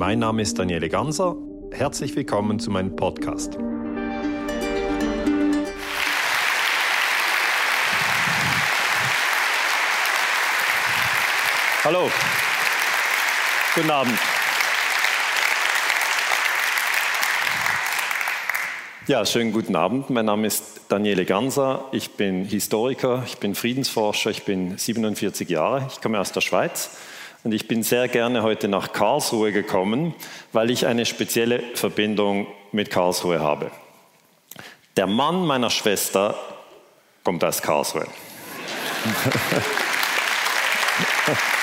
Mein Name ist Daniele Ganser. Herzlich willkommen zu meinem Podcast. Hallo. Guten Abend. Ja, schönen guten Abend. Mein Name ist Daniele Ganser. Ich bin Historiker, ich bin Friedensforscher, ich bin 47 Jahre. Ich komme aus der Schweiz und ich bin sehr gerne heute nach Karlsruhe gekommen, weil ich eine spezielle Verbindung mit Karlsruhe habe. Der Mann meiner Schwester kommt aus Karlsruhe.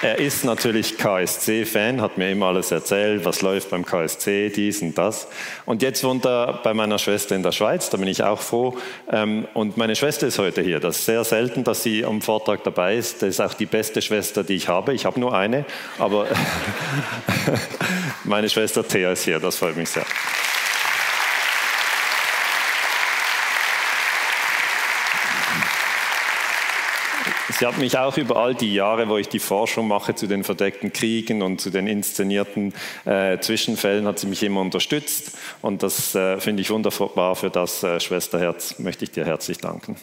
Er ist natürlich KSC-Fan, hat mir immer alles erzählt, was läuft beim KSC, dies und das. Und jetzt wohnt er bei meiner Schwester in der Schweiz, da bin ich auch froh. Ähm, und meine Schwester ist heute hier. Das ist sehr selten, dass sie am Vortrag dabei ist. Das ist auch die beste Schwester, die ich habe. Ich habe nur eine, aber meine Schwester Thea ist hier. Das freut mich sehr. Sie hat mich auch über all die Jahre, wo ich die Forschung mache zu den verdeckten Kriegen und zu den inszenierten äh, Zwischenfällen, hat sie mich immer unterstützt. Und das äh, finde ich wunderbar. Für das, äh, Schwesterherz, möchte ich dir herzlich danken.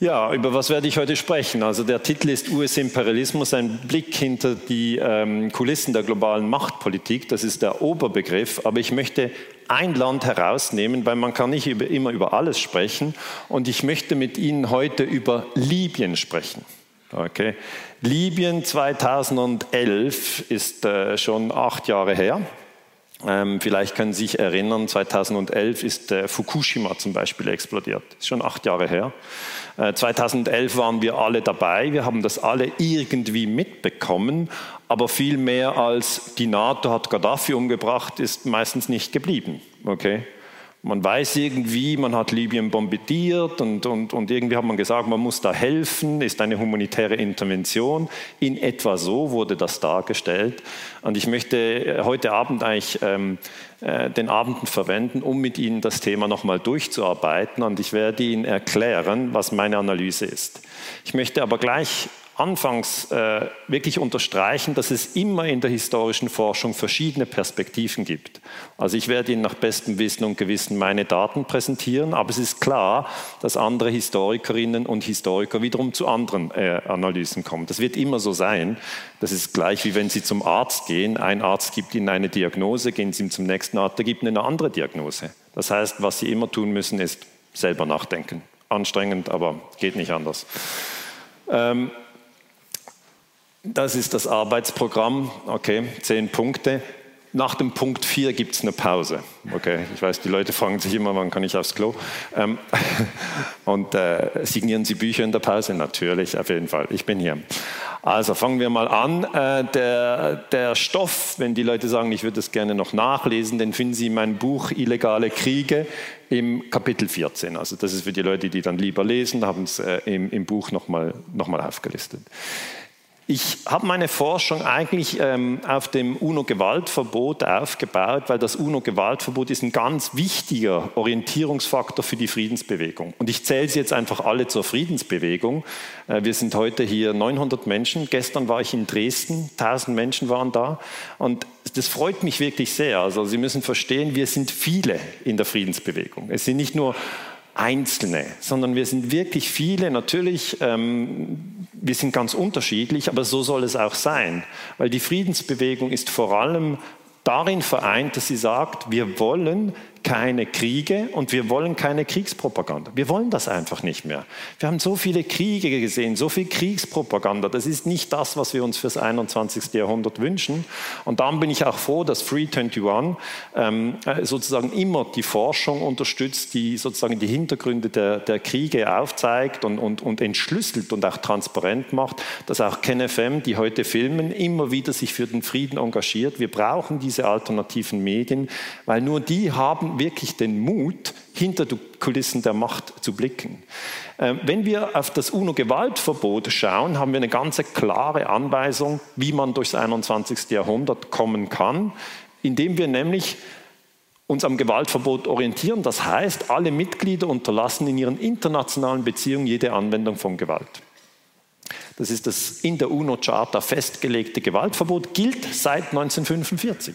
Ja, über was werde ich heute sprechen? Also der Titel ist US-Imperialismus, ein Blick hinter die ähm, Kulissen der globalen Machtpolitik. Das ist der Oberbegriff, aber ich möchte ein Land herausnehmen, weil man kann nicht über, immer über alles sprechen. Und ich möchte mit Ihnen heute über Libyen sprechen. Okay. Libyen 2011 ist äh, schon acht Jahre her. Ähm, vielleicht können Sie sich erinnern, 2011 ist äh, Fukushima zum Beispiel explodiert. Das ist schon acht Jahre her. Äh, 2011 waren wir alle dabei. Wir haben das alle irgendwie mitbekommen. Aber viel mehr als die NATO hat Gaddafi umgebracht, ist meistens nicht geblieben. Okay? Man weiß irgendwie, man hat Libyen bombardiert und, und, und irgendwie hat man gesagt, man muss da helfen, ist eine humanitäre Intervention. In etwa so wurde das dargestellt. Und ich möchte äh, heute Abend eigentlich ähm, äh, den Abend verwenden, um mit Ihnen das Thema nochmal durchzuarbeiten. Und ich werde Ihnen erklären, was meine Analyse ist. Ich möchte aber gleich anfangs äh, wirklich unterstreichen, dass es immer in der historischen Forschung verschiedene Perspektiven gibt. Also ich werde Ihnen nach bestem Wissen und Gewissen meine Daten präsentieren, aber es ist klar, dass andere Historikerinnen und Historiker wiederum zu anderen äh, Analysen kommen. Das wird immer so sein. Das ist gleich wie wenn Sie zum Arzt gehen. Ein Arzt gibt Ihnen eine Diagnose, gehen Sie zum nächsten Arzt, der gibt Ihnen eine andere Diagnose. Das heißt, was Sie immer tun müssen, ist selber nachdenken. Anstrengend, aber geht nicht anders. Ähm, das ist das Arbeitsprogramm. Okay, zehn Punkte. Nach dem Punkt 4 gibt es eine Pause. Okay, ich weiß, die Leute fragen sich immer, wann kann ich aufs Klo? Ähm, und äh, signieren Sie Bücher in der Pause? Natürlich, auf jeden Fall. Ich bin hier. Also fangen wir mal an. Äh, der, der Stoff, wenn die Leute sagen, ich würde es gerne noch nachlesen, den finden Sie in meinem Buch Illegale Kriege im Kapitel 14. Also das ist für die Leute, die dann lieber lesen, haben es äh, im, im Buch nochmal noch mal aufgelistet. Ich habe meine Forschung eigentlich ähm, auf dem UNO-Gewaltverbot aufgebaut, weil das UNO-Gewaltverbot ist ein ganz wichtiger Orientierungsfaktor für die Friedensbewegung. Und ich zähle sie jetzt einfach alle zur Friedensbewegung. Äh, wir sind heute hier 900 Menschen. Gestern war ich in Dresden, 1000 Menschen waren da. Und das freut mich wirklich sehr. Also Sie müssen verstehen, wir sind viele in der Friedensbewegung. Es sind nicht nur Einzelne, sondern wir sind wirklich viele. Natürlich, ähm, wir sind ganz unterschiedlich, aber so soll es auch sein, weil die Friedensbewegung ist vor allem darin vereint, dass sie sagt, wir wollen keine Kriege und wir wollen keine Kriegspropaganda. Wir wollen das einfach nicht mehr. Wir haben so viele Kriege gesehen, so viel Kriegspropaganda. Das ist nicht das, was wir uns fürs 21. Jahrhundert wünschen. Und darum bin ich auch froh, dass Free 21 ähm, äh, sozusagen immer die Forschung unterstützt, die sozusagen die Hintergründe der, der Kriege aufzeigt und, und, und entschlüsselt und auch transparent macht, dass auch KenFM, die heute filmen, immer wieder sich für den Frieden engagiert. Wir brauchen diese alternativen Medien, weil nur die haben haben wirklich den Mut, hinter die Kulissen der Macht zu blicken. Ähm, wenn wir auf das UNO-Gewaltverbot schauen, haben wir eine ganz klare Anweisung, wie man durchs 21. Jahrhundert kommen kann, indem wir nämlich uns am Gewaltverbot orientieren. Das heißt, alle Mitglieder unterlassen in ihren internationalen Beziehungen jede Anwendung von Gewalt. das ist das in der UNO-Charta festgelegte Gewaltverbot, gilt seit 1945.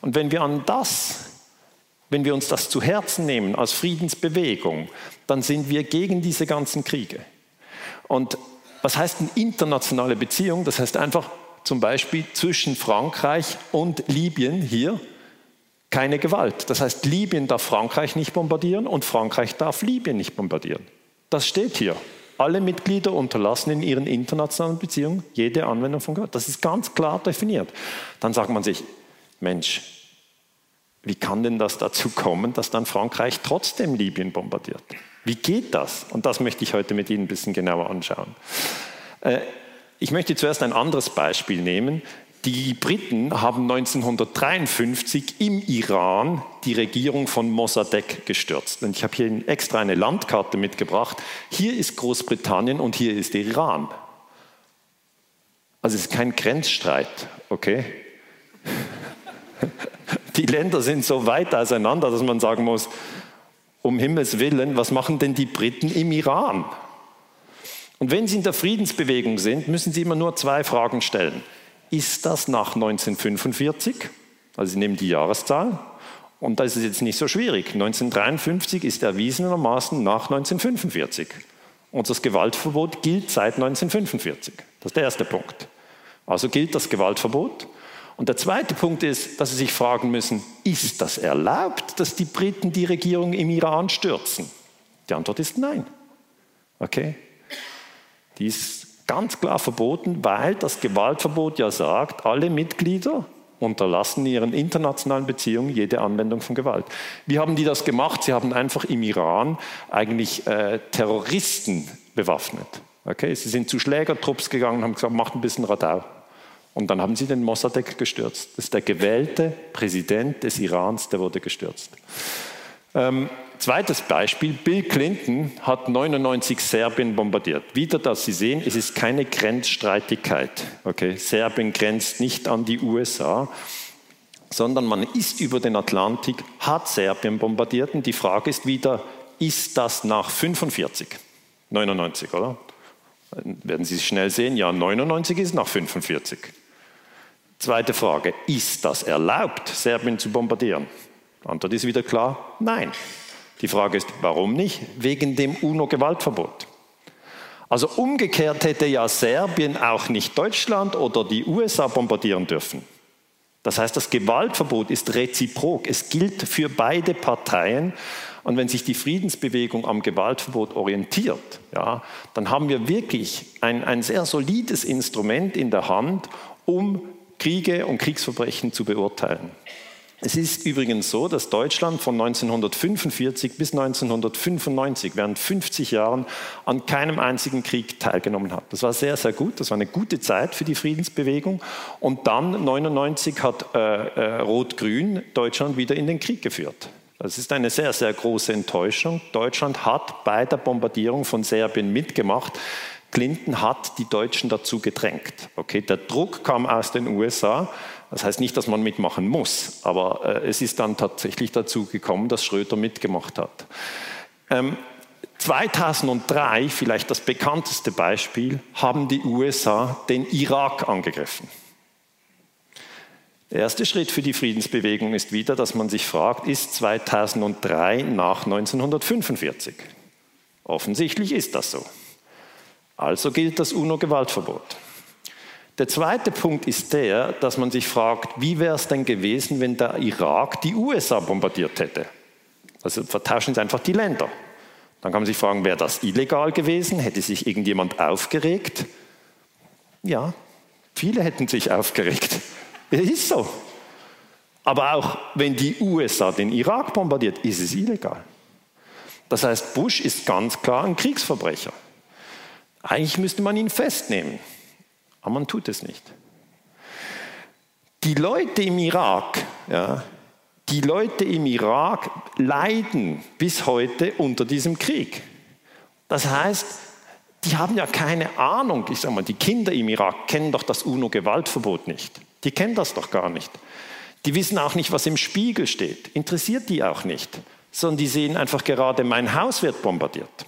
Und wenn wir an das, wenn wir uns das zu Herzen nehmen als Friedensbewegung, dann sind wir gegen diese ganzen Kriege. Und was heißt eine internationale Beziehung? Das heißt einfach zum Beispiel zwischen Frankreich und Libyen hier keine Gewalt. Das heißt, Libyen darf Frankreich nicht bombardieren und Frankreich darf Libyen nicht bombardieren. Das steht hier. Alle Mitglieder unterlassen in ihren internationalen Beziehungen jede Anwendung von Gewalt. Das ist ganz klar definiert. Dann sagt man sich, Mensch, wie kann denn das dazu kommen, dass dann Frankreich trotzdem Libyen bombardiert? Wie geht das? Und das möchte ich heute mit Ihnen ein bisschen genauer anschauen. Äh, ich möchte zuerst ein anderes Beispiel nehmen. Die Briten haben 1953 im Iran die Regierung von Mossadegh gestürzt. Und ich habe hier extra eine Landkarte mitgebracht. Hier ist Großbritannien und hier ist Iran. Also es ist kein Grenzstreit, okay? Die Länder sind so weit auseinander, dass man sagen muss, um Himmels willen, was machen denn die Briten im Iran? Und wenn Sie in der Friedensbewegung sind, müssen Sie immer nur zwei Fragen stellen. Ist das nach 1945? Also Sie nehmen die Jahreszahl. Und da ist es jetzt nicht so schwierig. 1953 ist erwiesenermaßen nach 1945. Und das Gewaltverbot gilt seit 1945. Das ist der erste Punkt. Also gilt das Gewaltverbot. Und der zweite Punkt ist, dass Sie sich fragen müssen, ist das erlaubt, dass die Briten die Regierung im Iran stürzen? Die Antwort ist nein. Okay? Die ist ganz klar verboten, weil das Gewaltverbot ja sagt, alle Mitglieder unterlassen in ihren internationalen Beziehungen jede Anwendung von Gewalt. Wie haben die das gemacht? Sie haben einfach im Iran eigentlich äh, Terroristen bewaffnet. Okay? Sie sind zu Schlägertrupps gegangen und haben gesagt, macht ein bisschen Radau. Und dann haben sie den Mossadegh gestürzt. Das ist der gewählte Präsident des Irans, der wurde gestürzt. Ähm, zweites Beispiel, Bill Clinton hat 99 Serbien bombardiert. Wieder, dass Sie sehen, es ist keine Grenzstreitigkeit. Okay? Serbien grenzt nicht an die USA, sondern man ist über den Atlantik, hat Serbien bombardiert. Und die Frage ist wieder, ist das nach 45? 99, oder? Werden Sie schnell sehen, ja, 99 ist nach 45. Zweite Frage, ist das erlaubt, Serbien zu bombardieren? Antwort ist wieder klar, nein. Die Frage ist, warum nicht? Wegen dem UNO-Gewaltverbot. Also umgekehrt hätte ja Serbien auch nicht Deutschland oder die USA bombardieren dürfen. Das heißt, das Gewaltverbot ist reziprok. Es gilt für beide Parteien. Und wenn sich die Friedensbewegung am Gewaltverbot orientiert, ja, dann haben wir wirklich ein, ein sehr solides Instrument in der Hand, um Kriege und Kriegsverbrechen zu beurteilen. Es ist übrigens so, dass Deutschland von 1945 bis 1995, während 50 Jahren, an keinem einzigen Krieg teilgenommen hat. Das war sehr, sehr gut. Das war eine gute Zeit für die Friedensbewegung. Und dann, 1999, hat äh, äh, Rot-Grün Deutschland wieder in den Krieg geführt. Das ist eine sehr, sehr große Enttäuschung. Deutschland hat bei der Bombardierung von Serbien mitgemacht. Clinton hat die Deutschen dazu gedrängt. Okay, der Druck kam aus den USA. Das heißt nicht, dass man mitmachen muss, aber äh, es ist dann tatsächlich dazu gekommen, dass Schröder mitgemacht hat. Ähm, 2003, vielleicht das bekannteste Beispiel, haben die USA den Irak angegriffen. Der erste Schritt für die Friedensbewegung ist wieder, dass man sich fragt, ist 2003 nach 1945? Offensichtlich ist das so. Also gilt das UNO-Gewaltverbot. Der zweite Punkt ist der, dass man sich fragt, wie wäre es denn gewesen, wenn der Irak die USA bombardiert hätte? Also vertauschen Sie einfach die Länder. Dann kann man sich fragen, wäre das illegal gewesen? Hätte sich irgendjemand aufgeregt? Ja, viele hätten sich aufgeregt. Es ist so. Aber auch wenn die USA den Irak bombardiert, ist es illegal. Das heißt, Bush ist ganz klar ein Kriegsverbrecher. Eigentlich müsste man ihn festnehmen, aber man tut es nicht. Die Leute im Irak, ja, die Leute im Irak leiden bis heute unter diesem Krieg. Das heißt, die haben ja keine Ahnung. Ich sage mal, die Kinder im Irak kennen doch das UNO-Gewaltverbot nicht. Die kennen das doch gar nicht. Die wissen auch nicht, was im Spiegel steht. Interessiert die auch nicht. Sondern die sehen einfach gerade, mein Haus wird bombardiert.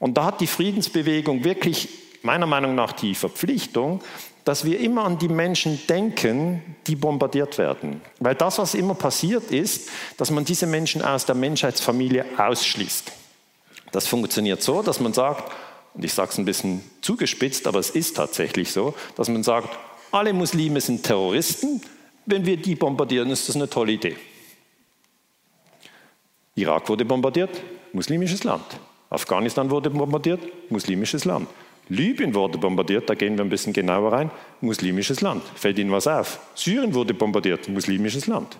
Und da hat die Friedensbewegung wirklich meiner Meinung nach die Verpflichtung, dass wir immer an die Menschen denken, die bombardiert werden. Weil das, was immer passiert ist, dass man diese Menschen aus der Menschheitsfamilie ausschließt. Das funktioniert so, dass man sagt, und ich sage es ein bisschen zugespitzt, aber es ist tatsächlich so, dass man sagt, alle Muslime sind Terroristen, wenn wir die bombardieren, ist das eine tolle Idee. Irak wurde bombardiert, muslimisches Land. Afghanistan wurde bombardiert, muslimisches Land. Libyen wurde bombardiert, da gehen wir ein bisschen genauer rein, muslimisches Land. Fällt Ihnen was auf? Syrien wurde bombardiert, muslimisches Land.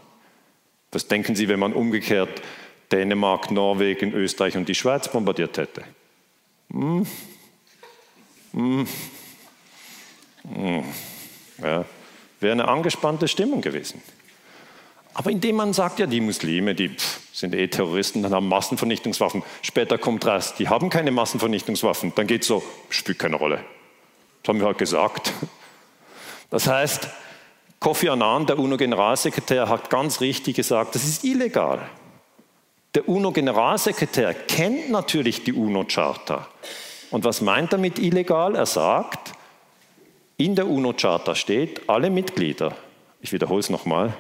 Was denken Sie, wenn man umgekehrt Dänemark, Norwegen, Österreich und die Schweiz bombardiert hätte? Hm. Hm. Hm. Ja. Wäre eine angespannte Stimmung gewesen. Aber indem man sagt, ja, die Muslime, die sind eh Terroristen, dann haben Massenvernichtungswaffen. Später kommt raus, die haben keine Massenvernichtungswaffen. Dann geht es so, spielt keine Rolle. Das haben wir halt gesagt. Das heißt, Kofi Annan, der UNO-Generalsekretär, hat ganz richtig gesagt, das ist illegal. Der UNO-Generalsekretär kennt natürlich die UNO-Charta. Und was meint er mit illegal? Er sagt, in der UNO-Charta steht, alle Mitglieder, ich wiederhole es nochmal,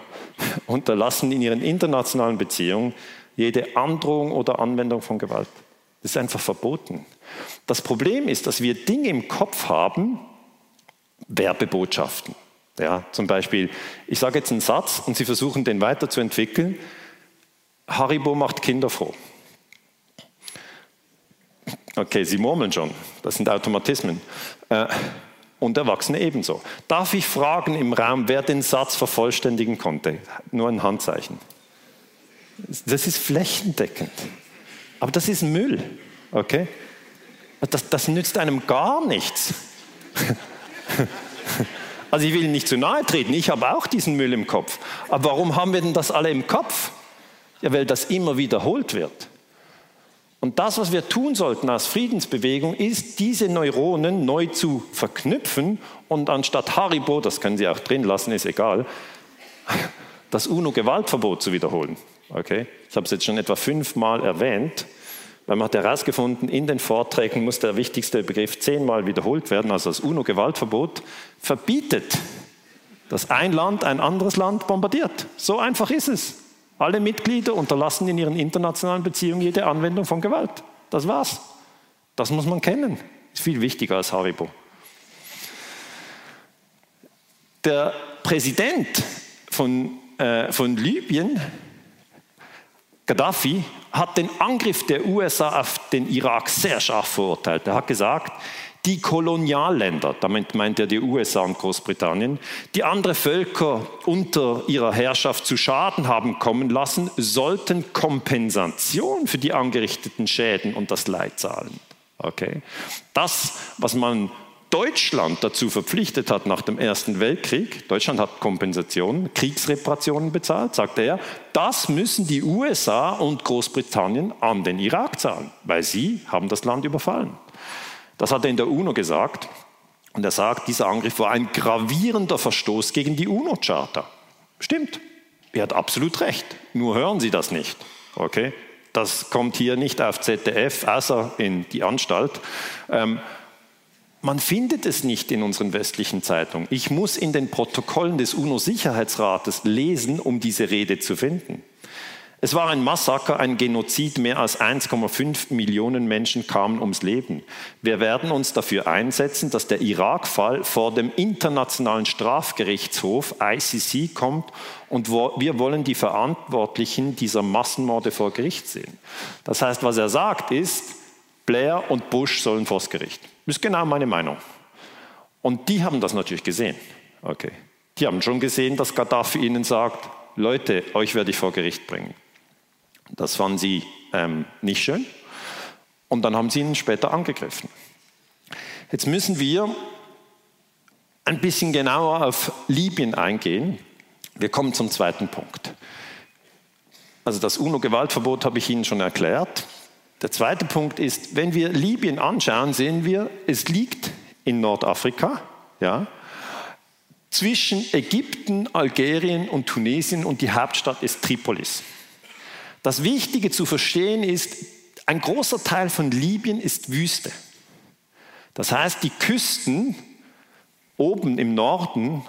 unterlassen in ihren internationalen Beziehungen jede Androhung oder Anwendung von Gewalt. Das ist einfach verboten. Das Problem ist, dass wir Dinge im Kopf haben, Werbebotschaften. Ja, zum Beispiel, ich sage jetzt einen Satz und Sie versuchen den weiterzuentwickeln. Haribo macht Kinder froh. Okay, Sie murmeln schon. Das sind Automatismen. Äh, und Erwachsene ebenso. Darf ich fragen im Raum, wer den Satz vervollständigen konnte? Nur ein Handzeichen. Das ist flächendeckend. Aber das ist Müll. Okay? Das, das nützt einem gar nichts. Also ich will nicht zu nahe treten, ich habe auch diesen Müll im Kopf. Aber warum haben wir denn das alle im Kopf? Ja, weil das immer wiederholt wird. Und das, was wir tun sollten als Friedensbewegung, ist, diese Neuronen neu zu verknüpfen und anstatt Haribo, das können Sie auch drin lassen, ist egal, das UNO-Gewaltverbot zu wiederholen. Okay? Ich habe es jetzt schon etwa fünfmal erwähnt, weil man hat herausgefunden, in den Vorträgen muss der wichtigste Begriff zehnmal wiederholt werden. Also das UNO-Gewaltverbot verbietet, dass ein Land ein anderes Land bombardiert. So einfach ist es. Alle Mitglieder unterlassen in ihren internationalen Beziehungen jede Anwendung von Gewalt. Das war's. Das muss man kennen. Ist viel wichtiger als Haribo. Der Präsident von, äh, von Libyen, Gaddafi, hat den Angriff der USA auf den Irak sehr scharf verurteilt. Er hat gesagt, die Kolonialländer, damit meint er die USA und Großbritannien, die andere Völker unter ihrer Herrschaft zu Schaden haben kommen lassen, sollten Kompensation für die angerichteten Schäden und das Leid zahlen. Okay? Das, was man Deutschland dazu verpflichtet hat nach dem Ersten Weltkrieg, Deutschland hat Kompensationen, Kriegsreparationen bezahlt, sagt er, das müssen die USA und Großbritannien an den Irak zahlen, weil sie haben das Land überfallen. Das hat er in der UNO gesagt. Und er sagt, dieser Angriff war ein gravierender Verstoß gegen die UNO-Charta. Stimmt. Er hat absolut recht. Nur hören Sie das nicht. Okay? Das kommt hier nicht auf ZDF, außer in die Anstalt. Ähm, man findet es nicht in unseren westlichen Zeitungen. Ich muss in den Protokollen des UNO-Sicherheitsrates lesen, um diese Rede zu finden. Es war ein Massaker, ein Genozid. Mehr als 1,5 Millionen Menschen kamen ums Leben. Wir werden uns dafür einsetzen, dass der Irak-Fall vor dem Internationalen Strafgerichtshof ICC kommt und wir wollen die Verantwortlichen dieser Massenmorde vor Gericht sehen. Das heißt, was er sagt ist, Blair und Bush sollen vors Gericht. Das ist genau meine Meinung. Und die haben das natürlich gesehen. Okay. Die haben schon gesehen, dass Gaddafi ihnen sagt, Leute, euch werde ich vor Gericht bringen. Das fanden sie ähm, nicht schön. Und dann haben sie ihn später angegriffen. Jetzt müssen wir ein bisschen genauer auf Libyen eingehen. Wir kommen zum zweiten Punkt. Also das UNO-Gewaltverbot habe ich Ihnen schon erklärt. Der zweite Punkt ist, wenn wir Libyen anschauen, sehen wir, es liegt in Nordafrika, ja, zwischen Ägypten, Algerien und Tunesien und die Hauptstadt ist Tripolis. Das Wichtige zu verstehen ist, ein großer Teil von Libyen ist Wüste. Das heißt, die Küsten oben im Norden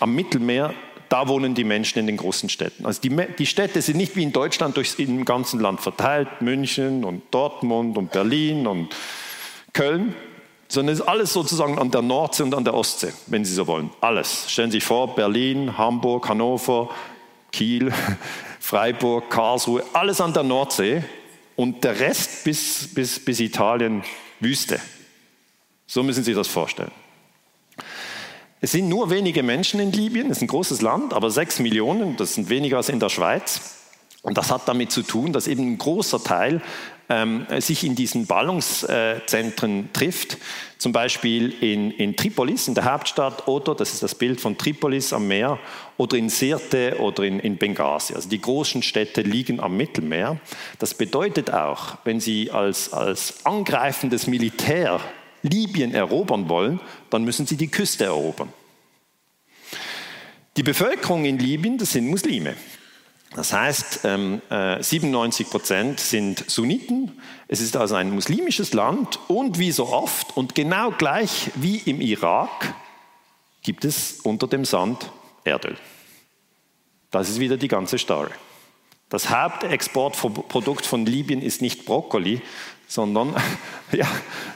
am Mittelmeer, da wohnen die Menschen in den großen Städten. Also die, die Städte sind nicht wie in Deutschland durchs im ganzen Land verteilt, München und Dortmund und Berlin und Köln, sondern es ist alles sozusagen an der Nordsee und an der Ostsee, wenn Sie so wollen. Alles. Stellen Sie sich vor, Berlin, Hamburg, Hannover, Kiel, Freiburg, Karlsruhe, alles an der Nordsee und der Rest bis, bis, bis Italien Wüste. So müssen Sie das vorstellen. Es sind nur wenige Menschen in Libyen, es ist ein großes Land, aber sechs Millionen, das sind weniger als in der Schweiz. Und das hat damit zu tun, dass eben ein großer Teil ähm, sich in diesen Ballungszentren trifft, zum Beispiel in, in Tripolis, in der Hauptstadt, oder, das ist das Bild von Tripolis am Meer, oder in Sirte oder in, in Benghazi. Also die großen Städte liegen am Mittelmeer. Das bedeutet auch, wenn Sie als, als angreifendes Militär Libyen erobern wollen, dann müssen Sie die Küste erobern. Die Bevölkerung in Libyen, das sind Muslime. Das heißt, 97 ähm, äh, Prozent sind Sunniten. Es ist also ein muslimisches Land und wie so oft und genau gleich wie im Irak gibt es unter dem Sand Erdöl. Das ist wieder die ganze Story. Das Hauptexportprodukt von Libyen ist nicht Brokkoli, sondern ja,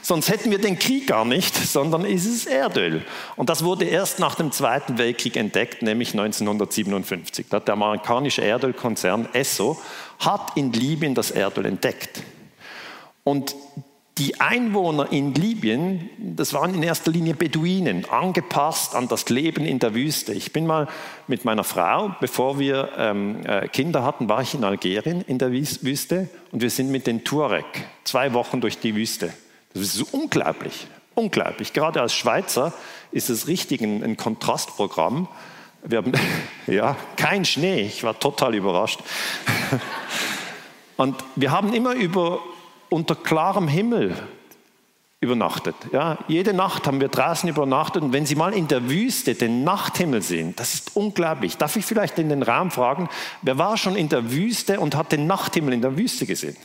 sonst hätten wir den Krieg gar nicht, sondern ist es Erdöl. Und das wurde erst nach dem Zweiten Weltkrieg entdeckt, nämlich 1957. Der amerikanische Erdölkonzern Esso hat in Libyen das Erdöl entdeckt. Und die Einwohner in Libyen, das waren in erster Linie Beduinen, angepasst an das Leben in der Wüste. Ich bin mal mit meiner Frau, bevor wir ähm, äh, Kinder hatten, war ich in Algerien in der Wüste und wir sind mit den Tuareg zwei Wochen durch die Wüste. Das ist unglaublich, unglaublich. Gerade als Schweizer ist es richtig ein, ein Kontrastprogramm. Wir haben ja kein Schnee, ich war total überrascht. Und wir haben immer über unter klarem Himmel übernachtet. Ja, jede Nacht haben wir draußen übernachtet und wenn Sie mal in der Wüste den Nachthimmel sehen, das ist unglaublich. Darf ich vielleicht in den Raum fragen, wer war schon in der Wüste und hat den Nachthimmel in der Wüste gesehen?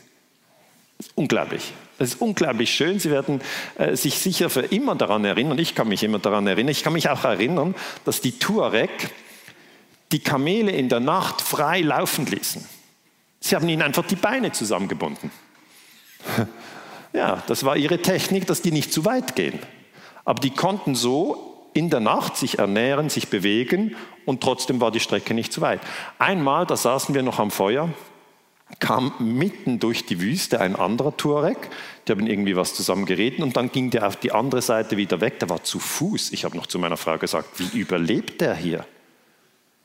Unglaublich. Das ist unglaublich schön. Sie werden äh, sich sicher für immer daran erinnern. Ich kann mich immer daran erinnern. Ich kann mich auch erinnern, dass die Tuareg die Kamele in der Nacht frei laufen ließen. Sie haben ihnen einfach die Beine zusammengebunden. Ja, das war ihre Technik, dass die nicht zu weit gehen. Aber die konnten so in der Nacht sich ernähren, sich bewegen und trotzdem war die Strecke nicht zu weit. Einmal, da saßen wir noch am Feuer, kam mitten durch die Wüste ein anderer Tuareg, die haben irgendwie was zusammen geredet und dann ging der auf die andere Seite wieder weg, der war zu Fuß. Ich habe noch zu meiner Frau gesagt, wie überlebt der hier?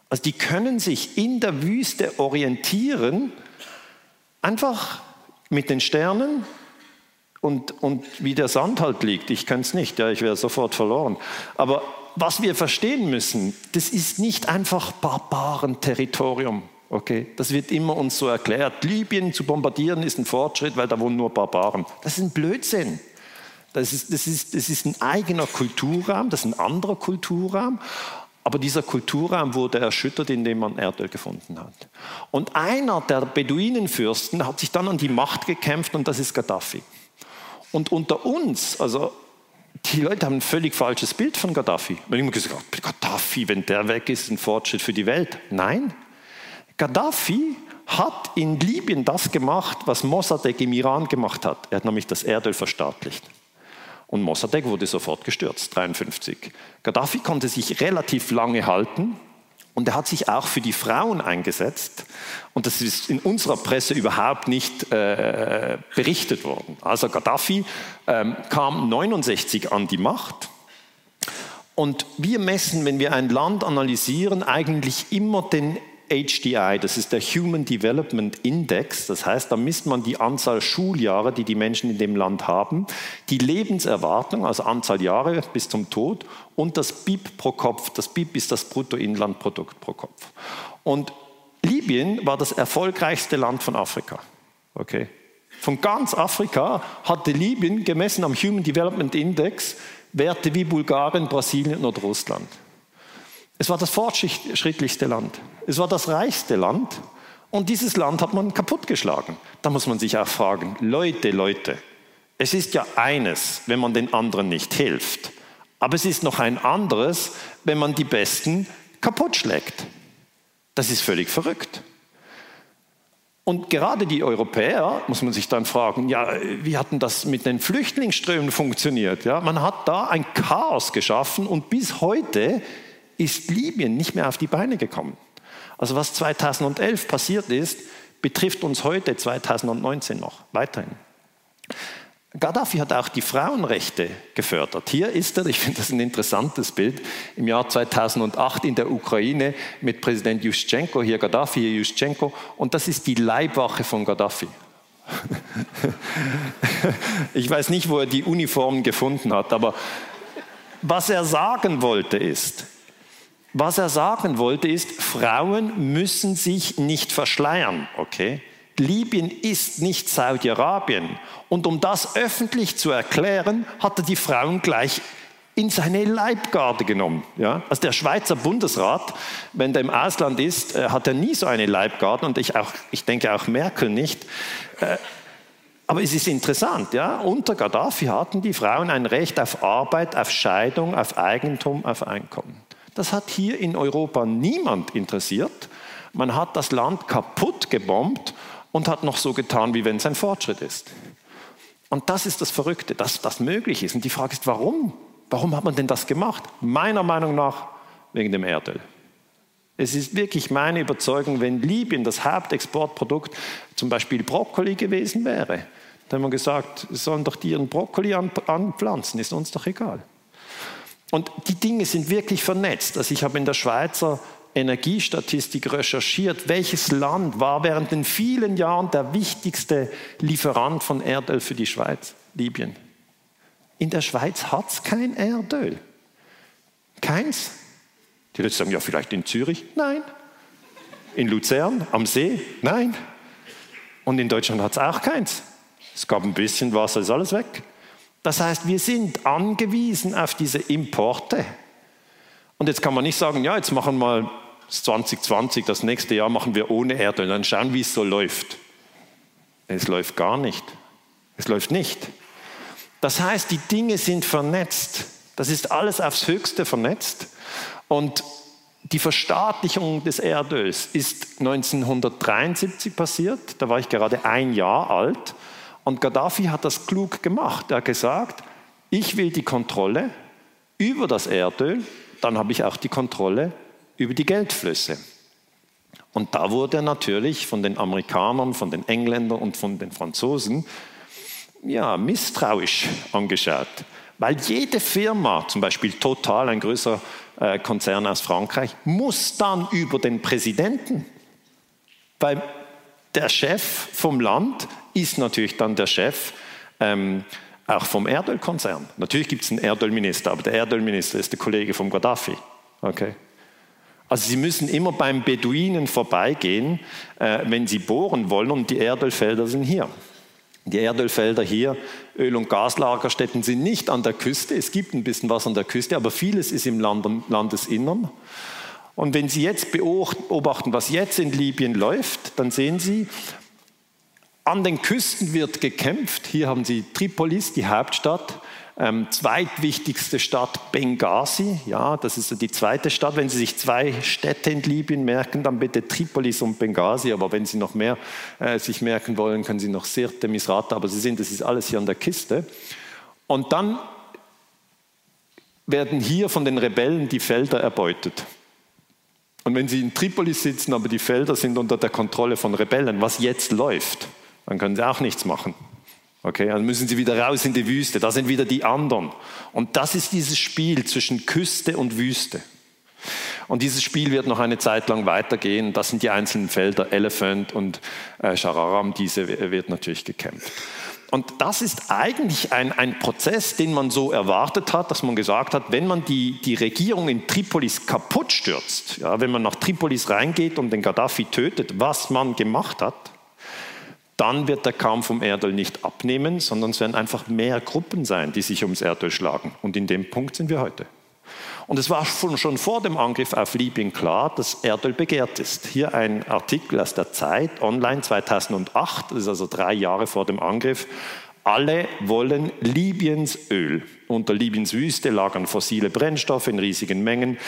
Also die können sich in der Wüste orientieren, einfach mit den Sternen und, und wie der Sand halt liegt. Ich kann es nicht, ja, ich wäre sofort verloren. Aber was wir verstehen müssen, das ist nicht einfach Barbarenterritorium. Okay, das wird immer uns so erklärt. Libyen zu bombardieren ist ein Fortschritt, weil da wohnen nur Barbaren. Das ist ein Blödsinn. Das ist, das, ist, das ist ein eigener Kulturraum, das ist ein anderer Kulturraum. Aber dieser Kulturraum wurde erschüttert, indem man Erdöl gefunden hat. Und einer der Beduinenfürsten hat sich dann an die Macht gekämpft und das ist Gaddafi. Und unter uns, also die Leute haben ein völlig falsches Bild von Gaddafi. Man hat immer gesagt, Gaddafi, wenn der weg ist, ist ein Fortschritt für die Welt. Nein, Gaddafi hat in Libyen das gemacht, was Mossadegh im Iran gemacht hat. Er hat nämlich das Erdöl verstaatlicht. Und Mossadegh wurde sofort gestürzt, 1953. Gaddafi konnte sich relativ lange halten und er hat sich auch für die Frauen eingesetzt. Und das ist in unserer Presse überhaupt nicht äh, berichtet worden. Also Gaddafi ähm, kam 69 an die Macht. Und wir messen, wenn wir ein Land analysieren, eigentlich immer den HDI, das ist der Human Development Index, das heißt, da misst man die Anzahl Schuljahre, die die Menschen in dem Land haben, die Lebenserwartung, also Anzahl Jahre bis zum Tod und das BIP pro Kopf. Das BIP ist das Bruttoinlandprodukt pro Kopf. Und Libyen war das erfolgreichste Land von Afrika. Okay. Von ganz Afrika hatte Libyen gemessen am Human Development Index Werte wie Bulgarien, Brasilien oder Russland. Es war das fortschrittlichste Land. Es war das reichste Land. Und dieses Land hat man kaputtgeschlagen. Da muss man sich auch fragen, Leute, Leute, Es ist ja eines, wenn man den anderen nicht hilft. Aber es ist noch ein anderes, wenn man die Besten kaputt schlägt. Das ist völlig verrückt. Und gerade die Europäer, muss man sich dann fragen, ja, wie hat denn das mit den Flüchtlingsströmen funktioniert? Ja, man hat da ein Chaos geschaffen und bis heute ist Libyen nicht mehr auf die Beine gekommen. Also was 2011 passiert ist, betrifft uns heute 2019 noch weiterhin. Gaddafi hat auch die Frauenrechte gefördert. Hier ist er, ich finde das ein interessantes Bild, im Jahr 2008 in der Ukraine mit Präsident Juschenko, hier Gaddafi, hier Juschenko, und das ist die Leibwache von Gaddafi. ich weiß nicht, wo er die Uniformen gefunden hat, aber was er sagen wollte ist, was er sagen wollte ist, Frauen müssen sich nicht verschleiern, okay? Libyen ist nicht Saudi-Arabien. Und um das öffentlich zu erklären, hat er die Frauen gleich in seine Leibgarde genommen. Ja? Also der Schweizer Bundesrat, wenn der im Ausland ist, äh, hat er nie so eine Leibgarde und ich, auch, ich denke auch Merkel nicht. Äh, aber es ist interessant, ja? unter Gaddafi hatten die Frauen ein Recht auf Arbeit, auf Scheidung, auf Eigentum, auf Einkommen. Das hat hier in Europa niemand interessiert. Man hat das Land kaputt gebombt und hat noch so getan, wie wenn es ein Fortschritt ist. Und das ist das Verrückte, dass das möglich ist. Und die Frage ist, warum? Warum hat man denn das gemacht? Meiner Meinung nach wegen dem Erdöl. Es ist wirklich meine Überzeugung, wenn Libyen das Hauptexportprodukt zum Beispiel Brokkoli gewesen wäre, dann haben wir gesagt, sollen doch die ihren Brokkoli anpflanzen, ist uns doch egal. Und die Dinge sind wirklich vernetzt. Also ich habe in der Schweizer Energiestatistik recherchiert, welches Land war während den vielen Jahren der wichtigste Lieferant von Erdöl für die Schweiz? Libyen. In der Schweiz hat es kein Erdöl. Keins. Die Leute sagen, ja, vielleicht in Zürich? Nein. In Luzern, am See? Nein. Und in Deutschland hat es auch keins. Es gab ein bisschen Wasser, ist alles weg. Das heißt, wir sind angewiesen auf diese Importe. Und jetzt kann man nicht sagen, ja, jetzt machen wir mal 2020, das nächste Jahr machen wir ohne Erdöl, dann schauen, wie es so läuft. Es läuft gar nicht. Es läuft nicht. Das heißt, die Dinge sind vernetzt. Das ist alles aufs Höchste vernetzt. Und die Verstaatlichung des Erdöls ist 1973 passiert. Da war ich gerade ein Jahr alt. Und Gaddafi hat das klug gemacht. Er hat gesagt, ich will die Kontrolle über das Erdöl dann habe ich auch die Kontrolle über die Geldflüsse. Und da wurde er natürlich von den Amerikanern, von den Engländern und von den Franzosen ja, misstrauisch angeschaut. Weil jede Firma, zum Beispiel Total, ein größer äh, Konzern aus Frankreich, muss dann über den Präsidenten. Weil der Chef vom Land ist natürlich dann der Chef ähm, auch vom Erdölkonzern. Natürlich gibt es einen Erdölminister, aber der Erdölminister ist der Kollege vom Gaddafi. Okay? Also Sie müssen immer beim Beduinen vorbeigehen, äh, wenn Sie bohren wollen und die Erdölfelder sind hier. Die Erdölfelder hier, Öl- und Gaslagerstätten sind nicht an der Küste. Es gibt ein bisschen was an der Küste, aber vieles ist im Land Landesinnern. Und wenn Sie jetzt beobachten, was jetzt in Libyen läuft, dann sehen Sie, an den Küsten wird gekämpft. Hier haben Sie Tripolis, die Hauptstadt. Ähm, zweitwichtigste Stadt Benghazi, ja, das ist die zweite Stadt. Wenn Sie sich zwei Städte in Libyen merken, dann bitte Tripolis und Benghazi. Aber wenn Sie noch mehr äh, sich merken wollen, können Sie noch Sirte, Misrata. Aber Sie sehen, das ist alles hier an der Kiste. Und dann werden hier von den Rebellen die Felder erbeutet. Und wenn Sie in Tripolis sitzen, aber die Felder sind unter der Kontrolle von Rebellen, was jetzt läuft, dann können sie auch nichts machen. Okay, dann müssen sie wieder raus in die Wüste. Da sind wieder die anderen. Und das ist dieses Spiel zwischen Küste und Wüste. Und dieses Spiel wird noch eine Zeit lang weitergehen. Das sind die einzelnen Felder, Elephant und äh, Shararam, diese wird natürlich gekämpft. Und das ist eigentlich ein, ein Prozess, den man so erwartet hat, dass man gesagt hat, wenn man die, die Regierung in Tripolis kaputt stürzt, ja, wenn man nach Tripolis reingeht und den Gaddafi tötet, was man gemacht hat, dann wird der Kampf um Erdöl nicht abnehmen, sondern es werden einfach mehr Gruppen sein, die sich ums Erdöl schlagen. Und in dem Punkt sind wir heute. Und es war schon vor dem Angriff auf Libyen klar, dass Erdöl begehrt ist. Hier ein Artikel aus der Zeit, online 2008, das ist also drei Jahre vor dem Angriff. Alle wollen Libyens Öl. Unter Libyens Wüste lagern fossile Brennstoffe in riesigen Mengen.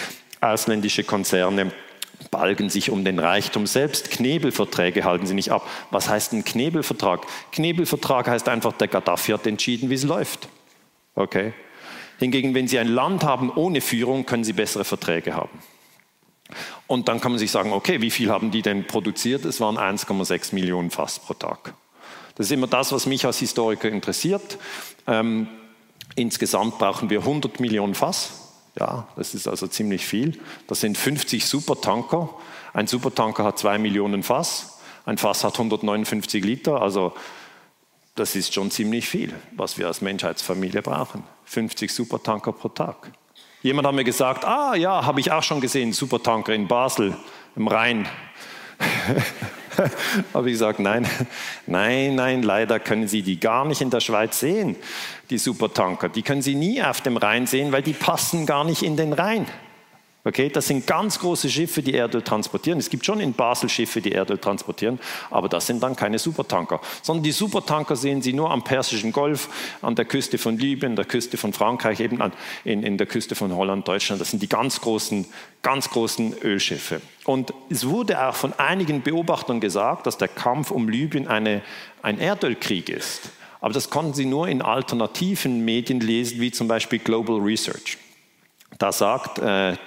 Ausländische Konzerne balgen sich um den Reichtum selbst. Knebelverträge halten sie nicht ab. Was heißt ein Knebelvertrag? Knebelvertrag heißt einfach, der Gaddafi hat entschieden, wie es läuft. Okay? Hingegen, wenn Sie ein Land haben ohne Führung, können Sie bessere Verträge haben. Und dann kann man sich sagen, okay, wie viel haben die denn produziert? Es waren 1,6 Millionen Fass pro Tag. Das ist immer das, was mich als Historiker interessiert. Ähm, insgesamt brauchen wir 100 Millionen Fass. Ja, das ist also ziemlich viel. Das sind 50 Supertanker. Ein Supertanker hat 2 Millionen Fass. Ein Fass hat 159 Liter. Also das ist schon ziemlich viel, was wir als Menschheitsfamilie brauchen. 50 Supertanker pro Tag. Jemand hat mir gesagt, ah ja, habe ich auch schon gesehen, Supertanker in Basel im Rhein. habe ich gesagt, nein, nein, nein, leider können Sie die gar nicht in der Schweiz sehen, die Supertanker. Die können Sie nie auf dem Rhein sehen, weil die passen gar nicht in den Rhein. Okay, das sind ganz große Schiffe, die Erdöl transportieren. Es gibt schon in Basel Schiffe, die Erdöl transportieren, aber das sind dann keine Supertanker. Sondern die Supertanker sehen Sie nur am Persischen Golf, an der Küste von Libyen, der Küste von Frankreich, eben an, in, in der Küste von Holland, Deutschland. Das sind die ganz großen, ganz großen Ölschiffe. Und es wurde auch von einigen Beobachtern gesagt, dass der Kampf um Libyen eine, ein Erdölkrieg ist. Aber das konnten Sie nur in alternativen Medien lesen, wie zum Beispiel Global Research. Da sagt äh,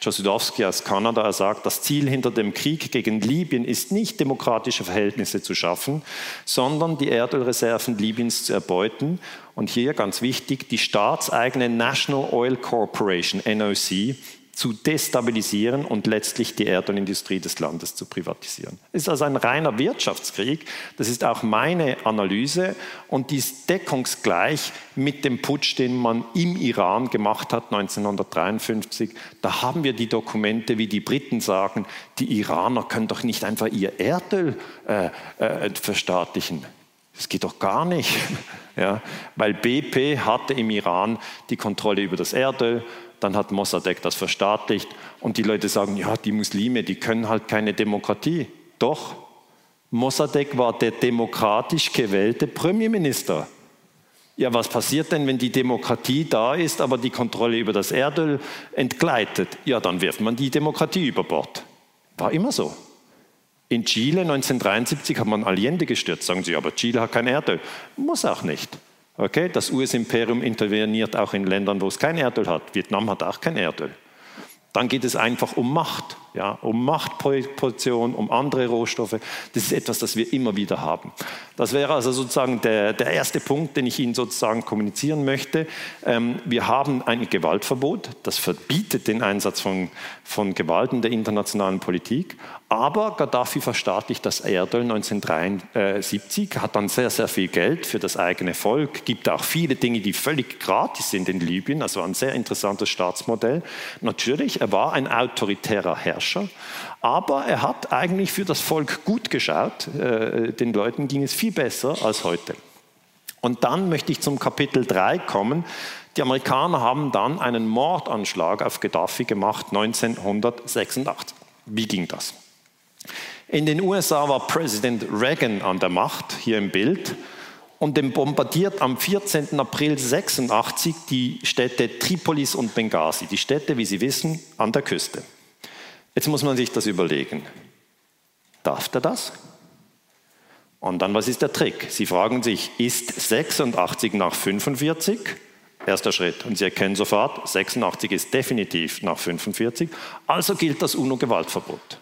Josudowski aus Kanada, er sagt, das Ziel hinter dem Krieg gegen Libyen ist nicht demokratische Verhältnisse zu schaffen, sondern die Erdölreserven Libyens zu erbeuten. Und hier ganz wichtig, die staatseigene National Oil Corporation, NOC, zu destabilisieren und letztlich die Erdölindustrie des Landes zu privatisieren. Es ist also ein reiner Wirtschaftskrieg. Das ist auch meine Analyse und die ist deckungsgleich mit dem Putsch, den man im Iran gemacht hat 1953. Da haben wir die Dokumente, wie die Briten sagen, die Iraner können doch nicht einfach ihr Erdöl äh, äh, verstaatlichen. Das geht doch gar nicht, ja, weil BP hatte im Iran die Kontrolle über das Erdöl dann hat Mossadegh das verstaatlicht und die Leute sagen, ja, die Muslime, die können halt keine Demokratie. Doch, Mossadegh war der demokratisch gewählte Premierminister. Ja, was passiert denn, wenn die Demokratie da ist, aber die Kontrolle über das Erdöl entgleitet? Ja, dann wirft man die Demokratie über Bord. War immer so. In Chile 1973 hat man Allende gestürzt. Sagen Sie, aber Chile hat kein Erdöl. Muss auch nicht. Okay, das US-Imperium interveniert auch in Ländern, wo es kein Erdöl hat. Vietnam hat auch kein Erdöl. Dann geht es einfach um Macht, ja, um Machtposition, um andere Rohstoffe. Das ist etwas, das wir immer wieder haben. Das wäre also sozusagen der, der erste Punkt, den ich Ihnen sozusagen kommunizieren möchte. Ähm, wir haben ein Gewaltverbot, das verbietet den Einsatz von, von Gewalt in der internationalen Politik. Aber Gaddafi verstaatlicht das Erdöl 1973, hat dann sehr, sehr viel Geld für das eigene Volk, gibt auch viele Dinge, die völlig gratis sind in Libyen, also ein sehr interessantes Staatsmodell. Natürlich, er war ein autoritärer Herrscher, aber er hat eigentlich für das Volk gut geschaut. Äh, den Leuten ging es viel besser als heute. Und dann möchte ich zum Kapitel 3 kommen. Die Amerikaner haben dann einen Mordanschlag auf Gaddafi gemacht 1986. Wie ging das? In den USA war Präsident Reagan an der Macht, hier im Bild, und dem bombardiert am 14. April 86 die Städte Tripolis und Benghazi, die Städte, wie Sie wissen, an der Küste. Jetzt muss man sich das überlegen. Darf er das? Und dann, was ist der Trick? Sie fragen sich, ist 86 nach 45? Erster Schritt. Und Sie erkennen sofort, 86 ist definitiv nach 45. Also gilt das UNO-Gewaltverbot.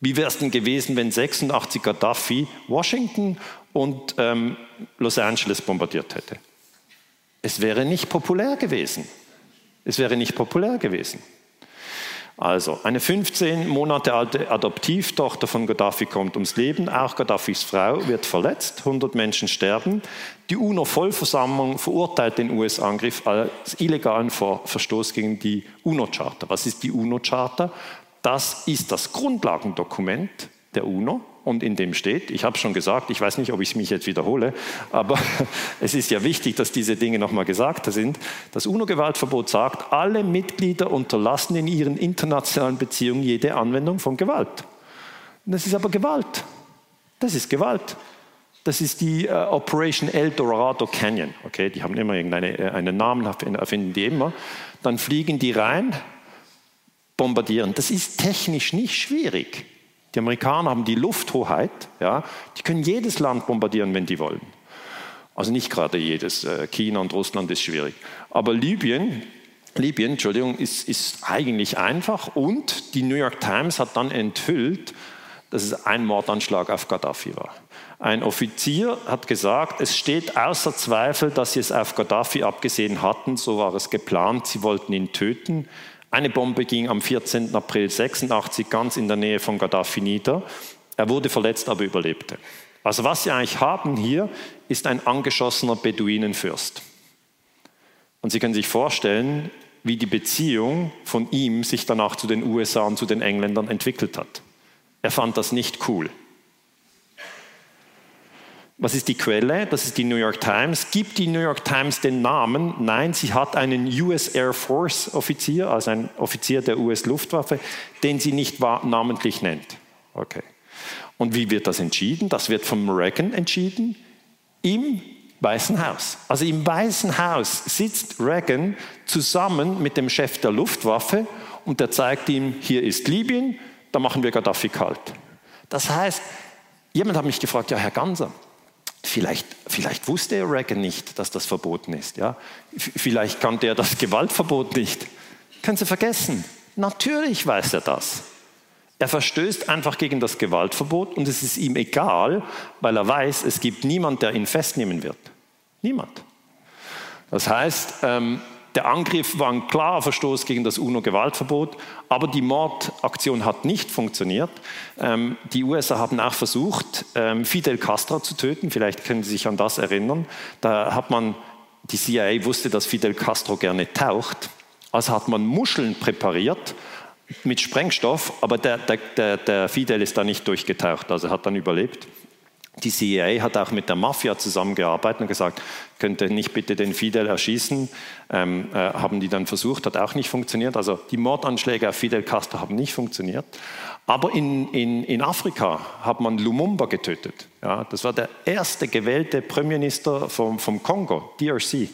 Wie wäre es denn gewesen, wenn 86 Gaddafi Washington und ähm, Los Angeles bombardiert hätte? Es wäre nicht populär gewesen. Es wäre nicht populär gewesen. Also, eine 15 Monate alte Adoptivtochter von Gaddafi kommt ums Leben. Auch Gaddafis Frau wird verletzt. 100 Menschen sterben. Die UNO-Vollversammlung verurteilt den US-Angriff als illegalen Verstoß gegen die UNO-Charta. Was ist die UNO-Charta? Das ist das Grundlagendokument der UNO und in dem steht, ich habe schon gesagt, ich weiß nicht, ob ich mich jetzt wiederhole, aber es ist ja wichtig, dass diese Dinge nochmal gesagt sind. Das UNO-Gewaltverbot sagt, alle Mitglieder unterlassen in ihren internationalen Beziehungen jede Anwendung von Gewalt. das ist aber Gewalt. Das ist Gewalt. Das ist die äh, Operation El Dorado Canyon. Okay, die haben immer irgendeinen äh, einen Namen, erfinden die immer. Dann fliegen die rein, bombardieren. Das ist technisch nicht schwierig. Die Amerikaner haben die Lufthoheit. Ja, die können jedes Land bombardieren, wenn die wollen. Also nicht gerade jedes. Äh, China und Russland ist schwierig. Aber Libyen, Libyen, Entschuldigung, ist, ist eigentlich einfach. Und die New York Times hat dann enthüllt, dass es ein Mordanschlag auf Gaddafi war. Ein Offizier hat gesagt, es steht außer Zweifel, dass sie es auf Gaddafi abgesehen hatten, so war es geplant, sie wollten ihn töten. Eine Bombe ging am 14. April 86 ganz in der Nähe von Gaddafi nieder. Er wurde verletzt, aber überlebte. Also was Sie eigentlich haben hier, ist ein angeschossener Beduinenfürst. Und Sie können sich vorstellen, wie die Beziehung von ihm sich danach zu den USA und zu den Engländern entwickelt hat. Er fand das nicht cool. Was ist die Quelle? Das ist die New York Times. Gibt die New York Times den Namen? Nein, sie hat einen US Air Force Offizier, also einen Offizier der US Luftwaffe, den sie nicht namentlich nennt. Okay. Und wie wird das entschieden? Das wird vom Reagan entschieden im Weißen Haus. Also im Weißen Haus sitzt Reagan zusammen mit dem Chef der Luftwaffe und der zeigt ihm, hier ist Libyen, da machen wir Gaddafi kalt. Das heißt, jemand hat mich gefragt, ja Herr Ganser, Vielleicht, vielleicht wusste Reagan nicht, dass das verboten ist. Ja? Vielleicht kannte er das Gewaltverbot nicht. Können Sie vergessen. Natürlich weiß er das. Er verstößt einfach gegen das Gewaltverbot und es ist ihm egal, weil er weiß, es gibt niemand, der ihn festnehmen wird. Niemand. Das heißt, ähm, der Angriff war ein klarer Verstoß gegen das UNO-Gewaltverbot, aber die Mordaktion hat nicht funktioniert. Ähm, die USA haben auch versucht, ähm, Fidel Castro zu töten. Vielleicht können Sie sich an das erinnern. Da hat man, die CIA wusste, dass Fidel Castro gerne taucht. Also hat man Muscheln präpariert mit Sprengstoff, aber der, der, der, Fidel ist da nicht durchgetaucht, also hat dann überlebt. Die CIA hat auch mit der Mafia zusammengearbeitet und gesagt, könnte nicht bitte den Fidel erschießen. Ähm, äh, haben die dann versucht, hat auch nicht funktioniert. Also die Mordanschläge auf Fidel Castro haben nicht funktioniert. Aber in, in, in Afrika hat man Lumumba getötet. Ja, das war der erste gewählte Premierminister vom, vom Kongo, DRC.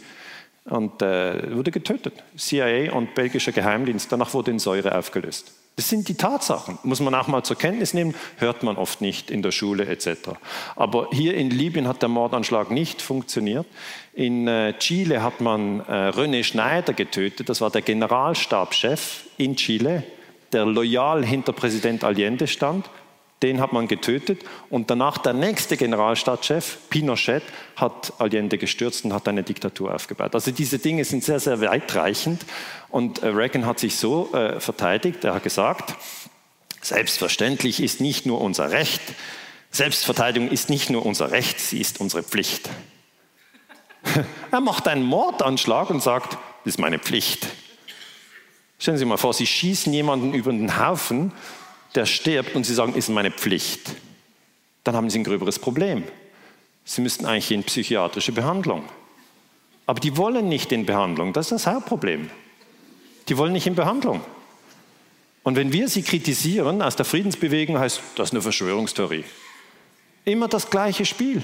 Und äh, wurde getötet. CIA und belgischer Geheimdienst. Danach wurde in Säure aufgelöst. Das sind die Tatsachen, muss man auch mal zur Kenntnis nehmen, hört man oft nicht in der Schule etc. Aber hier in Libyen hat der Mordanschlag nicht funktioniert. In äh, Chile hat man äh, René Schneider getötet, das war der Generalstabschef in Chile, der loyal hinter Präsident Allende stand den hat man getötet und danach der nächste Generalstaatschef, Pinochet, hat Allende gestürzt und hat eine Diktatur aufgebaut. Also diese Dinge sind sehr, sehr weitreichend und äh, Reagan hat sich so äh, verteidigt, er hat gesagt, selbstverständlich ist nicht nur unser Recht, Selbstverteidigung ist nicht nur unser Recht, sie ist unsere Pflicht. er macht einen Mordanschlag und sagt, das ist meine Pflicht. Stellen Sie sich mal vor, Sie schießen jemanden über den Haufen der stirbt und Sie sagen, ist meine Pflicht, dann haben Sie ein gröberes Problem. Sie müssten eigentlich in psychiatrische Behandlung. Aber die wollen nicht in Behandlung, das ist das Hauptproblem. Die wollen nicht in Behandlung. Und wenn wir sie kritisieren aus der Friedensbewegung, heißt das eine Verschwörungstheorie. Immer das gleiche Spiel.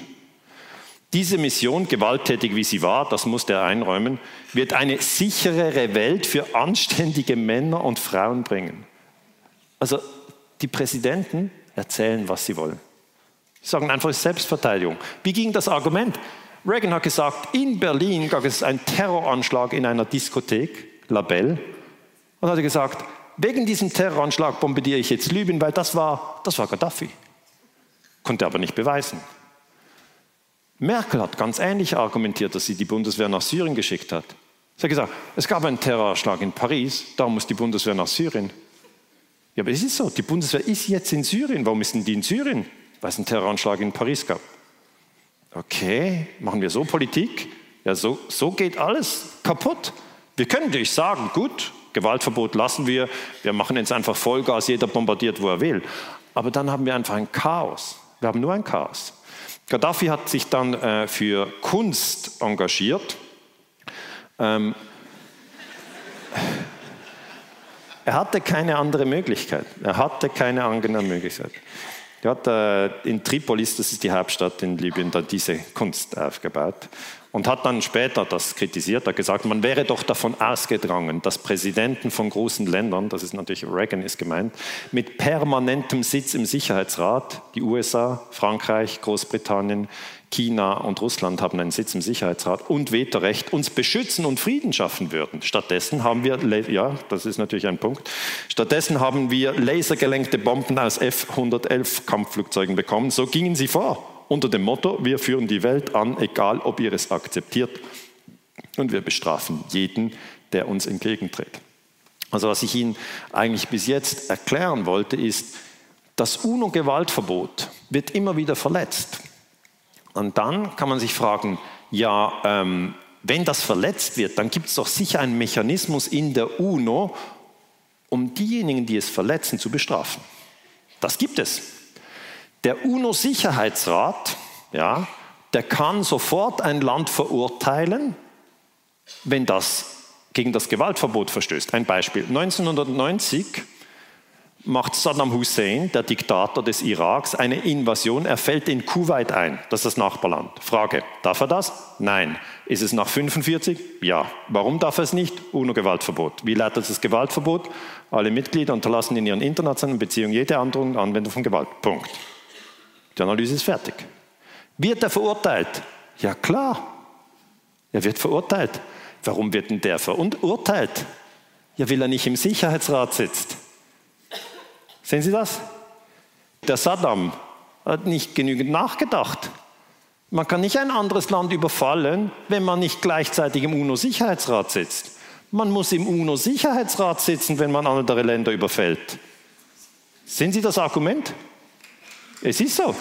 Diese Mission, gewalttätig wie sie war, das muss er einräumen, wird eine sicherere Welt für anständige Männer und Frauen bringen. Also die Präsidenten erzählen, was sie wollen. Sie sagen einfach, Selbstverteidigung. Wie ging das Argument? Reagan hat gesagt, in Berlin gab es einen Terroranschlag in einer Diskothek, Labelle, und hat gesagt, wegen diesem Terroranschlag bombardiere ich jetzt Libyen, weil das war, das war Gaddafi. Konnte aber nicht beweisen. Merkel hat ganz ähnlich argumentiert, dass sie die Bundeswehr nach Syrien geschickt hat. Sie hat gesagt, es gab einen Terroranschlag in Paris, darum muss die Bundeswehr nach Syrien. Ja, aber es ist so, die Bundeswehr ist jetzt in Syrien. Warum ist denn die in Syrien? Weil es einen Terroranschlag in Paris gab. Okay, machen wir so Politik? Ja, so, so geht alles kaputt. Wir können natürlich sagen, gut, Gewaltverbot lassen wir, wir machen jetzt einfach Vollgas, jeder bombardiert, wo er will. Aber dann haben wir einfach ein Chaos. Wir haben nur ein Chaos. Gaddafi hat sich dann äh, für Kunst engagiert. Ähm, er hatte keine andere Möglichkeit. Er hatte keine andere Möglichkeit. hat äh, in Tripolis, das ist die Hauptstadt in Libyen, da diese Kunst aufgebaut und hat dann später das kritisiert, hat gesagt, man wäre doch davon ausgedrangen, dass Präsidenten von großen Ländern, das ist natürlich Reagan ist gemeint, mit permanentem Sitz im Sicherheitsrat, die USA, Frankreich, Großbritannien, China und Russland haben einen Sitz im Sicherheitsrat und Vetorecht, uns beschützen und Frieden schaffen würden. Stattdessen haben wir, ja, das ist natürlich ein Punkt, stattdessen haben wir lasergelenkte Bomben aus F-111 Kampfflugzeugen bekommen. So gingen sie vor unter dem Motto, wir führen die Welt an, egal ob ihr es akzeptiert. Und wir bestrafen jeden, der uns entgegentritt. Also was ich Ihnen eigentlich bis jetzt erklären wollte, ist, das UNO-Gewaltverbot wird immer wieder verletzt. Und dann kann man sich fragen, ja, ähm, wenn das verletzt wird, dann gibt es doch sicher einen Mechanismus in der UNO, um diejenigen, die es verletzen, zu bestrafen. Das gibt es. Der UNO-Sicherheitsrat, ja, der kann sofort ein Land verurteilen, wenn das gegen das Gewaltverbot verstößt. Ein Beispiel. 1990 macht Saddam Hussein, der Diktator des Iraks, eine Invasion. Er fällt in Kuwait ein. Das ist das Nachbarland. Frage, darf er das? Nein. Ist es nach 45? Ja. Warum darf er es nicht? UNO-Gewaltverbot. Wie leitet das Gewaltverbot? Alle Mitglieder unterlassen in ihren internationalen Beziehungen jede Androhung Anwendung von Gewalt. Punkt. Die Analyse ist fertig. Wird er verurteilt? Ja klar, er wird verurteilt. Warum wird denn der verurteilt? Ja, weil er nicht im Sicherheitsrat sitzt. Sehen Sie das? Der Saddam hat nicht genügend nachgedacht. Man kann nicht ein anderes Land überfallen, wenn man nicht gleichzeitig im UNO-Sicherheitsrat sitzt. Man muss im UNO-Sicherheitsrat sitzen, wenn man andere Länder überfällt. Sehen Sie das Argument? Es ist so.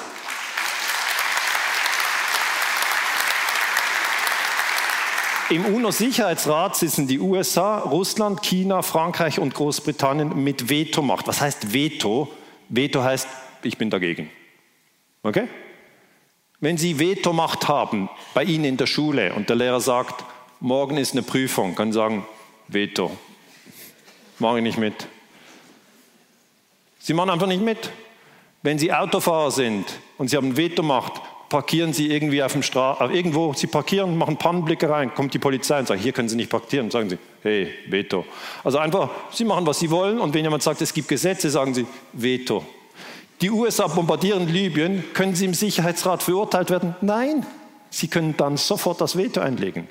Im UNO-Sicherheitsrat sitzen die USA, Russland, China, Frankreich und Großbritannien mit Vetomacht. Was heißt Veto? Veto heißt, ich bin dagegen. Okay? Wenn Sie Vetomacht haben bei Ihnen in der Schule und der Lehrer sagt, morgen ist eine Prüfung, können Sie sagen, Veto. Mache ich nicht mit. Sie machen einfach nicht mit. Wenn Sie Autofahrer sind und Sie haben Vetomacht, parkieren Sie irgendwie auf dem Stra irgendwo, Sie parkieren, machen Pannenblicke rein, kommt die Polizei und sagt, hier können Sie nicht parkieren, sagen Sie, hey, Veto. Also einfach, Sie machen, was Sie wollen und wenn jemand sagt, es gibt Gesetze, sagen Sie, Veto. Die USA bombardieren Libyen, können Sie im Sicherheitsrat verurteilt werden? Nein, Sie können dann sofort das Veto einlegen.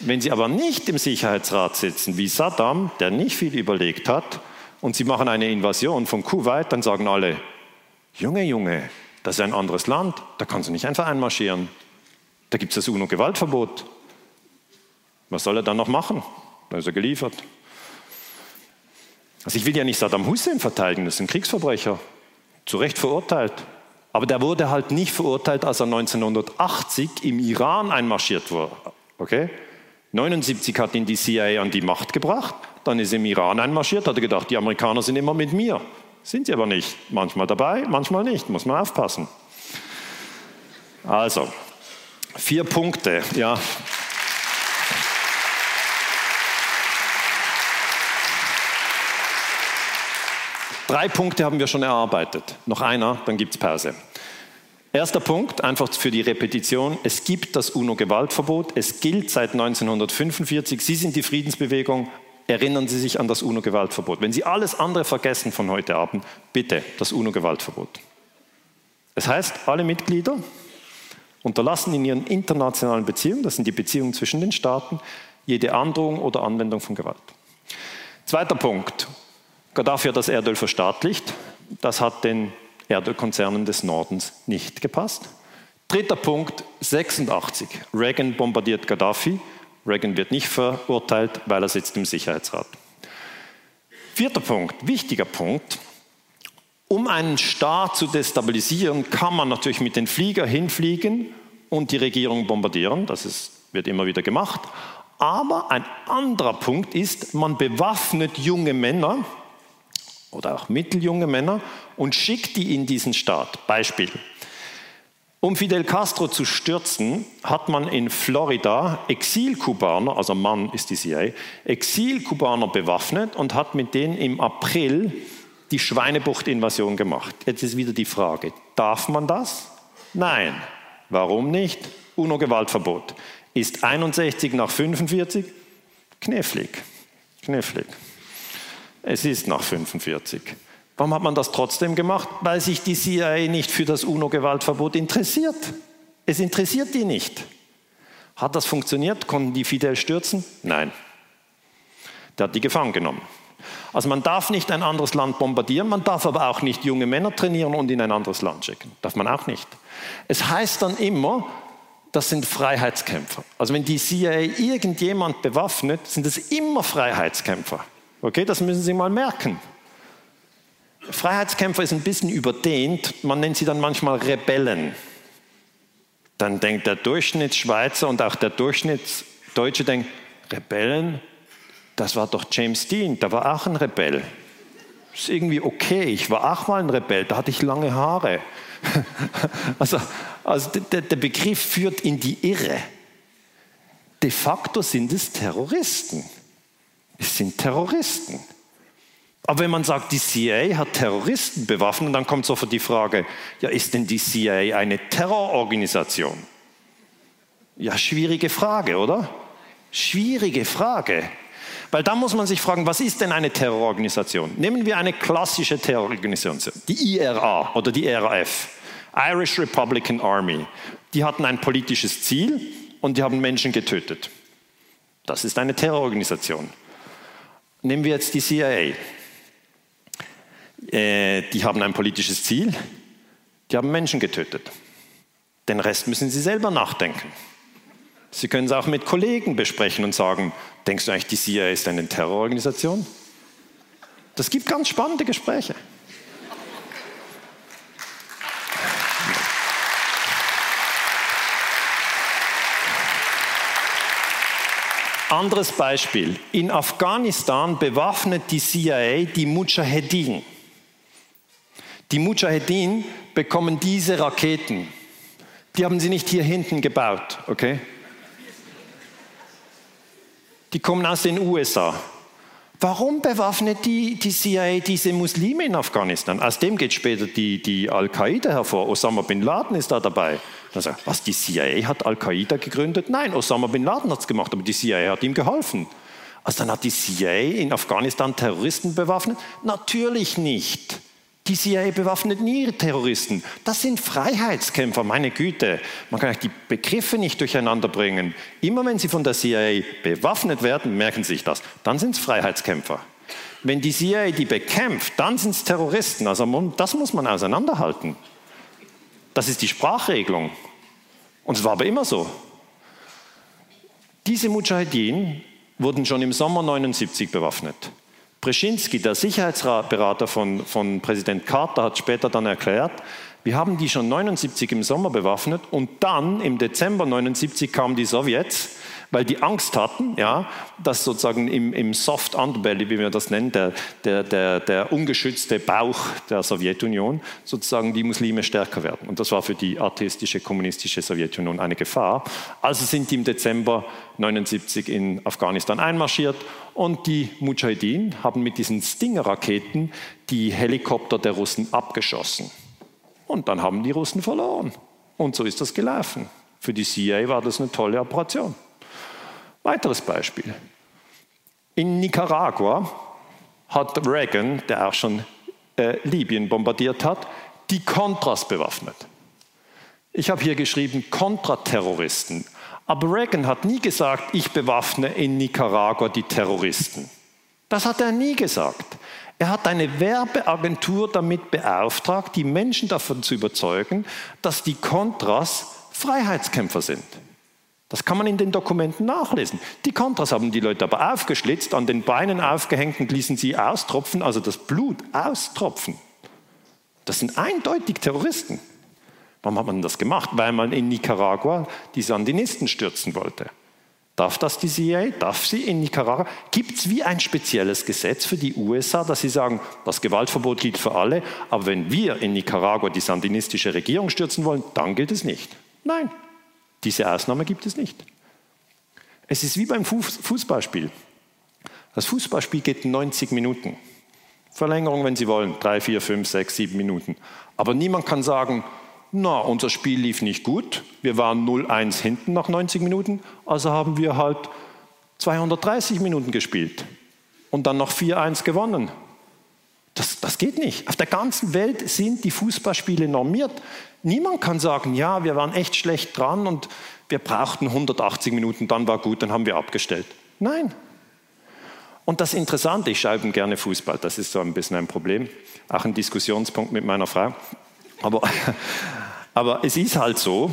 Wenn Sie aber nicht im Sicherheitsrat sitzen, wie Saddam, der nicht viel überlegt hat, und sie machen eine Invasion von Kuwait, dann sagen alle, Junge, Junge, das ist ein anderes Land, da kannst du nicht einfach einmarschieren. Da gibt es das UNO-Gewaltverbot. Was soll er dann noch machen? Da ist er geliefert. Also ich will ja nicht Saddam Hussein verteidigen, das ist ein Kriegsverbrecher, zu Recht verurteilt. Aber der wurde halt nicht verurteilt, als er 1980 im Iran einmarschiert wurde. Okay? 79 hat ihn die CIA an die Macht gebracht, dann ist er im Iran einmarschiert, hat er gedacht, die Amerikaner sind immer mit mir. Sind sie aber nicht. Manchmal dabei, manchmal nicht, muss man aufpassen. Also, vier Punkte, ja. Drei Punkte haben wir schon erarbeitet. Noch einer, dann gibt es Pause. Erster Punkt, einfach für die Repetition. Es gibt das UNO-Gewaltverbot. Es gilt seit 1945. Sie sind die Friedensbewegung. Erinnern Sie sich an das UNO-Gewaltverbot. Wenn Sie alles andere vergessen von heute Abend, bitte das UNO-Gewaltverbot. Es heißt, alle Mitglieder unterlassen in ihren internationalen Beziehungen, das sind die Beziehungen zwischen den Staaten, jede Androhung oder Anwendung von Gewalt. Zweiter Punkt. Gaddafi hat das Erdöl verstaatlicht. Das hat den Erdölkonzernen des Nordens nicht gepasst. Dritter Punkt, 86. Reagan bombardiert Gaddafi. Reagan wird nicht verurteilt, weil er sitzt im Sicherheitsrat. Vierter Punkt, wichtiger Punkt. Um einen Staat zu destabilisieren, kann man natürlich mit den Flieger hinfliegen und die Regierung bombardieren. Das ist, wird immer wieder gemacht. Aber ein anderer Punkt ist, man bewaffnet junge Männer, oder auch mitteljunge Männer und schickt die in diesen Staat. Beispiel. Um Fidel Castro zu stürzen, hat man in Florida Exilkubaner, also Mann ist die CIA, Exilkubaner bewaffnet und hat mit denen im April die Schweinebucht-Invasion gemacht. Jetzt ist wieder die Frage, darf man das? Nein. Warum nicht? UNO-Gewaltverbot. Ist 61 nach 45? Knifflig. Knifflig. Es ist nach 45. Warum hat man das trotzdem gemacht? Weil sich die CIA nicht für das UNO-Gewaltverbot interessiert. Es interessiert die nicht. Hat das funktioniert? Konnten die Fidel stürzen? Nein. Der hat die gefangen genommen. Also man darf nicht ein anderes Land bombardieren, man darf aber auch nicht junge Männer trainieren und in ein anderes Land schicken. Darf man auch nicht. Es heißt dann immer, das sind Freiheitskämpfer. Also wenn die CIA irgendjemand bewaffnet, sind es immer Freiheitskämpfer. Okay, das müssen Sie mal merken. Freiheitskämpfer ist ein bisschen überdehnt, man nennt sie dann manchmal Rebellen. Dann denkt der Durchschnittsschweizer und auch der Durchschnittsdeutsche denkt, Rebellen? Das war doch James Dean, da war auch ein Rebell. Ist irgendwie okay, ich war auch mal ein Rebell, da hatte ich lange Haare. also, also der, der Begriff führt in die Irre. De facto sind es Terroristen. Es sind Terroristen. Aber wenn man sagt, die CIA hat Terroristen bewaffnet, dann kommt sofort die Frage, ja, ist denn die CIA eine Terrororganisation? Ja, schwierige Frage, oder? Schwierige Frage. Weil da muss man sich fragen, was ist denn eine Terrororganisation? Nehmen wir eine klassische Terrororganisation, die IRA oder die RAF, Irish Republican Army. Die hatten ein politisches Ziel und die haben Menschen getötet. Das ist eine Terrororganisation. Nehmen wir jetzt die CIA. Äh, die haben ein politisches Ziel, die haben Menschen getötet. Den Rest müssen sie selber nachdenken. Sie können es auch mit Kollegen besprechen und sagen, denkst du eigentlich, die CIA ist eine Terrororganisation? Das gibt ganz spannende Gespräche. Anderes Beispiel. In Afghanistan bewaffnet die CIA die Mujahedin. Die Mujahedin bekommen diese Raketen. Die haben sie nicht hier hinten gebaut, okay? Die kommen aus den USA. Warum bewaffnet die, die CIA diese Muslime in Afghanistan? Aus dem geht später die, die Al-Qaida hervor. Osama bin Laden ist da dabei. Also, was, die CIA hat Al-Qaida gegründet? Nein, Osama bin Laden hat es gemacht, aber die CIA hat ihm geholfen. Also dann hat die CIA in Afghanistan Terroristen bewaffnet? Natürlich nicht. Die CIA bewaffnet nie Terroristen. Das sind Freiheitskämpfer, meine Güte. Man kann die Begriffe nicht durcheinander bringen. Immer wenn sie von der CIA bewaffnet werden, merken Sie sich das, dann sind es Freiheitskämpfer. Wenn die CIA die bekämpft, dann sind es Terroristen. Also das muss man auseinanderhalten. Das ist die Sprachregelung. Und es war aber immer so. Diese Mujahideen wurden schon im Sommer 79 bewaffnet. Brzezinski, der Sicherheitsberater von, von Präsident Carter, hat später dann erklärt, wir haben die schon 79 im Sommer bewaffnet und dann im Dezember 79 kamen die Sowjets weil die Angst hatten, ja, dass sozusagen im, im Soft Underbelly, wie wir das nennen, der, der, der, der ungeschützte Bauch der Sowjetunion, sozusagen die Muslime stärker werden. Und das war für die atheistische, kommunistische Sowjetunion eine Gefahr. Also sind die im Dezember 79 in Afghanistan einmarschiert und die Mujahideen haben mit diesen Stinger-Raketen die Helikopter der Russen abgeschossen. Und dann haben die Russen verloren. Und so ist das gelaufen. Für die CIA war das eine tolle Operation. Weiteres Beispiel. In Nicaragua hat Reagan, der auch schon äh, Libyen bombardiert hat, die Contras bewaffnet. Ich habe hier geschrieben Kontraterroristen. Aber Reagan hat nie gesagt, ich bewaffne in Nicaragua die Terroristen. Das hat er nie gesagt. Er hat eine Werbeagentur damit beauftragt, die Menschen davon zu überzeugen, dass die Contras Freiheitskämpfer sind. Das kann man in den Dokumenten nachlesen. Die Kontras haben die Leute aber aufgeschlitzt, an den Beinen aufgehängt und ließen sie austropfen, also das Blut austropfen. Das sind eindeutig Terroristen. Warum hat man das gemacht? Weil man in Nicaragua die Sandinisten stürzen wollte. Darf das die CIA? Darf sie in Nicaragua? Gibt es wie ein spezielles Gesetz für die USA, dass sie sagen, das Gewaltverbot gilt für alle, aber wenn wir in Nicaragua die sandinistische Regierung stürzen wollen, dann gilt es nicht? Nein, diese Ausnahme gibt es nicht. Es ist wie beim Fußballspiel. Das Fußballspiel geht 90 Minuten. Verlängerung, wenn Sie wollen, drei, vier, fünf, sechs, sieben Minuten. Aber niemand kann sagen, na, unser Spiel lief nicht gut, wir waren 0-1 hinten nach 90 Minuten, also haben wir halt 230 Minuten gespielt und dann noch 4-1 gewonnen. Das, das geht nicht. Auf der ganzen Welt sind die Fußballspiele normiert. Niemand kann sagen, ja, wir waren echt schlecht dran und wir brauchten 180 Minuten, dann war gut, dann haben wir abgestellt. Nein. Und das Interessante, ich schaue eben gerne Fußball, das ist so ein bisschen ein Problem, auch ein Diskussionspunkt mit meiner Frau. Aber, aber es ist halt so,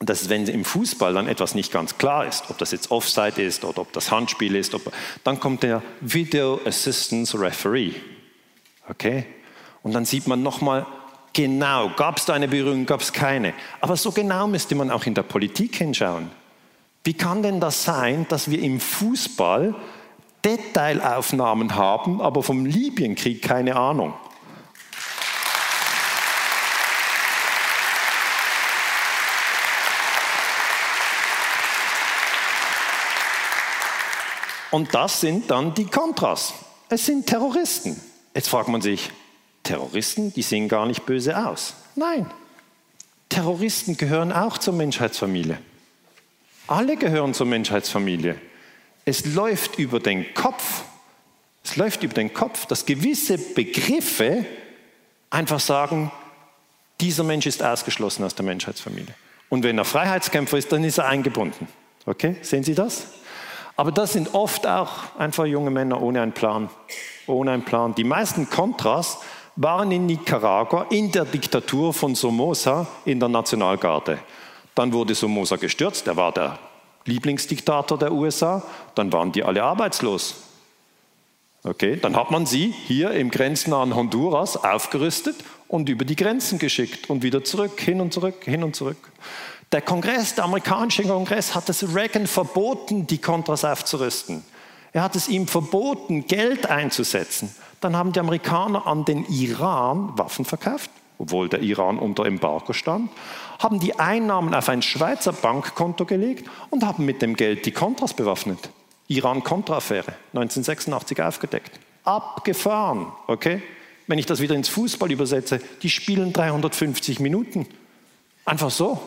dass wenn im Fußball dann etwas nicht ganz klar ist, ob das jetzt Offside ist oder ob das Handspiel ist, ob, dann kommt der Video Assistance Referee. Okay? Und dann sieht man nochmal genau, gab es da eine Berührung, gab es keine. Aber so genau müsste man auch in der Politik hinschauen. Wie kann denn das sein, dass wir im Fußball Detailaufnahmen haben, aber vom Libyenkrieg keine Ahnung? Und das sind dann die Kontras. Es sind Terroristen. Jetzt fragt man sich, Terroristen, die sehen gar nicht böse aus. Nein, Terroristen gehören auch zur Menschheitsfamilie. Alle gehören zur Menschheitsfamilie. Es läuft über den Kopf, es läuft über den Kopf, dass gewisse Begriffe einfach sagen, dieser Mensch ist ausgeschlossen aus der Menschheitsfamilie. Und wenn er Freiheitskämpfer ist, dann ist er eingebunden. Okay, sehen Sie das? Aber das sind oft auch einfach junge Männer ohne einen Plan. Ohne einen Plan. Die meisten Kontras waren in Nicaragua in der Diktatur von Somoza in der Nationalgarde. Dann wurde Somoza gestürzt, er war der Lieblingsdiktator der USA, dann waren die alle arbeitslos. Okay, dann hat man sie hier im grenznahen Honduras aufgerüstet und über die Grenzen geschickt und wieder zurück, hin und zurück, hin und zurück. Der Kongress, der amerikanische Kongress hat es Reagan verboten, die Contras aufzurüsten. Er hat es ihm verboten, Geld einzusetzen. Dann haben die Amerikaner an den Iran Waffen verkauft, obwohl der Iran unter Embargo stand, haben die Einnahmen auf ein Schweizer Bankkonto gelegt und haben mit dem Geld die Contras bewaffnet. Iran-Contra-Affäre, 1986 aufgedeckt. Abgefahren, okay? Wenn ich das wieder ins Fußball übersetze, die spielen 350 Minuten. Einfach so.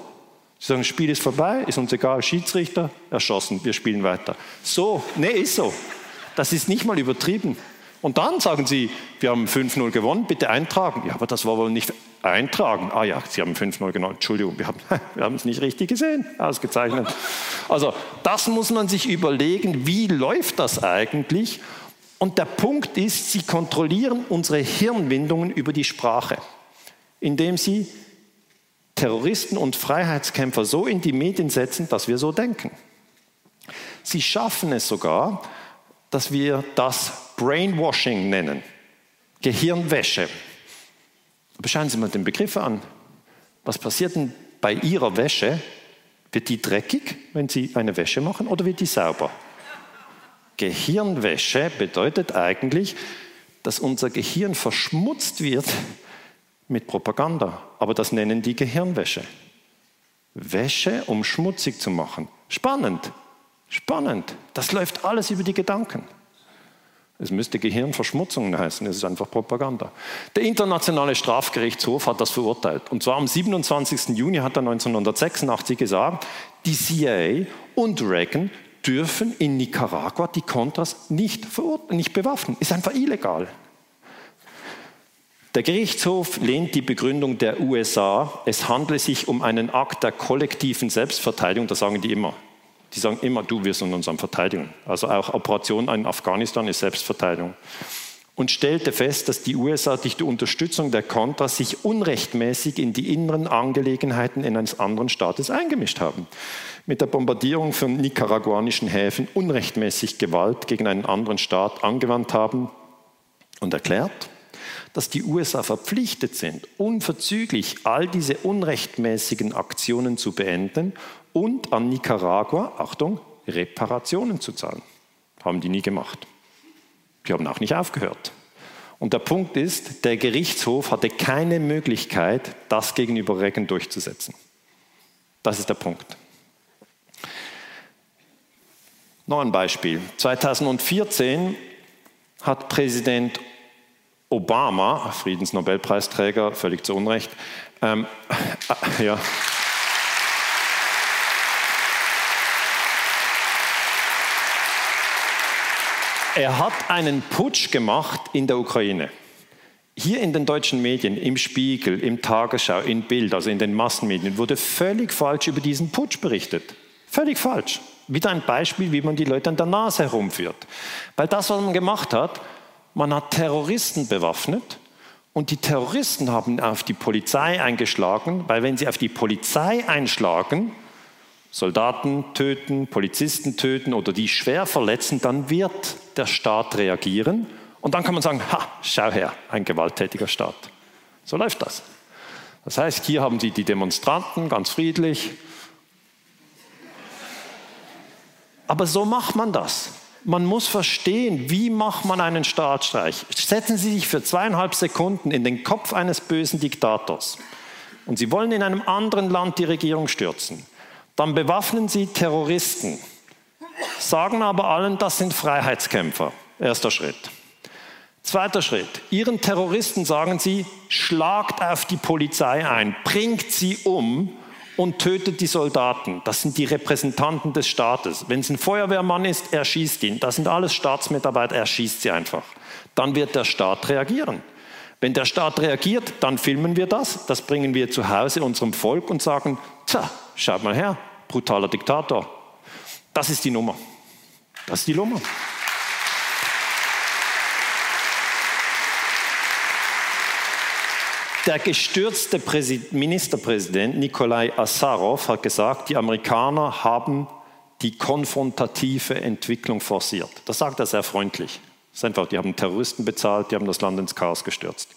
Sie sagen, Spiel ist vorbei, ist uns egal, Schiedsrichter, erschossen, wir spielen weiter. So, nee, ist so. Das ist nicht mal übertrieben. Und dann sagen Sie, wir haben 5-0 gewonnen, bitte eintragen. Ja, aber das war wohl nicht eintragen. Ah ja, Sie haben 5-0 gewonnen, Entschuldigung, wir haben, wir haben es nicht richtig gesehen. Ausgezeichnet. Also, das muss man sich überlegen, wie läuft das eigentlich? Und der Punkt ist, Sie kontrollieren unsere Hirnwindungen über die Sprache, indem Sie Terroristen und Freiheitskämpfer so in die Medien setzen, dass wir so denken. Sie schaffen es sogar, dass wir das Brainwashing nennen, Gehirnwäsche. Aber schauen Sie mal den Begriff an. Was passiert denn bei Ihrer Wäsche? Wird die dreckig, wenn Sie eine Wäsche machen, oder wird die sauber? Gehirnwäsche bedeutet eigentlich, dass unser Gehirn verschmutzt wird mit Propaganda. Aber das nennen die Gehirnwäsche. Wäsche, um schmutzig zu machen. Spannend, spannend. Das läuft alles über die Gedanken. Es müsste Gehirnverschmutzung heißen, es ist einfach Propaganda. Der Internationale Strafgerichtshof hat das verurteilt. Und zwar am 27. Juni hat er 1986 gesagt, die CIA und Reagan dürfen in Nicaragua die Contras nicht, nicht bewaffnen. Ist einfach illegal. Der Gerichtshof lehnt die Begründung der USA, es handle sich um einen Akt der kollektiven Selbstverteidigung, das sagen die immer. Die sagen immer, du, wir sind uns am Verteidigen. Also auch Operation in Afghanistan ist Selbstverteidigung. Und stellte fest, dass die USA durch die Unterstützung der Contras sich unrechtmäßig in die inneren Angelegenheiten eines anderen Staates eingemischt haben. Mit der Bombardierung von nicaraguanischen Häfen unrechtmäßig Gewalt gegen einen anderen Staat angewandt haben und erklärt, dass die USA verpflichtet sind, unverzüglich all diese unrechtmäßigen Aktionen zu beenden und an Nicaragua, Achtung, Reparationen zu zahlen. Haben die nie gemacht. Die haben auch nicht aufgehört. Und der Punkt ist, der Gerichtshof hatte keine Möglichkeit, das gegenüber Reagan durchzusetzen. Das ist der Punkt. Noch ein Beispiel. 2014 hat Präsident Obama, Friedensnobelpreisträger, völlig zu Unrecht, ähm, äh, ja. Er hat einen Putsch gemacht in der Ukraine. Hier in den deutschen Medien, im Spiegel, im Tagesschau, in Bild, also in den Massenmedien, wurde völlig falsch über diesen Putsch berichtet. Völlig falsch. Wieder ein Beispiel, wie man die Leute an der Nase herumführt. Weil das, was man gemacht hat, man hat Terroristen bewaffnet und die Terroristen haben auf die Polizei eingeschlagen, weil wenn sie auf die Polizei einschlagen, Soldaten töten, Polizisten töten oder die schwer verletzen, dann wird der Staat reagieren und dann kann man sagen, ha, schau her, ein gewalttätiger Staat. So läuft das. Das heißt, hier haben Sie die Demonstranten ganz friedlich. Aber so macht man das. Man muss verstehen, wie macht man einen Staatsstreich. Setzen Sie sich für zweieinhalb Sekunden in den Kopf eines bösen Diktators und Sie wollen in einem anderen Land die Regierung stürzen. Dann bewaffnen Sie Terroristen, sagen aber allen, das sind Freiheitskämpfer. Erster Schritt. Zweiter Schritt. Ihren Terroristen sagen Sie, schlagt auf die Polizei ein, bringt sie um und tötet die Soldaten. Das sind die Repräsentanten des Staates. Wenn es ein Feuerwehrmann ist, er schießt ihn. Das sind alles Staatsmitarbeiter, er schießt sie einfach. Dann wird der Staat reagieren. Wenn der Staat reagiert, dann filmen wir das, das bringen wir zu Hause unserem Volk und sagen, tja, schaut mal her, brutaler Diktator. Das ist die Nummer. Das ist die Nummer. Der gestürzte Ministerpräsident Nikolai Asarov hat gesagt, die Amerikaner haben die konfrontative Entwicklung forciert. Das sagt er sehr freundlich. Das ist einfach, die haben Terroristen bezahlt, die haben das Land ins Chaos gestürzt.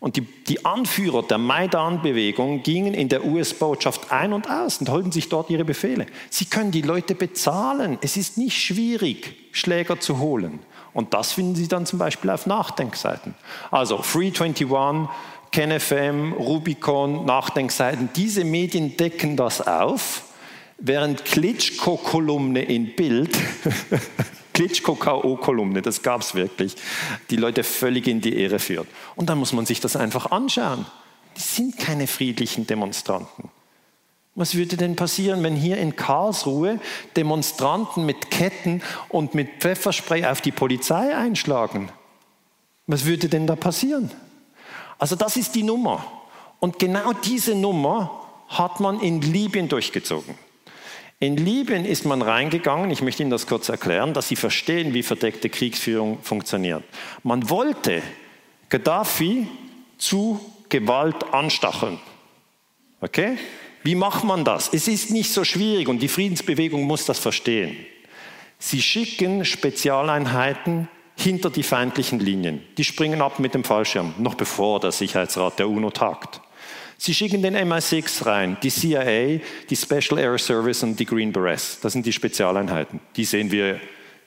Und die, die Anführer der Maidan-Bewegung gingen in der US-Botschaft ein und aus und holten sich dort ihre Befehle. Sie können die Leute bezahlen. Es ist nicht schwierig, Schläger zu holen. Und das finden Sie dann zum Beispiel auf Nachdenkseiten. Also Free 21, KenFM, Rubicon, Nachdenkseiten, diese Medien decken das auf, während Klitschko-Kolumne in Bild, Klitschko-K.O.-Kolumne, das gab es wirklich, die Leute völlig in die Ehre führt. Und dann muss man sich das einfach anschauen. Die sind keine friedlichen Demonstranten. Was würde denn passieren, wenn hier in Karlsruhe Demonstranten mit Ketten und mit Pfefferspray auf die Polizei einschlagen? Was würde denn da passieren? Also das ist die Nummer. Und genau diese Nummer hat man in Libyen durchgezogen. In Libyen ist man reingegangen, ich möchte Ihnen das kurz erklären, dass Sie verstehen, wie verdeckte Kriegsführung funktioniert. Man wollte Gaddafi zu Gewalt anstacheln. Okay? Wie macht man das? Es ist nicht so schwierig und die Friedensbewegung muss das verstehen. Sie schicken Spezialeinheiten hinter die feindlichen Linien. Die springen ab mit dem Fallschirm, noch bevor der Sicherheitsrat der UNO tagt. Sie schicken den MI6 rein, die CIA, die Special Air Service und die Green Berets. Das sind die Spezialeinheiten. Die sehen wir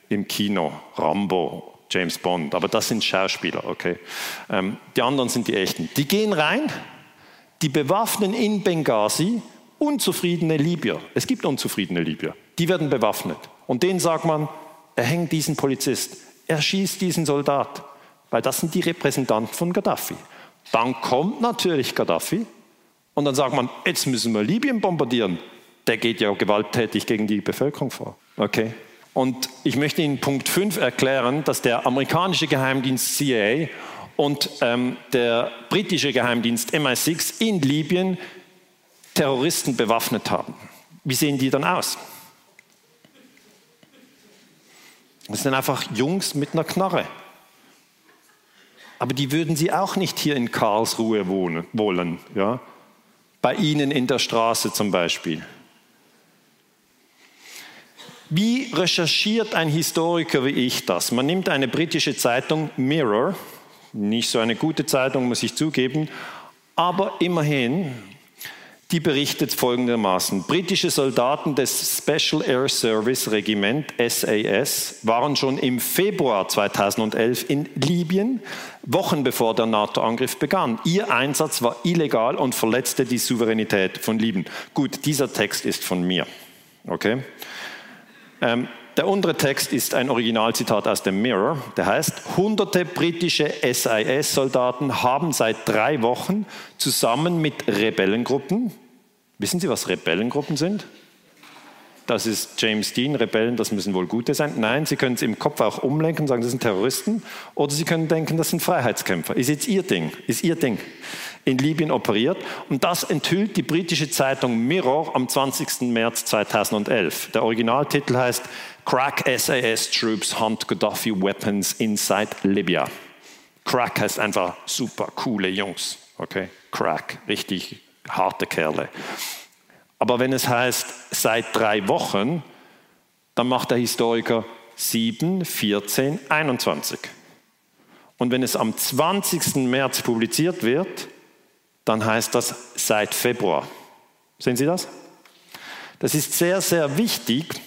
im Kino, Rambo, James Bond, aber das sind Schauspieler, okay. Ähm, die anderen sind die echten. Die gehen rein, die bewaffnen in Benghazi unzufriedene Libyer. Es gibt unzufriedene Libyer. Die werden bewaffnet. Und denen sagt man, erhängt diesen Polizist, erschießt diesen Soldat, weil das sind die Repräsentanten von Gaddafi. Dann kommt natürlich Gaddafi und dann sagt man, jetzt müssen wir Libyen bombardieren. Der geht ja gewalttätig gegen die Bevölkerung vor. Okay? Und ich möchte Ihnen Punkt 5 erklären, dass der amerikanische Geheimdienst CIA und ähm, der britische Geheimdienst MI6 in Libyen Terroristen bewaffnet haben. Wie sehen die dann aus? Das sind einfach Jungs mit einer Knarre. Aber die würden sie auch nicht hier in Karlsruhe wohnen, wollen. Ja? Bei Ihnen in der Straße zum Beispiel. Wie recherchiert ein Historiker wie ich das? Man nimmt eine britische Zeitung Mirror, nicht so eine gute Zeitung, muss ich zugeben, aber immerhin die berichtet folgendermaßen. Britische Soldaten des Special Air Service Regiment SAS waren schon im Februar 2011 in Libyen, Wochen bevor der NATO-Angriff begann. Ihr Einsatz war illegal und verletzte die Souveränität von Libyen. Gut, dieser Text ist von mir. Okay? Ähm, der untere Text ist ein Originalzitat aus dem Mirror. Der heißt, hunderte britische SIS-Soldaten haben seit drei Wochen zusammen mit Rebellengruppen, wissen Sie, was Rebellengruppen sind? das ist James Dean, Rebellen, das müssen wohl gute sein. Nein, Sie können es im Kopf auch umlenken und sagen, das sind Terroristen. Oder Sie können denken, das sind Freiheitskämpfer. Ist jetzt Ihr Ding, ist Ihr Ding. In Libyen operiert. Und das enthüllt die britische Zeitung Mirror am 20. März 2011. Der Originaltitel heißt Crack SAS Troops Hunt Gaddafi Weapons Inside Libya. Crack heißt einfach super coole Jungs. Okay? Crack, richtig harte Kerle. Aber wenn es heißt seit drei Wochen, dann macht der Historiker 7, 14, 21. Und wenn es am 20. März publiziert wird, dann heißt das seit Februar. Sehen Sie das? Das ist sehr, sehr wichtig,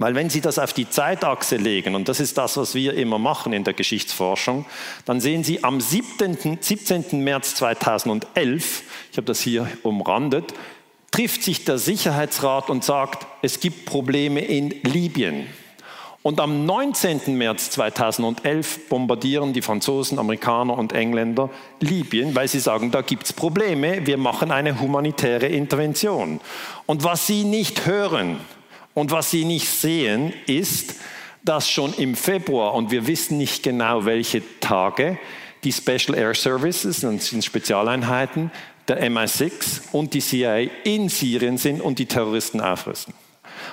weil wenn Sie das auf die Zeitachse legen, und das ist das, was wir immer machen in der Geschichtsforschung, dann sehen Sie am 17. 17. März 2011, ich habe das hier umrandet, trifft sich der Sicherheitsrat und sagt, es gibt Probleme in Libyen. Und am 19. März 2011 bombardieren die Franzosen, Amerikaner und Engländer Libyen, weil sie sagen, da gibt es Probleme, wir machen eine humanitäre Intervention. Und was sie nicht hören und was sie nicht sehen, ist, dass schon im Februar, und wir wissen nicht genau welche Tage, die Special Air Services, das sind Spezialeinheiten, der MI6 und die CIA in Syrien sind und die Terroristen aufrüsten.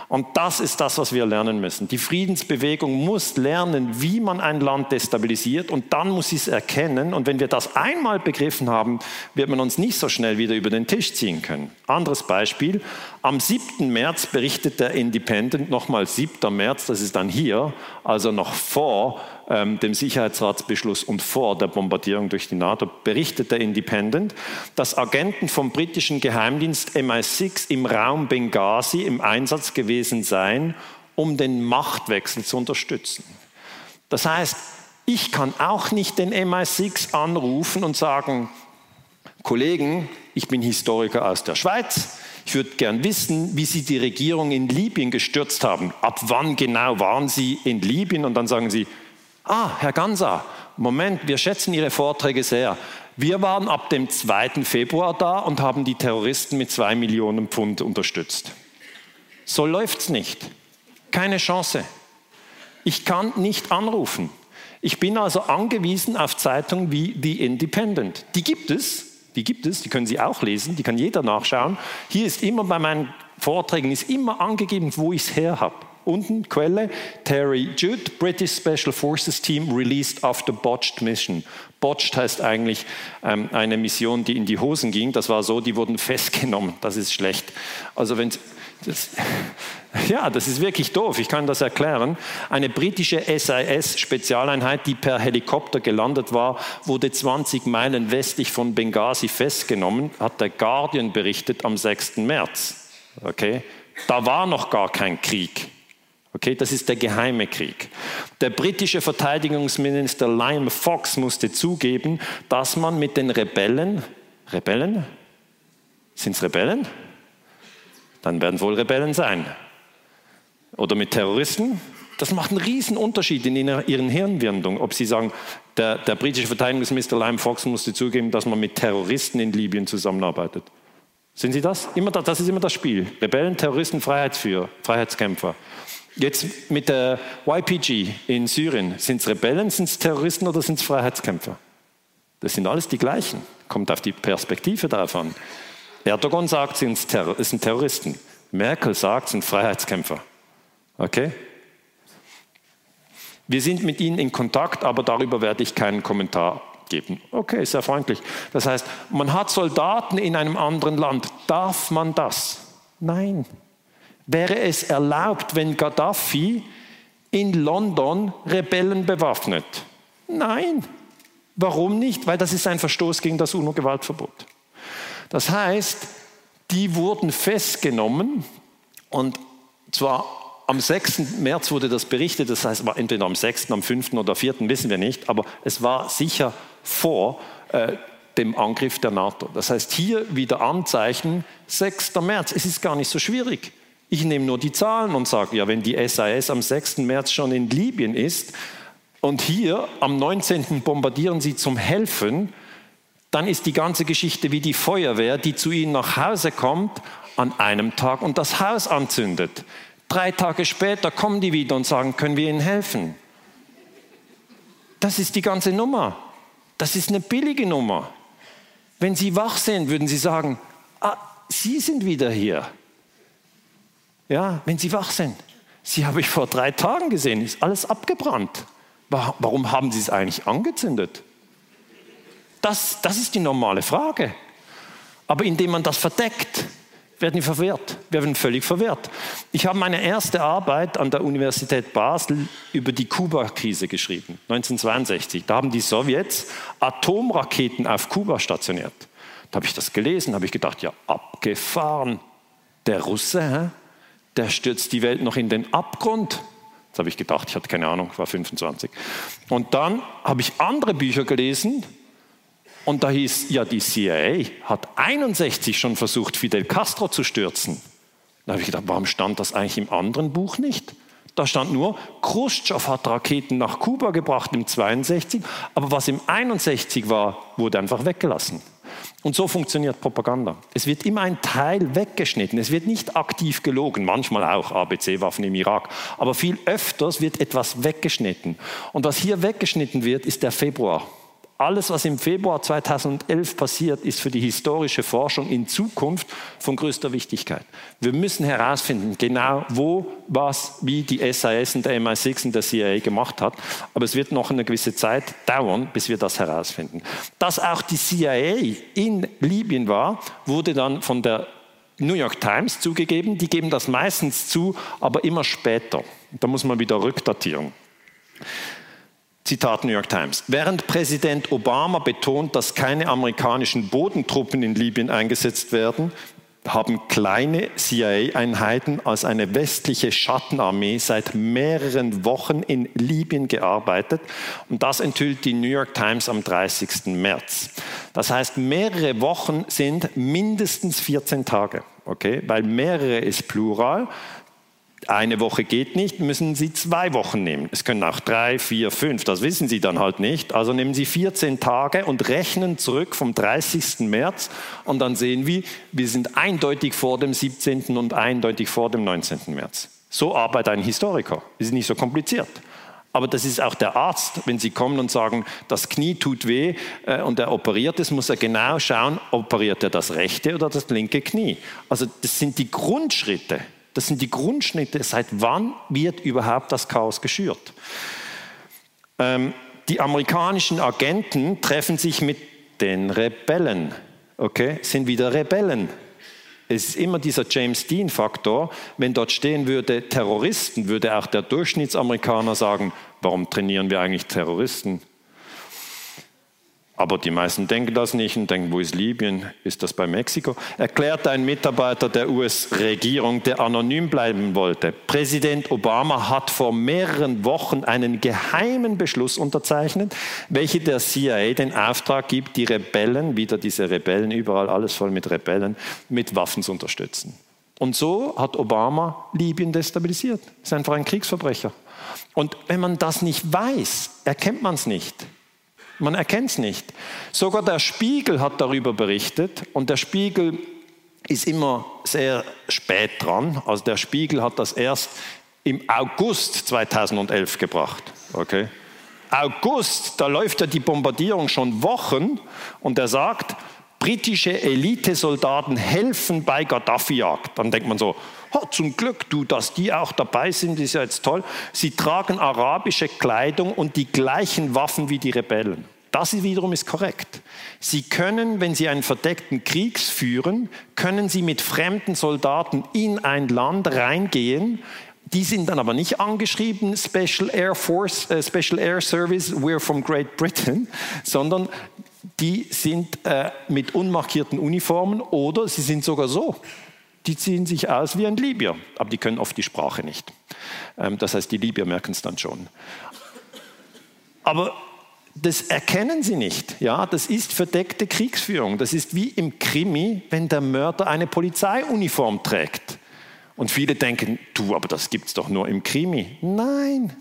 Und das ist das, was wir lernen müssen. Die Friedensbewegung muss lernen, wie man ein Land destabilisiert und dann muss sie es erkennen. Und wenn wir das einmal begriffen haben, wird man uns nicht so schnell wieder über den Tisch ziehen können. Anderes Beispiel. Am 7. März berichtet der Independent, nochmal 7. März, das ist dann hier, also noch vor ähm, dem Sicherheitsratsbeschluss und vor der Bombardierung durch die NATO, berichtet der Independent, dass Agenten vom britischen Geheimdienst MI6 im Raum Benghazi im Einsatz gewesen seien, um den Machtwechsel zu unterstützen. Das heißt, ich kann auch nicht den MI6 anrufen und sagen, Kollegen, ich bin Historiker aus der Schweiz, ich würde gern wissen, wie Sie die Regierung in Libyen gestürzt haben. Ab wann genau waren Sie in Libyen? Und dann sagen Sie, ah, Herr Gansa, Moment, wir schätzen Ihre Vorträge sehr. Wir waren ab dem 2. Februar da und haben die Terroristen mit zwei Millionen Pfund unterstützt. So läuft es nicht. Keine Chance. Ich kann nicht anrufen. Ich bin also angewiesen auf Zeitungen wie The Independent. Die gibt es, die gibt es, die können Sie auch lesen, die kann jeder nachschauen. Hier ist immer bei meinen Vorträgen ist immer angegeben, wo ich es her habe. Unten Quelle, Terry Judd, British Special Forces Team released after botched mission. Botched heißt eigentlich ähm, eine Mission, die in die Hosen ging. Das war so, die wurden festgenommen. Das ist schlecht. Also wenn das, ja, das ist wirklich doof, ich kann das erklären. Eine britische SIS-Spezialeinheit, die per Helikopter gelandet war, wurde 20 Meilen westlich von Benghazi festgenommen, hat der Guardian berichtet am 6. März. Okay? Da war noch gar kein Krieg. Okay, das ist der geheime Krieg. Der britische Verteidigungsminister Liam Fox musste zugeben, dass man mit den Rebellen, Rebellen? Sind es Rebellen? Dann werden wohl Rebellen sein. Oder mit Terroristen? Das macht einen riesen Unterschied in ihren Hirnwirndungen, ob sie sagen, der, der britische Verteidigungsminister Liam Fox musste zugeben, dass man mit Terroristen in Libyen zusammenarbeitet. Sind Sie das? Immer das? Das ist immer das Spiel. Rebellen, Terroristen, Freiheitsführer, Freiheitskämpfer. Jetzt mit der YPG in Syrien, sind es Rebellen, sind es Terroristen oder sind es Freiheitskämpfer? Das sind alles die gleichen. Kommt auf die Perspektive davon. Erdogan sagt, es sind Terroristen. Merkel sagt, es sind Freiheitskämpfer. Okay? Wir sind mit ihnen in Kontakt, aber darüber werde ich keinen Kommentar geben. Okay, sehr freundlich. Das heißt, man hat Soldaten in einem anderen Land. Darf man das? Nein. Wäre es erlaubt, wenn Gaddafi in London Rebellen bewaffnet? Nein. Warum nicht? Weil das ist ein Verstoß gegen das UNO-Gewaltverbot. Das heißt, die wurden festgenommen und zwar am 6. März wurde das berichtet, das heißt, war entweder am 6., am 5. oder 4., wissen wir nicht, aber es war sicher vor äh, dem Angriff der NATO. Das heißt, hier wieder Anzeichen, 6. März, es ist gar nicht so schwierig. Ich nehme nur die Zahlen und sage, ja, wenn die SAS am 6. März schon in Libyen ist und hier am 19. bombardieren sie zum Helfen, dann ist die ganze Geschichte wie die Feuerwehr, die zu ihnen nach Hause kommt an einem Tag und das Haus anzündet. Drei Tage später kommen die wieder und sagen, können wir ihnen helfen? Das ist die ganze Nummer. Das ist eine billige Nummer. Wenn Sie wach sind, würden Sie sagen, ah, Sie sind wieder hier. Ja, wenn Sie wach sind. Sie habe ich vor drei Tagen gesehen, ist alles abgebrannt. Warum haben Sie es eigentlich angezündet? Das, das ist die normale Frage. Aber indem man das verdeckt, werden wir verwirrt. Wir werden völlig verwirrt. Ich habe meine erste Arbeit an der Universität Basel über die Kuba-Krise geschrieben, 1962. Da haben die Sowjets Atomraketen auf Kuba stationiert. Da habe ich das gelesen, habe ich gedacht, ja, abgefahren. Der Russe, hä? Der stürzt die Welt noch in den Abgrund. Das habe ich gedacht, ich hatte keine Ahnung, war 25. Und dann habe ich andere Bücher gelesen, und da hieß, ja, die CIA hat 61 schon versucht, Fidel Castro zu stürzen. Da habe ich gedacht, warum stand das eigentlich im anderen Buch nicht? Da stand nur, Khrushchev hat Raketen nach Kuba gebracht im 62, aber was im 61 war, wurde einfach weggelassen. Und so funktioniert Propaganda. Es wird immer ein Teil weggeschnitten. Es wird nicht aktiv gelogen, manchmal auch ABC-Waffen im Irak. Aber viel öfters wird etwas weggeschnitten. Und was hier weggeschnitten wird, ist der Februar. Alles, was im Februar 2011 passiert, ist für die historische Forschung in Zukunft von größter Wichtigkeit. Wir müssen herausfinden, genau wo, was, wie die SAS und der MI6 und der CIA gemacht hat. Aber es wird noch eine gewisse Zeit dauern, bis wir das herausfinden. Dass auch die CIA in Libyen war, wurde dann von der New York Times zugegeben. Die geben das meistens zu, aber immer später. Da muss man wieder rückdatieren. Zitat New York Times. Während Präsident Obama betont, dass keine amerikanischen Bodentruppen in Libyen eingesetzt werden, haben kleine CIA-Einheiten als eine westliche Schattenarmee seit mehreren Wochen in Libyen gearbeitet. Und das enthüllt die New York Times am 30. März. Das heißt, mehrere Wochen sind mindestens 14 Tage. Okay? Weil mehrere ist Plural eine Woche geht nicht, müssen Sie zwei Wochen nehmen. Es können auch drei, vier, fünf, das wissen Sie dann halt nicht. Also nehmen Sie 14 Tage und rechnen zurück vom 30. März und dann sehen wir, wir sind eindeutig vor dem 17. und eindeutig vor dem 19. März. So arbeitet ein Historiker. Ist nicht so kompliziert. Aber das ist auch der Arzt, wenn Sie kommen und sagen, das Knie tut weh äh, und er operiert es, muss er genau schauen, operiert er das rechte oder das linke Knie. Also das sind die Grundschritte. Das sind die Grundschnitte, seit wann wird überhaupt das Chaos geschürt. Ähm, die amerikanischen Agenten treffen sich mit den Rebellen, okay, sind wieder Rebellen. Es ist immer dieser James Dean-Faktor. Wenn dort stehen würde Terroristen, würde auch der Durchschnittsamerikaner sagen, warum trainieren wir eigentlich Terroristen? Aber die meisten denken das nicht und denken, wo ist Libyen? Ist das bei Mexiko? Erklärt ein Mitarbeiter der US-Regierung, der anonym bleiben wollte. Präsident Obama hat vor mehreren Wochen einen geheimen Beschluss unterzeichnet, welcher der CIA den Auftrag gibt, die Rebellen, wieder diese Rebellen, überall alles voll mit Rebellen, mit Waffen zu unterstützen. Und so hat Obama Libyen destabilisiert. Ist einfach ein Kriegsverbrecher. Und wenn man das nicht weiß, erkennt man es nicht. Man erkennt es nicht. Sogar der Spiegel hat darüber berichtet und der Spiegel ist immer sehr spät dran. Also der Spiegel hat das erst im August 2011 gebracht. Okay? August, da läuft ja die Bombardierung schon Wochen und er sagt, britische Elitesoldaten helfen bei Gaddafi-Jagd. Dann denkt man so, oh, zum Glück, du, dass die auch dabei sind, ist ja jetzt toll. Sie tragen arabische Kleidung und die gleichen Waffen wie die Rebellen. Das wiederum ist korrekt. Sie können, wenn Sie einen verdeckten Krieg führen, können Sie mit fremden Soldaten in ein Land reingehen. Die sind dann aber nicht angeschrieben Special Air Force, äh, Special Air Service, we're from Great Britain, sondern die sind äh, mit unmarkierten Uniformen oder sie sind sogar so die ziehen sich aus wie ein Libyer, aber die können oft die Sprache nicht. Ähm, das heißt, die Libyer merken es dann schon. Aber das erkennen sie nicht. Ja, das ist verdeckte Kriegsführung. Das ist wie im Krimi, wenn der Mörder eine Polizeiuniform trägt. Und viele denken, du, aber das gibt es doch nur im Krimi. Nein,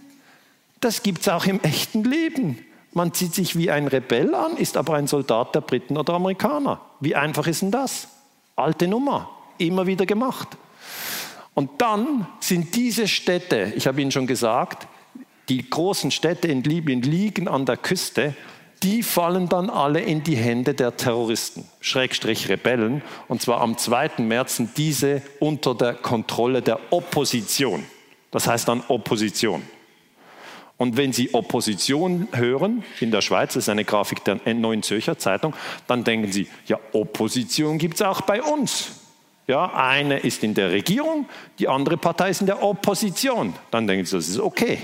das gibt es auch im echten Leben. Man zieht sich wie ein Rebell an, ist aber ein Soldat der Briten oder Amerikaner. Wie einfach ist denn das? Alte Nummer, immer wieder gemacht. Und dann sind diese Städte, ich habe Ihnen schon gesagt, die großen Städte in Libyen liegen an der Küste, die fallen dann alle in die Hände der Terroristen, Schrägstrich Rebellen. Und zwar am 2. März sind diese unter der Kontrolle der Opposition. Das heißt dann Opposition. Und wenn Sie Opposition hören, in der Schweiz, das ist eine Grafik der Neuen Zürcher Zeitung, dann denken Sie, ja, Opposition gibt es auch bei uns. Ja, eine ist in der Regierung, die andere Partei ist in der Opposition. Dann denken Sie, das ist okay.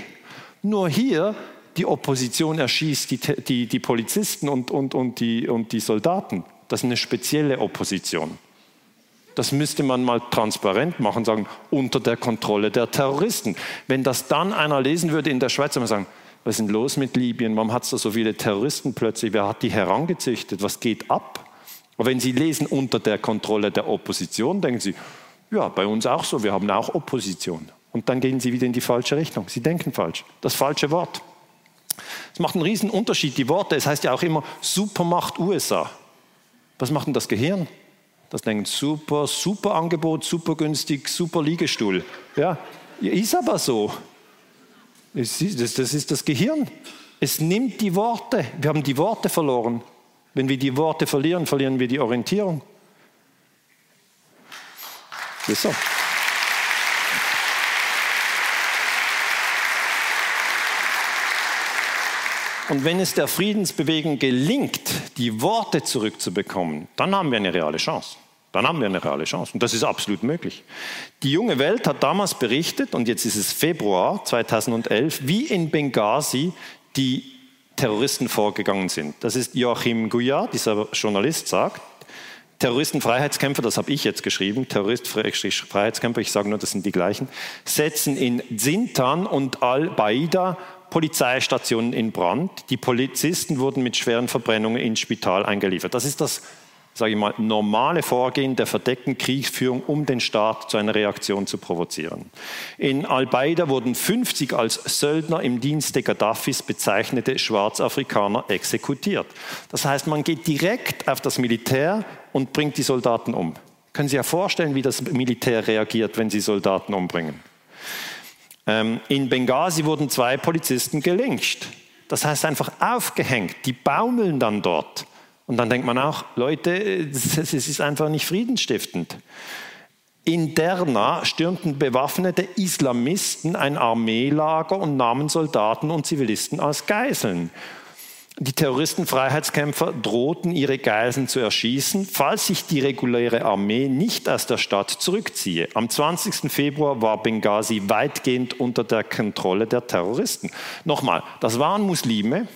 Nur hier, die Opposition erschießt die, die, die Polizisten und, und, und, die, und die Soldaten. Das ist eine spezielle Opposition. Das müsste man mal transparent machen, sagen, unter der Kontrolle der Terroristen. Wenn das dann einer lesen würde in der Schweiz, würde man sagen, was ist denn los mit Libyen? Warum hat es da so viele Terroristen plötzlich? Wer hat die herangezüchtet? Was geht ab? Aber wenn Sie lesen unter der Kontrolle der Opposition, denken Sie, ja, bei uns auch so, wir haben auch Opposition. Und dann gehen Sie wieder in die falsche Richtung. Sie denken falsch. Das falsche Wort. Es macht einen riesen Unterschied, die Worte. Es heißt ja auch immer Supermacht USA. Was macht denn das Gehirn? Das denkt super, super Angebot, super günstig, super Liegestuhl. Ja, ist aber so. Das ist das Gehirn. Es nimmt die Worte. Wir haben die Worte verloren. Wenn wir die Worte verlieren, verlieren wir die Orientierung. Ist so. Und wenn es der Friedensbewegung gelingt, die Worte zurückzubekommen, dann haben wir eine reale Chance. Dann haben wir eine reale Chance. Und das ist absolut möglich. Die junge Welt hat damals berichtet, und jetzt ist es Februar 2011, wie in Benghazi die Terroristen vorgegangen sind. Das ist Joachim Guyard, dieser Journalist, sagt, Terroristen-Freiheitskämpfer, das habe ich jetzt geschrieben, Terrorist-Freiheitskämpfer, ich sage nur, das sind die gleichen, setzen in Zintan und Al-Baida Polizeistationen in Brand. Die Polizisten wurden mit schweren Verbrennungen ins Spital eingeliefert. Das ist das sage ich mal, normale Vorgehen der verdeckten Kriegsführung, um den Staat zu einer Reaktion zu provozieren. In Al-Baida wurden 50 als Söldner im Dienste Gaddafis bezeichnete Schwarzafrikaner exekutiert. Das heißt, man geht direkt auf das Militär und bringt die Soldaten um. Können Sie ja vorstellen, wie das Militär reagiert, wenn sie Soldaten umbringen. Ähm, in Benghazi wurden zwei Polizisten gelyncht. Das heißt einfach aufgehängt. Die baumeln dann dort. Und dann denkt man auch, Leute, es ist einfach nicht friedensstiftend. In Derna stürmten bewaffnete Islamisten ein Armeelager und nahmen Soldaten und Zivilisten als Geiseln. Die Terroristenfreiheitskämpfer drohten, ihre Geiseln zu erschießen, falls sich die reguläre Armee nicht aus der Stadt zurückziehe. Am 20. Februar war Benghazi weitgehend unter der Kontrolle der Terroristen. Nochmal, das waren Muslime,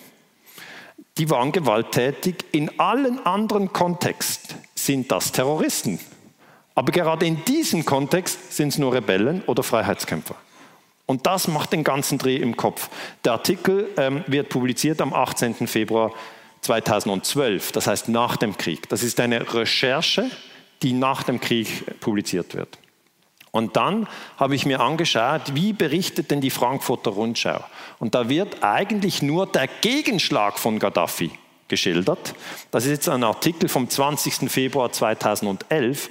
die waren gewalttätig. In allen anderen Kontexten sind das Terroristen. Aber gerade in diesem Kontext sind es nur Rebellen oder Freiheitskämpfer. Und das macht den ganzen Dreh im Kopf. Der Artikel ähm, wird publiziert am 18. Februar 2012, das heißt nach dem Krieg. Das ist eine Recherche, die nach dem Krieg publiziert wird. Und dann habe ich mir angeschaut, wie berichtet denn die Frankfurter Rundschau? Und da wird eigentlich nur der Gegenschlag von Gaddafi geschildert. Das ist jetzt ein Artikel vom 20. Februar 2011.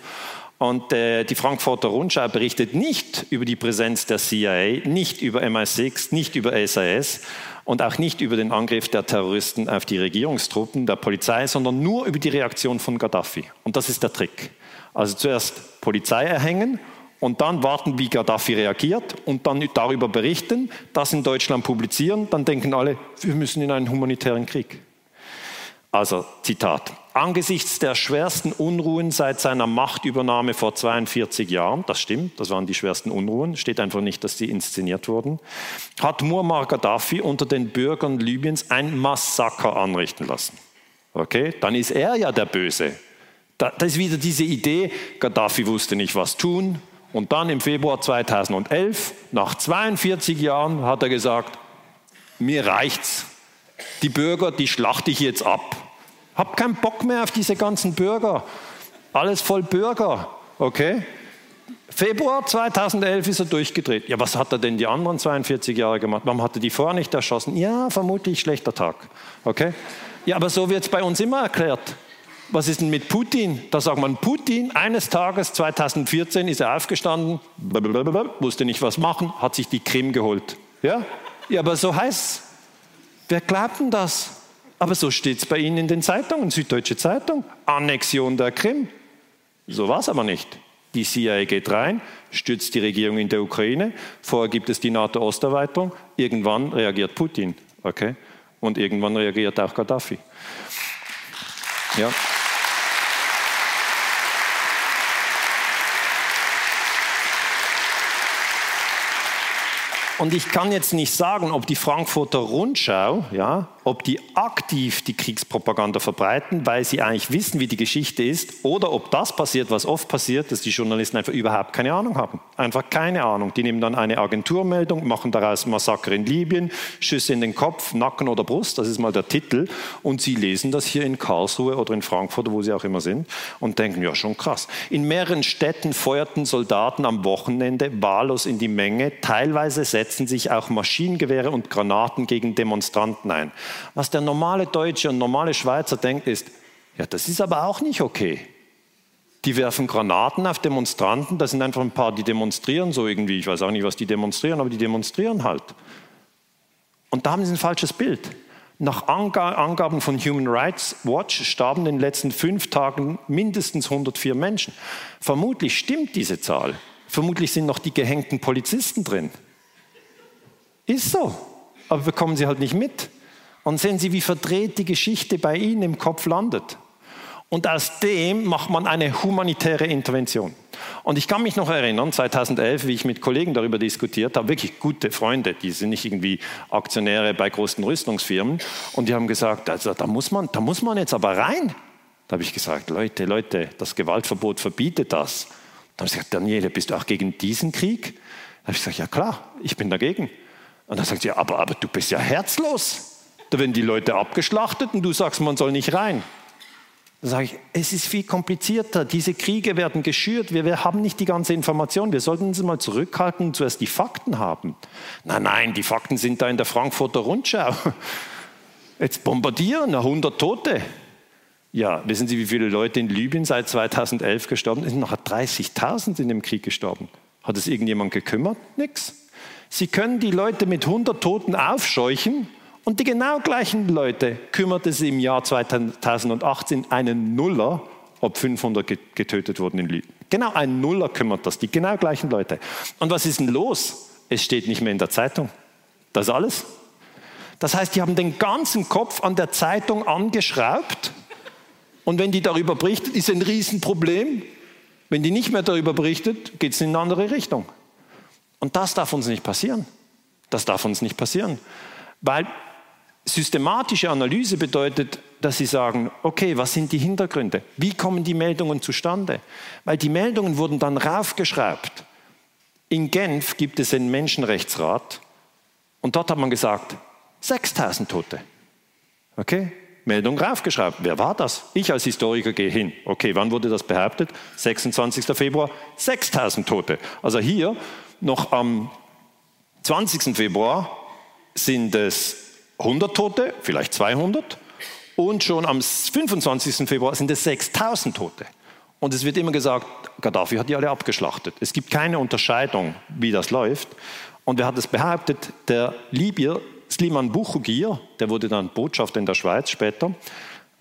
Und äh, die Frankfurter Rundschau berichtet nicht über die Präsenz der CIA, nicht über MI6, nicht über SAS und auch nicht über den Angriff der Terroristen auf die Regierungstruppen der Polizei, sondern nur über die Reaktion von Gaddafi. Und das ist der Trick. Also zuerst Polizei erhängen und dann warten, wie Gaddafi reagiert und dann darüber berichten, das in Deutschland publizieren, dann denken alle, wir müssen in einen humanitären Krieg. Also Zitat. Angesichts der schwersten Unruhen seit seiner Machtübernahme vor 42 Jahren, das stimmt, das waren die schwersten Unruhen, steht einfach nicht, dass die inszeniert wurden, hat Muammar Gaddafi unter den Bürgern Libyens ein Massaker anrichten lassen. Okay, dann ist er ja der Böse. Das ist wieder diese Idee, Gaddafi wusste nicht, was tun, und dann im Februar 2011, nach 42 Jahren, hat er gesagt, mir reicht's. Die Bürger, die schlachte ich jetzt ab. Hab keinen Bock mehr auf diese ganzen Bürger. Alles voll Bürger, okay? Februar 2011 ist er durchgedreht. Ja, was hat er denn die anderen 42 Jahre gemacht? Warum hat er die vorher nicht erschossen? Ja, vermutlich schlechter Tag. Okay? Ja, aber so wird es bei uns immer erklärt. Was ist denn mit Putin? Da sagt man, Putin, eines Tages 2014 ist er aufgestanden, wusste nicht was machen, hat sich die Krim geholt. Ja, ja aber so heißt Wer glaubt denn das? Aber so steht es bei Ihnen in den Zeitungen, Süddeutsche Zeitung, Annexion der Krim. So war es aber nicht. Die CIA geht rein, stützt die Regierung in der Ukraine, vorher gibt es die NATO-Osterweiterung, irgendwann reagiert Putin. Okay? Und irgendwann reagiert auch Gaddafi. Ja. Und ich kann jetzt nicht sagen, ob die Frankfurter Rundschau, ja, ob die aktiv die Kriegspropaganda verbreiten, weil sie eigentlich wissen, wie die Geschichte ist, oder ob das passiert, was oft passiert, dass die Journalisten einfach überhaupt keine Ahnung haben. Einfach keine Ahnung. Die nehmen dann eine Agenturmeldung, machen daraus Massaker in Libyen, Schüsse in den Kopf, Nacken oder Brust, das ist mal der Titel, und sie lesen das hier in Karlsruhe oder in Frankfurt, wo sie auch immer sind, und denken, ja, schon krass. In mehreren Städten feuerten Soldaten am Wochenende wahllos in die Menge, teilweise setzen sich auch Maschinengewehre und Granaten gegen Demonstranten ein. Was der normale Deutsche und normale Schweizer denkt, ist, ja, das ist aber auch nicht okay. Die werfen Granaten auf Demonstranten, das sind einfach ein paar, die demonstrieren so irgendwie. Ich weiß auch nicht, was die demonstrieren, aber die demonstrieren halt. Und da haben sie ein falsches Bild. Nach Angaben von Human Rights Watch starben in den letzten fünf Tagen mindestens 104 Menschen. Vermutlich stimmt diese Zahl. Vermutlich sind noch die gehängten Polizisten drin. Ist so. Aber bekommen Sie halt nicht mit. Und sehen Sie, wie verdreht die Geschichte bei Ihnen im Kopf landet. Und aus dem macht man eine humanitäre Intervention. Und ich kann mich noch erinnern, 2011, wie ich mit Kollegen darüber diskutiert habe, wirklich gute Freunde, die sind nicht irgendwie Aktionäre bei großen Rüstungsfirmen. Und die haben gesagt, also da muss man, da muss man jetzt aber rein. Da habe ich gesagt, Leute, Leute, das Gewaltverbot verbietet das. Da haben sie gesagt, Daniele, bist du auch gegen diesen Krieg? Da habe ich gesagt, ja klar, ich bin dagegen. Und dann sagt sie, aber, aber du bist ja herzlos. Da werden die Leute abgeschlachtet und du sagst, man soll nicht rein. Dann sage ich, es ist viel komplizierter. Diese Kriege werden geschürt. Wir, wir, haben nicht die ganze Information. Wir sollten uns mal zurückhalten und zuerst die Fakten haben. Nein, nein, die Fakten sind da in der Frankfurter Rundschau. Jetzt bombardieren, 100 Tote. Ja, wissen Sie, wie viele Leute in Libyen seit 2011 gestorben sind? Noch 30.000 in dem Krieg gestorben. Hat es irgendjemand gekümmert? Nix. Sie können die Leute mit 100 Toten aufscheuchen und die genau gleichen Leute kümmert es im Jahr 2018 einen Nuller, ob 500 getötet wurden in Libyen. Genau ein Nuller kümmert das, die genau gleichen Leute. Und was ist denn los? Es steht nicht mehr in der Zeitung. Das ist alles. Das heißt, die haben den ganzen Kopf an der Zeitung angeschraubt und wenn die darüber berichtet, ist ein Riesenproblem. Wenn die nicht mehr darüber berichtet, geht es in eine andere Richtung. Und das darf uns nicht passieren. Das darf uns nicht passieren. Weil systematische Analyse bedeutet, dass Sie sagen, okay, was sind die Hintergründe? Wie kommen die Meldungen zustande? Weil die Meldungen wurden dann raufgeschraubt. In Genf gibt es einen Menschenrechtsrat und dort hat man gesagt, 6000 Tote. Okay? Meldung raufgeschraubt. Wer war das? Ich als Historiker gehe hin. Okay, wann wurde das behauptet? 26. Februar, 6000 Tote. Also hier noch am 20. Februar sind es 100 Tote, vielleicht 200. Und schon am 25. Februar sind es 6000 Tote. Und es wird immer gesagt, Gaddafi hat die alle abgeschlachtet. Es gibt keine Unterscheidung, wie das läuft. Und wer hat es behauptet? Der Libyer Sliman Buchugir, der wurde dann Botschafter in der Schweiz später.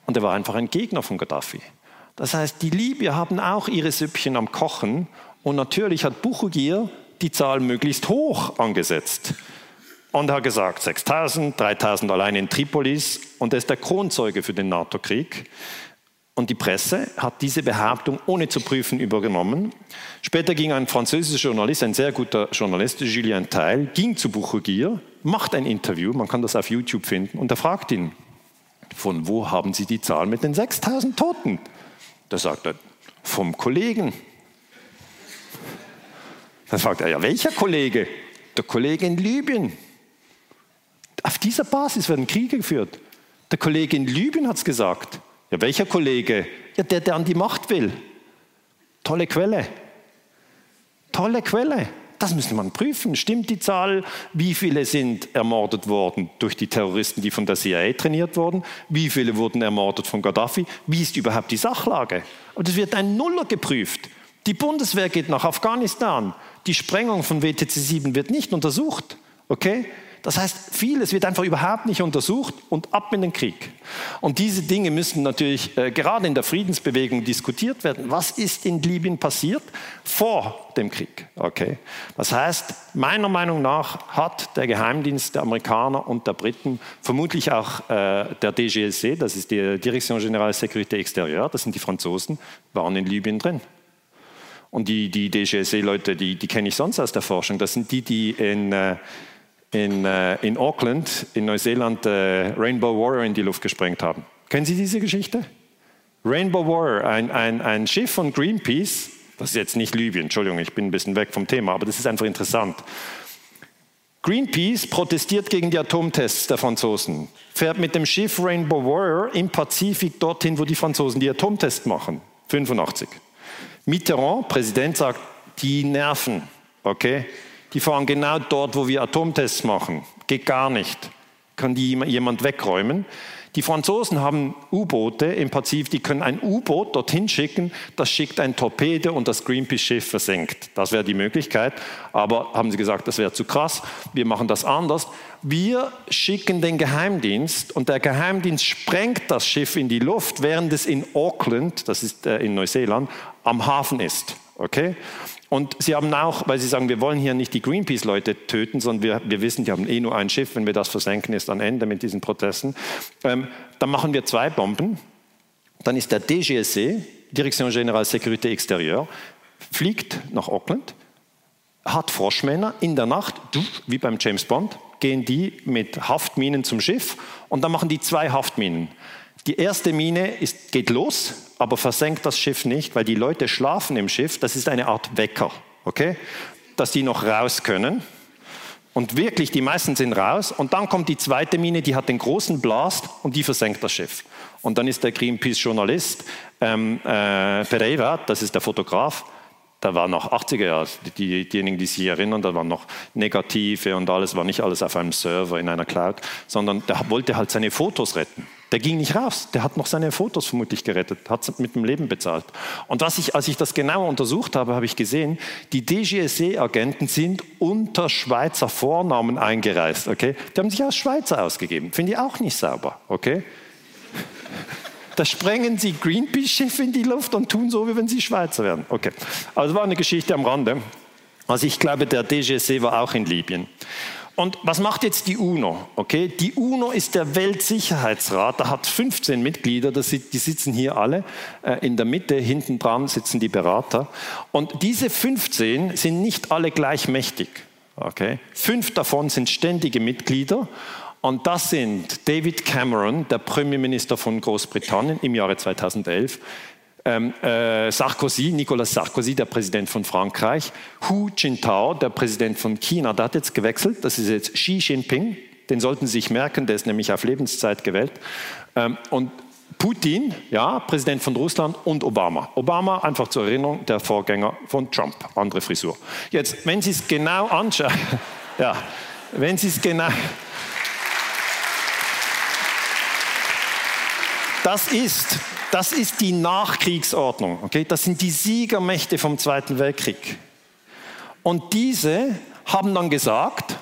Und er war einfach ein Gegner von Gaddafi. Das heißt, die Libyer haben auch ihre Süppchen am Kochen. Und natürlich hat Buchugir die Zahl möglichst hoch angesetzt. Und er hat gesagt, 6000, 3000 allein in Tripolis und er ist der Kronzeuge für den NATO-Krieg. Und die Presse hat diese Behauptung ohne zu prüfen übernommen. Später ging ein französischer Journalist, ein sehr guter Journalist, Julien Teil, ging zu Buchugir, macht ein Interview, man kann das auf YouTube finden, und er fragt ihn, von wo haben Sie die Zahl mit den 6000 Toten? Da sagt er, vom Kollegen. Dann fragt er, ja, welcher Kollege? Der Kollege in Libyen. Auf dieser Basis werden Kriege geführt. Der Kollege in Libyen hat es gesagt. Ja, welcher Kollege? Ja, der, der an die Macht will. Tolle Quelle. tolle Quelle. Das müsste man prüfen. Stimmt die Zahl? Wie viele sind ermordet worden durch die Terroristen, die von der CIA trainiert wurden? Wie viele wurden ermordet von Gaddafi? Wie ist überhaupt die Sachlage? Und es wird ein Nuller geprüft. Die Bundeswehr geht nach Afghanistan. Die Sprengung von WTC 7 wird nicht untersucht. Okay? Das heißt, vieles wird einfach überhaupt nicht untersucht und ab in den Krieg. Und diese Dinge müssen natürlich äh, gerade in der Friedensbewegung diskutiert werden. Was ist in Libyen passiert vor dem Krieg? Okay. Das heißt, meiner Meinung nach hat der Geheimdienst der Amerikaner und der Briten, vermutlich auch äh, der DGSC, das ist die Direction Générale Sécurité Extérieure, das sind die Franzosen, waren in Libyen drin. Und die, die DGSE-Leute, die, die kenne ich sonst aus der Forschung. Das sind die, die in, äh, in, äh, in Auckland, in Neuseeland, äh, Rainbow Warrior in die Luft gesprengt haben. Kennen Sie diese Geschichte? Rainbow Warrior, ein, ein, ein Schiff von Greenpeace, das ist jetzt nicht Libyen, Entschuldigung, ich bin ein bisschen weg vom Thema, aber das ist einfach interessant. Greenpeace protestiert gegen die Atomtests der Franzosen, fährt mit dem Schiff Rainbow Warrior im Pazifik dorthin, wo die Franzosen die Atomtests machen. 85. Mitterrand, Präsident, sagt, die nerven, okay? Die fahren genau dort, wo wir Atomtests machen. Geht gar nicht. Kann die jemand wegräumen? Die Franzosen haben U-Boote im Pazifik, die können ein U-Boot dorthin schicken, das schickt ein Torpedo und das Greenpeace-Schiff versenkt. Das wäre die Möglichkeit. Aber haben sie gesagt, das wäre zu krass. Wir machen das anders. Wir schicken den Geheimdienst und der Geheimdienst sprengt das Schiff in die Luft, während es in Auckland, das ist äh, in Neuseeland, am Hafen ist. Okay? Und sie haben auch, weil sie sagen, wir wollen hier nicht die Greenpeace-Leute töten, sondern wir, wir wissen, die haben eh nur ein Schiff, wenn wir das versenken, ist dann Ende mit diesen Protesten. Ähm, dann machen wir zwei Bomben. Dann ist der DGSC, Direction Générale Sécurité Extérieure, fliegt nach Auckland, hat Froschmänner in der Nacht, wie beim James Bond, gehen die mit Haftminen zum Schiff und dann machen die zwei Haftminen. Die erste Mine ist, geht los, aber versenkt das Schiff nicht, weil die Leute schlafen im Schiff. Das ist eine Art Wecker, okay? Dass die noch raus können. Und wirklich, die meisten sind raus. Und dann kommt die zweite Mine, die hat den großen Blast und die versenkt das Schiff. Und dann ist der Greenpeace-Journalist ähm, äh, Pereira, das ist der Fotograf, da war noch 80er Jahre, die, diejenigen, die sich erinnern, da waren noch Negative und alles, war nicht alles auf einem Server in einer Cloud, sondern der wollte halt seine Fotos retten. Der ging nicht raus, der hat noch seine Fotos vermutlich gerettet, hat mit dem Leben bezahlt. Und was ich, als ich das genauer untersucht habe, habe ich gesehen, die DGSE-Agenten sind unter Schweizer Vornamen eingereist. Okay? Die haben sich als Schweizer ausgegeben. Finde ich auch nicht sauber. Okay? Da sprengen sie Greenpeace-Schiffe in die Luft und tun so, wie wenn sie Schweizer wären. Okay, also war eine Geschichte am Rande. Also ich glaube, der DGC war auch in Libyen. Und was macht jetzt die UNO? Okay, die UNO ist der Weltsicherheitsrat. Da hat 15 Mitglieder. die sitzen hier alle äh, in der Mitte. Hinten dran sitzen die Berater. Und diese 15 sind nicht alle gleich mächtig. Okay, fünf davon sind ständige Mitglieder und das sind David Cameron, der Premierminister von Großbritannien im Jahre 2011, ähm, äh, Sarkozy, Nicolas Sarkozy, der Präsident von Frankreich, Hu Jintao, der Präsident von China, der hat jetzt gewechselt, das ist jetzt Xi Jinping, den sollten Sie sich merken, der ist nämlich auf Lebenszeit gewählt. Ähm, und Putin, ja, Präsident von Russland und Obama. Obama, einfach zur Erinnerung, der Vorgänger von Trump, andere Frisur. Jetzt, wenn Sie es genau anschauen, ja, wenn Sie es genau, Das ist, das ist die Nachkriegsordnung. Okay? Das sind die Siegermächte vom Zweiten Weltkrieg. Und diese haben dann gesagt,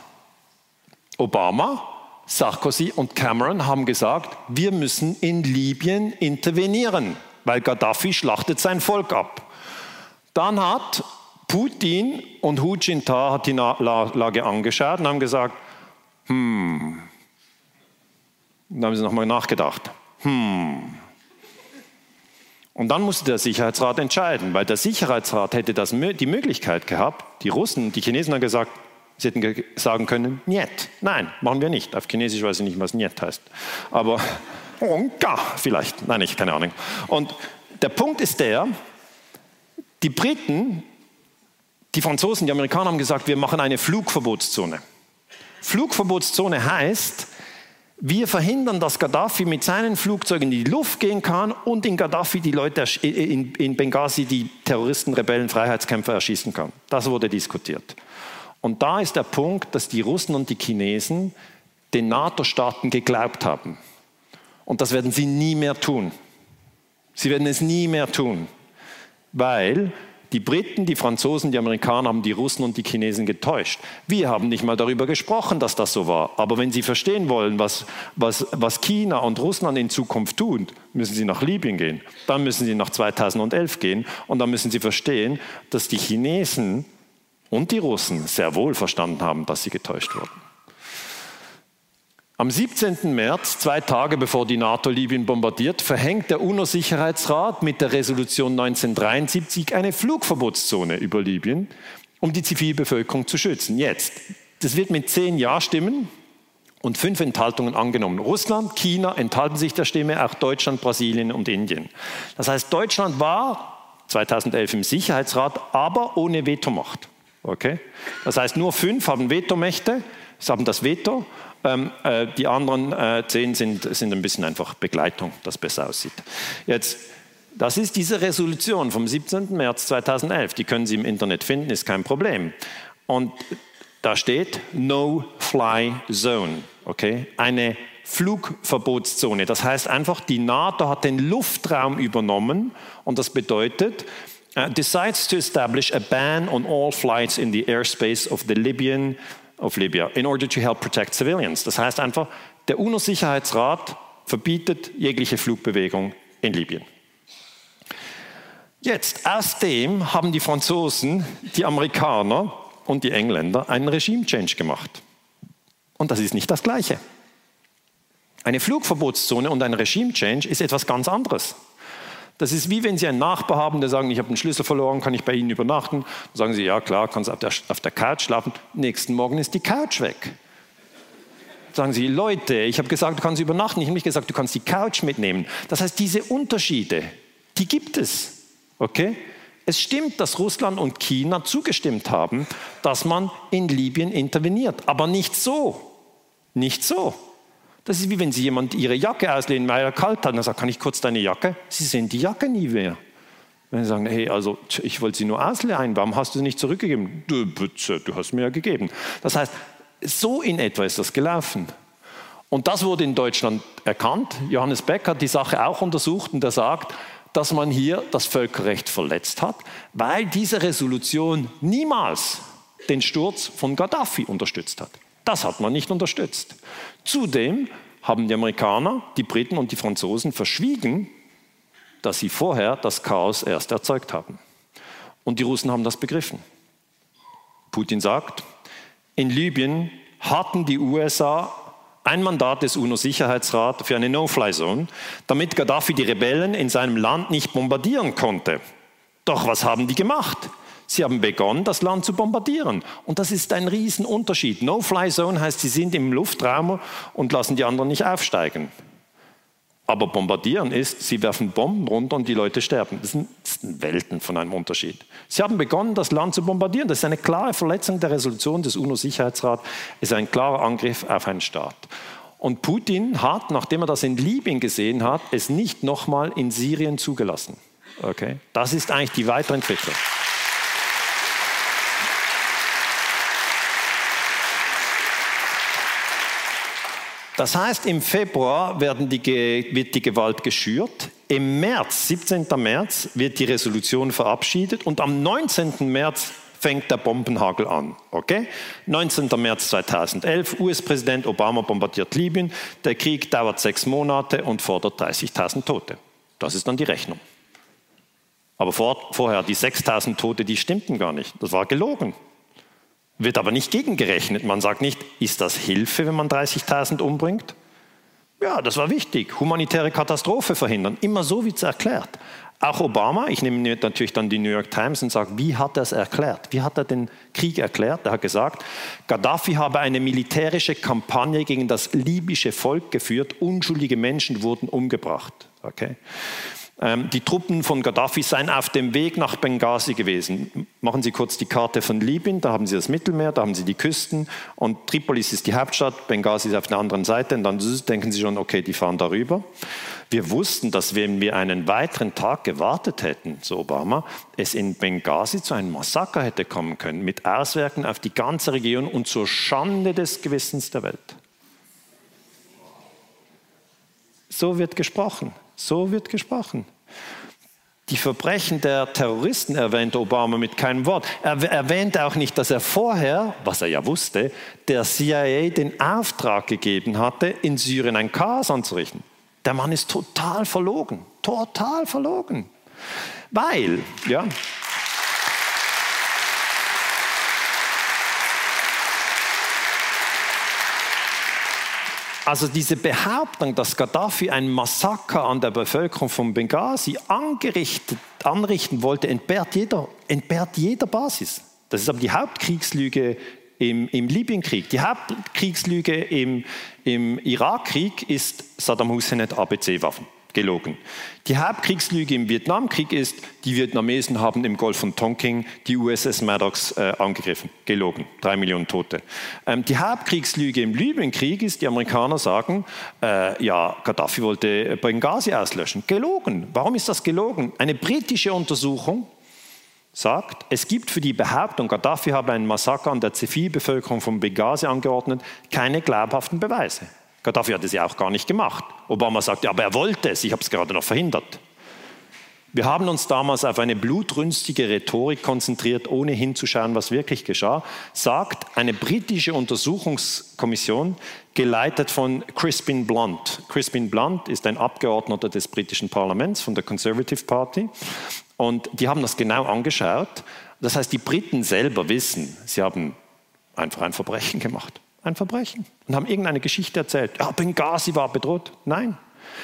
Obama, Sarkozy und Cameron haben gesagt, wir müssen in Libyen intervenieren, weil Gaddafi schlachtet sein Volk ab. Dann hat Putin und Hu Jintao hat die Lage angeschaut und haben gesagt, hm, dann haben sie nochmal nachgedacht hm. Und dann musste der Sicherheitsrat entscheiden, weil der Sicherheitsrat hätte das, die Möglichkeit gehabt, die Russen, die Chinesen haben gesagt, sie hätten sagen können, niet, nein, machen wir nicht. Auf Chinesisch weiß ich nicht, was niet heißt. Aber Onka vielleicht, nein, ich keine Ahnung. Und der Punkt ist der, die Briten, die Franzosen, die Amerikaner haben gesagt, wir machen eine Flugverbotszone. Flugverbotszone heißt, Wir verhindern, dass Gaddafi mit seinen Flugzeugen in die Luft gehen kann und in Gaddafi die Leute in, Benghazi die Terroristen, Rebellen, Freiheitskämpfer erschießen kann. Das wurde diskutiert. Und da ist der Punkt, dass die Russen und die Chinesen den NATO-Staaten geglaubt haben. Und das werden sie nie mehr tun. Sie werden es nie mehr tun, weil die Briten, die Franzosen, die Amerikaner haben die Russen und die Chinesen getäuscht. Wir haben nicht mal darüber gesprochen, dass das so war. Aber wenn Sie verstehen wollen, was, was, was China und Russland in Zukunft tun, müssen Sie nach Libyen gehen. Dann müssen Sie nach 2011 gehen. Und dann müssen Sie verstehen, dass die Chinesen und die Russen sehr wohl verstanden haben, dass sie getäuscht wurden. Am 17. März, zwei Tage bevor die NATO Libyen bombardiert, verhängt der UNO-Sicherheitsrat mit der Resolution 1973 eine Flugverbotszone über Libyen, um die Zivilbevölkerung zu schützen. Jetzt, das wird mit zehn Ja-Stimmen und fünf Enthaltungen angenommen. Russland, China enthalten sich der Stimme, auch Deutschland, Brasilien und Indien. Das heißt, Deutschland war 2011 im Sicherheitsrat, aber ohne Vetomacht. Okay? Das heißt, nur fünf haben Vetomächte, sie haben das Veto ähm, äh, die anderen äh, zehn sind, sind ein bisschen einfach Begleitung, das besser aussieht. Jetzt, das ist diese Resolution vom 17. März 2011. Die können Sie im Internet finden, ist kein Problem. Und da steht No-Fly Zone, okay? Eine Flugverbotszone. Das heißt einfach, die NATO hat den Luftraum übernommen und das bedeutet, uh, decides to establish a ban on all flights in the airspace of the Libyan of Libya in order to help protect civilians. Das heißt einfach, der UNO-Sicherheitsrat verbietet jegliche Flugbewegung in Libyen. Jetzt, aus dem haben die Franzosen, die Amerikaner und die Engländer einen Regime-Change gemacht. Und das ist nicht das Gleiche. Eine Flugverbotszone und ein Regime-Change ist etwas ganz anderes. Das ist wie wenn Sie einen Nachbar haben, der sagt, ich habe den Schlüssel verloren, kann ich bei Ihnen übernachten? Dann sagen Sie, ja klar, kannst auf der, auf der Couch schlafen. Nächsten Morgen ist die Couch weg. Sagen Sie, Leute, ich habe gesagt, du kannst übernachten. Ich habe nicht gesagt, du kannst die Couch mitnehmen. Das heißt, diese Unterschiede, die gibt es. Okay? Es stimmt, dass Russland und China zugestimmt haben, dass man in Libyen interveniert. Aber nicht so. Nicht so. Das ist wie wenn Sie jemand Ihre Jacke auslehnen, weil er kalt hat. Und dann sagt, kann ich kurz deine Jacke? Sie sehen die Jacke nie mehr. Wenn Sie sagen, hey, also ich wollte sie nur ausleihen, warum hast du sie nicht zurückgegeben? Du, bitte, du hast mir ja gegeben. Das heißt, so in etwa ist das gelaufen. Und das wurde in Deutschland erkannt. Johannes Beck hat die Sache auch untersucht und er sagt, dass man hier das Völkerrecht verletzt hat, weil diese Resolution niemals den Sturz von Gaddafi unterstützt hat. Das hat man nicht unterstützt. Zudem haben die Amerikaner, die Briten und die Franzosen verschwiegen, dass sie vorher das Chaos erst erzeugt haben. Und die Russen haben das begriffen. Putin sagt, in Libyen hatten die USA ein Mandat des UNO-Sicherheitsrats für eine No-Fly-Zone, damit Gaddafi die Rebellen in seinem Land nicht bombardieren konnte. Doch was haben die gemacht? Sie haben begonnen, das Land zu bombardieren. Und das ist ein Riesenunterschied. No-Fly-Zone heißt, sie sind im Luftraum und lassen die anderen nicht aufsteigen. Aber bombardieren ist, sie werfen Bomben runter und die Leute sterben. Das sind, das Welten von einem Unterschied. Sie haben begonnen, das Land zu bombardieren. Das ist eine klare Verletzung der Resolution des UNO-Sicherheitsrats, ist ein klarer Angriff auf einen Staat. Und Putin hat, nachdem er das in Libyen gesehen hat, es nicht nochmal in Syrien zugelassen. Okay? Das ist eigentlich die Weiterentwicklung. Das heißt, im Februar die, wird die Gewalt geschürt, im März, 17. März, wird die Resolution verabschiedet und am 19. März fängt der Bombenhagel an. Okay? 19. März 2011, US-Präsident Obama bombardiert Libyen, der Krieg dauert sechs Monate und fordert 30.000 Tote. Das ist dann die Rechnung. Aber vor, vorher, die 6.000 Tote, die stimmten gar nicht. Das war gelogen. Wird aber nicht gegengerechnet. Man sagt nicht, ist das Hilfe, wenn man 30.000 umbringt? Ja, das war wichtig. Humanitäre Katastrophe verhindern. Immer so wird es erklärt. Auch Obama, ich nehme natürlich dann die New York Times und sage, wie hat er es erklärt? Wie hat er den Krieg erklärt? Er hat gesagt, Gaddafi habe eine militärische Kampagne gegen das libysche Volk geführt, unschuldige Menschen wurden umgebracht. Okay? Ähm, die Truppen von Gaddafi seien auf dem Weg nach Benghazi gewesen. Machen Sie kurz die Karte von Libyen, da haben Sie das Mittelmeer, da haben Sie die Küsten und Tripolis ist die Hauptstadt, Benghazi ist auf der anderen Seite und dann denken Sie schon, okay, die fahren darüber. Wir wussten, dass wenn wir einen weiteren Tag gewartet hätten, so Obama, es in Benghazi zu einem Massaker hätte kommen können, mit Auswirkungen auf die ganze Region und zur Schande des Gewissens der Welt. So wird gesprochen. So wird gesprochen. Die Verbrechen der Terroristen erwähnt Obama mit keinem Wort. Er erwähnt auch nicht, dass er vorher, was er ja wusste, der CIA den Auftrag gegeben hatte, in Syrien ein Chaos anzurichten. Der Mann ist total verlogen, total verlogen. Weil, ja, Also diese Behauptung, dass Gaddafi ein Massaker an der Bevölkerung von Benghazi anrichten wollte, entbehrt jeder, entbehrt jeder Basis. Das ist aber die Hauptkriegslüge im, im Libyenkrieg. Die Hauptkriegslüge im, im Irakkrieg ist, Saddam Hussein hat ABC-Waffen gelogen. Die Hauptkriegslüge im Vietnamkrieg ist, die Vietnamesen haben im Golf von Tonking die USS Maddox äh, angegriffen. Gelogen. Drei Millionen Tote. Ähm, die Hauptkriegslüge im Libyenkrieg ist, die Amerikaner sagen, äh, ja, Gaddafi wollte Benghazi auslöschen. Gelogen. Warum ist das gelogen? Eine britische Untersuchung sagt, es gibt für die Behauptung, Gaddafi habe einen Massaker an der Zivilbevölkerung von Benghazi angeordnet, keine glaubhaften Beweise. Gaddafi hat es ja auch gar nicht gemacht. Obama sagt, ja, aber er wollte es, ich habe es gerade noch verhindert. Wir haben uns damals auf eine blutrünstige Rhetorik konzentriert, ohne hinzuschauen, was wirklich geschah, sagt eine britische Untersuchungskommission, geleitet von Crispin Blunt. Crispin Blunt ist ein Abgeordneter des britischen Parlaments von der Conservative Party und die haben das genau angeschaut. Das heißt, die Briten selber wissen, sie haben einfach ein Verbrechen gemacht ein Verbrechen und haben irgendeine Geschichte erzählt. Ja, Benghazi war bedroht. Nein.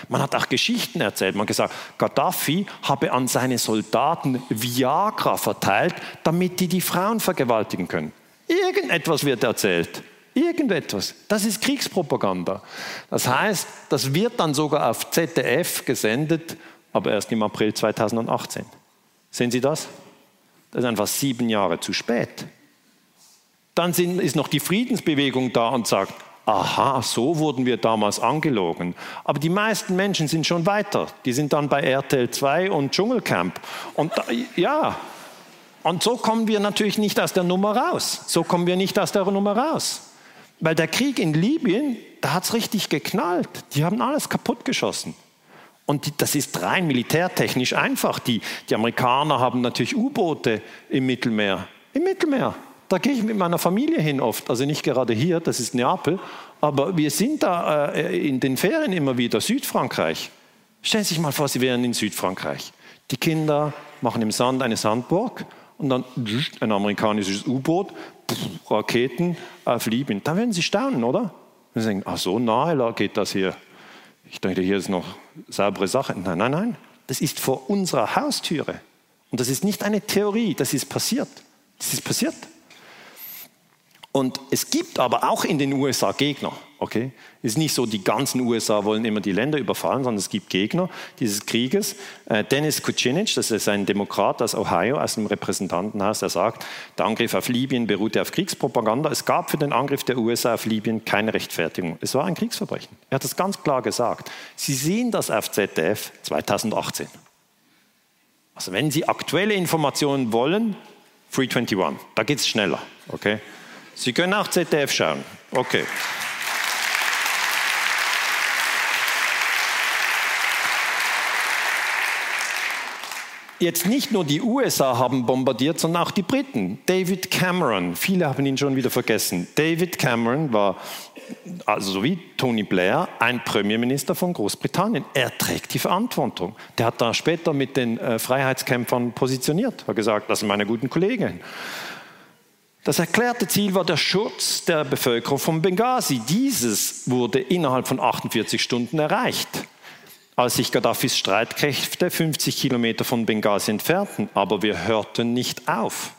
Man hat auch Geschichten erzählt. Man hat gesagt, Gaddafi habe an seine Soldaten Viagra verteilt, damit die die Frauen vergewaltigen können. Irgendetwas wird erzählt. Irgendetwas. Das ist Kriegspropaganda. Das heißt, das wird dann sogar auf ZDF gesendet, aber erst im April 2018. Sehen Sie das? Das ist einfach sieben Jahre zu spät. Dann sind, ist noch die Friedensbewegung da und sagt, aha, so wurden wir damals angelogen. Aber die meisten Menschen sind schon weiter. Die sind dann bei RTL 2 und Dschungelcamp. Und da, ja, und so kommen wir natürlich nicht aus der Nummer raus. So kommen wir nicht aus der Nummer raus. Weil der Krieg in Libyen, da hat es richtig geknallt. Die haben alles kaputtgeschossen. Und das ist rein militärtechnisch einfach. Die, die Amerikaner haben natürlich U-Boote im Mittelmeer. Im Mittelmeer. Da gehe ich mit meiner Familie hin oft, also nicht gerade hier, das ist Neapel, aber wir sind da äh, in den Ferien immer wieder, Südfrankreich. Stellen Sie sich mal vor, Sie wären in Südfrankreich. Die Kinder machen im Sand eine Sandburg und dann ein amerikanisches U-Boot, Raketen auf Libyen. Da werden Sie staunen, oder? Sie denken, ach so nahe geht das hier. Ich denke, hier ist noch saubere Sache. Nein, nein, nein. Das ist vor unserer Haustüre. Und das ist nicht eine Theorie, das ist passiert. Das ist passiert. Und es gibt aber auch in den USA Gegner. Okay? Es ist nicht so, die ganzen USA wollen immer die Länder überfallen, sondern es gibt Gegner dieses Krieges. Äh, Dennis Kucinich, das ist ein Demokrat aus Ohio, aus dem Repräsentantenhaus, der sagt, der Angriff auf Libyen beruhte auf Kriegspropaganda. Es gab für den Angriff der USA auf Libyen keine Rechtfertigung. Es war ein Kriegsverbrechen. Er hat das ganz klar gesagt. Sie sehen das auf ZDF 2018. Also wenn Sie aktuelle Informationen wollen, 321, da geht es schneller. Okay? Sie können auch ZDF schauen. Okay. Jetzt nicht nur die USA haben bombardiert, sondern auch die Briten. David Cameron, viele haben ihn schon wieder vergessen. David Cameron war, also so wie Tony Blair, ein Premierminister von Großbritannien. Er trägt die Verantwortung. Der hat da später mit den äh, Freiheitskämpfern positioniert, hat gesagt, das sind meine guten Kollegen. Das erklärte Ziel war der Schutz der Bevölkerung von Benghazi. Dieses wurde innerhalb von 48 Stunden erreicht, als sich Gaddafis Streitkräfte 50 Kilometer von Benghazi entfernten. Aber wir hörten nicht auf.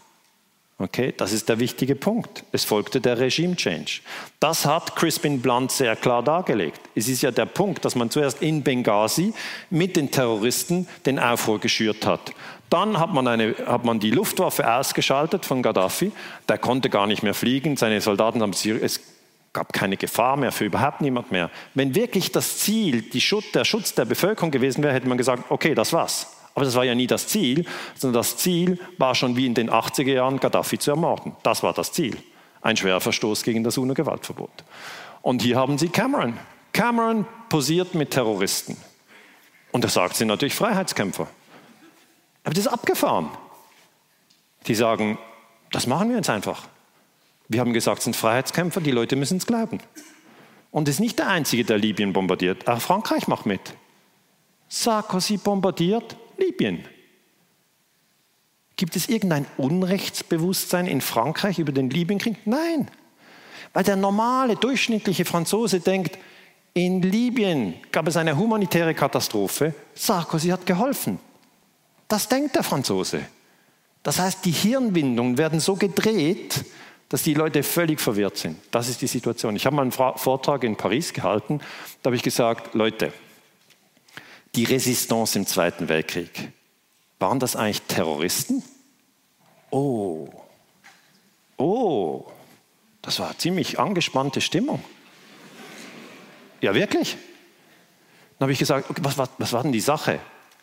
Okay, das ist der wichtige Punkt. Es folgte der Regime Change. Das hat Crispin Blunt sehr klar dargelegt. Es ist ja der Punkt, dass man zuerst in Benghazi mit den Terroristen den Aufruhr geschürt hat. Dann hat man, eine, hat man die Luftwaffe ausgeschaltet von Gaddafi. Der konnte gar nicht mehr fliegen. Seine Soldaten haben es gab keine Gefahr mehr für überhaupt niemand mehr. Wenn wirklich das Ziel Schutz, der Schutz der Bevölkerung gewesen wäre, hätte man gesagt, okay, das war's. Aber das war ja nie das Ziel, sondern das Ziel war schon wie in den 80er Jahren, Gaddafi zu ermorden. Das war das Ziel. Ein schwerer Verstoß gegen das UNO-Gewaltverbot. Und hier haben Sie Cameron. Cameron posiert mit Terroristen. Und er sagt sie natürlich Freiheitskämpfer. Aber das ist abgefahren. Die sagen, das machen wir jetzt einfach. Wir haben gesagt, es sind Freiheitskämpfer, die Leute müssen es glauben. Und es ist nicht der Einzige, der Libyen bombardiert. Auch Frankreich macht mit. Sarkozy bombardiert, Libyen. Gibt es irgendein Unrechtsbewusstsein in Frankreich über den Libyenkrieg? Nein. Weil der normale, durchschnittliche Franzose denkt, in Libyen gab es eine humanitäre Katastrophe, Sarkozy hat geholfen. Das denkt der Franzose. Das heißt, die Hirnwindungen werden so gedreht, dass die Leute völlig verwirrt sind. Das ist die Situation. Ich habe mal einen Vortrag in Paris gehalten, da habe ich gesagt, Leute, die Resistance im Zweiten Weltkrieg. Waren das eigentlich Terroristen? Oh, oh, das war eine ziemlich angespannte Stimmung. Ja, wirklich? Dann habe ich gesagt, was, was, was war denn die Sache?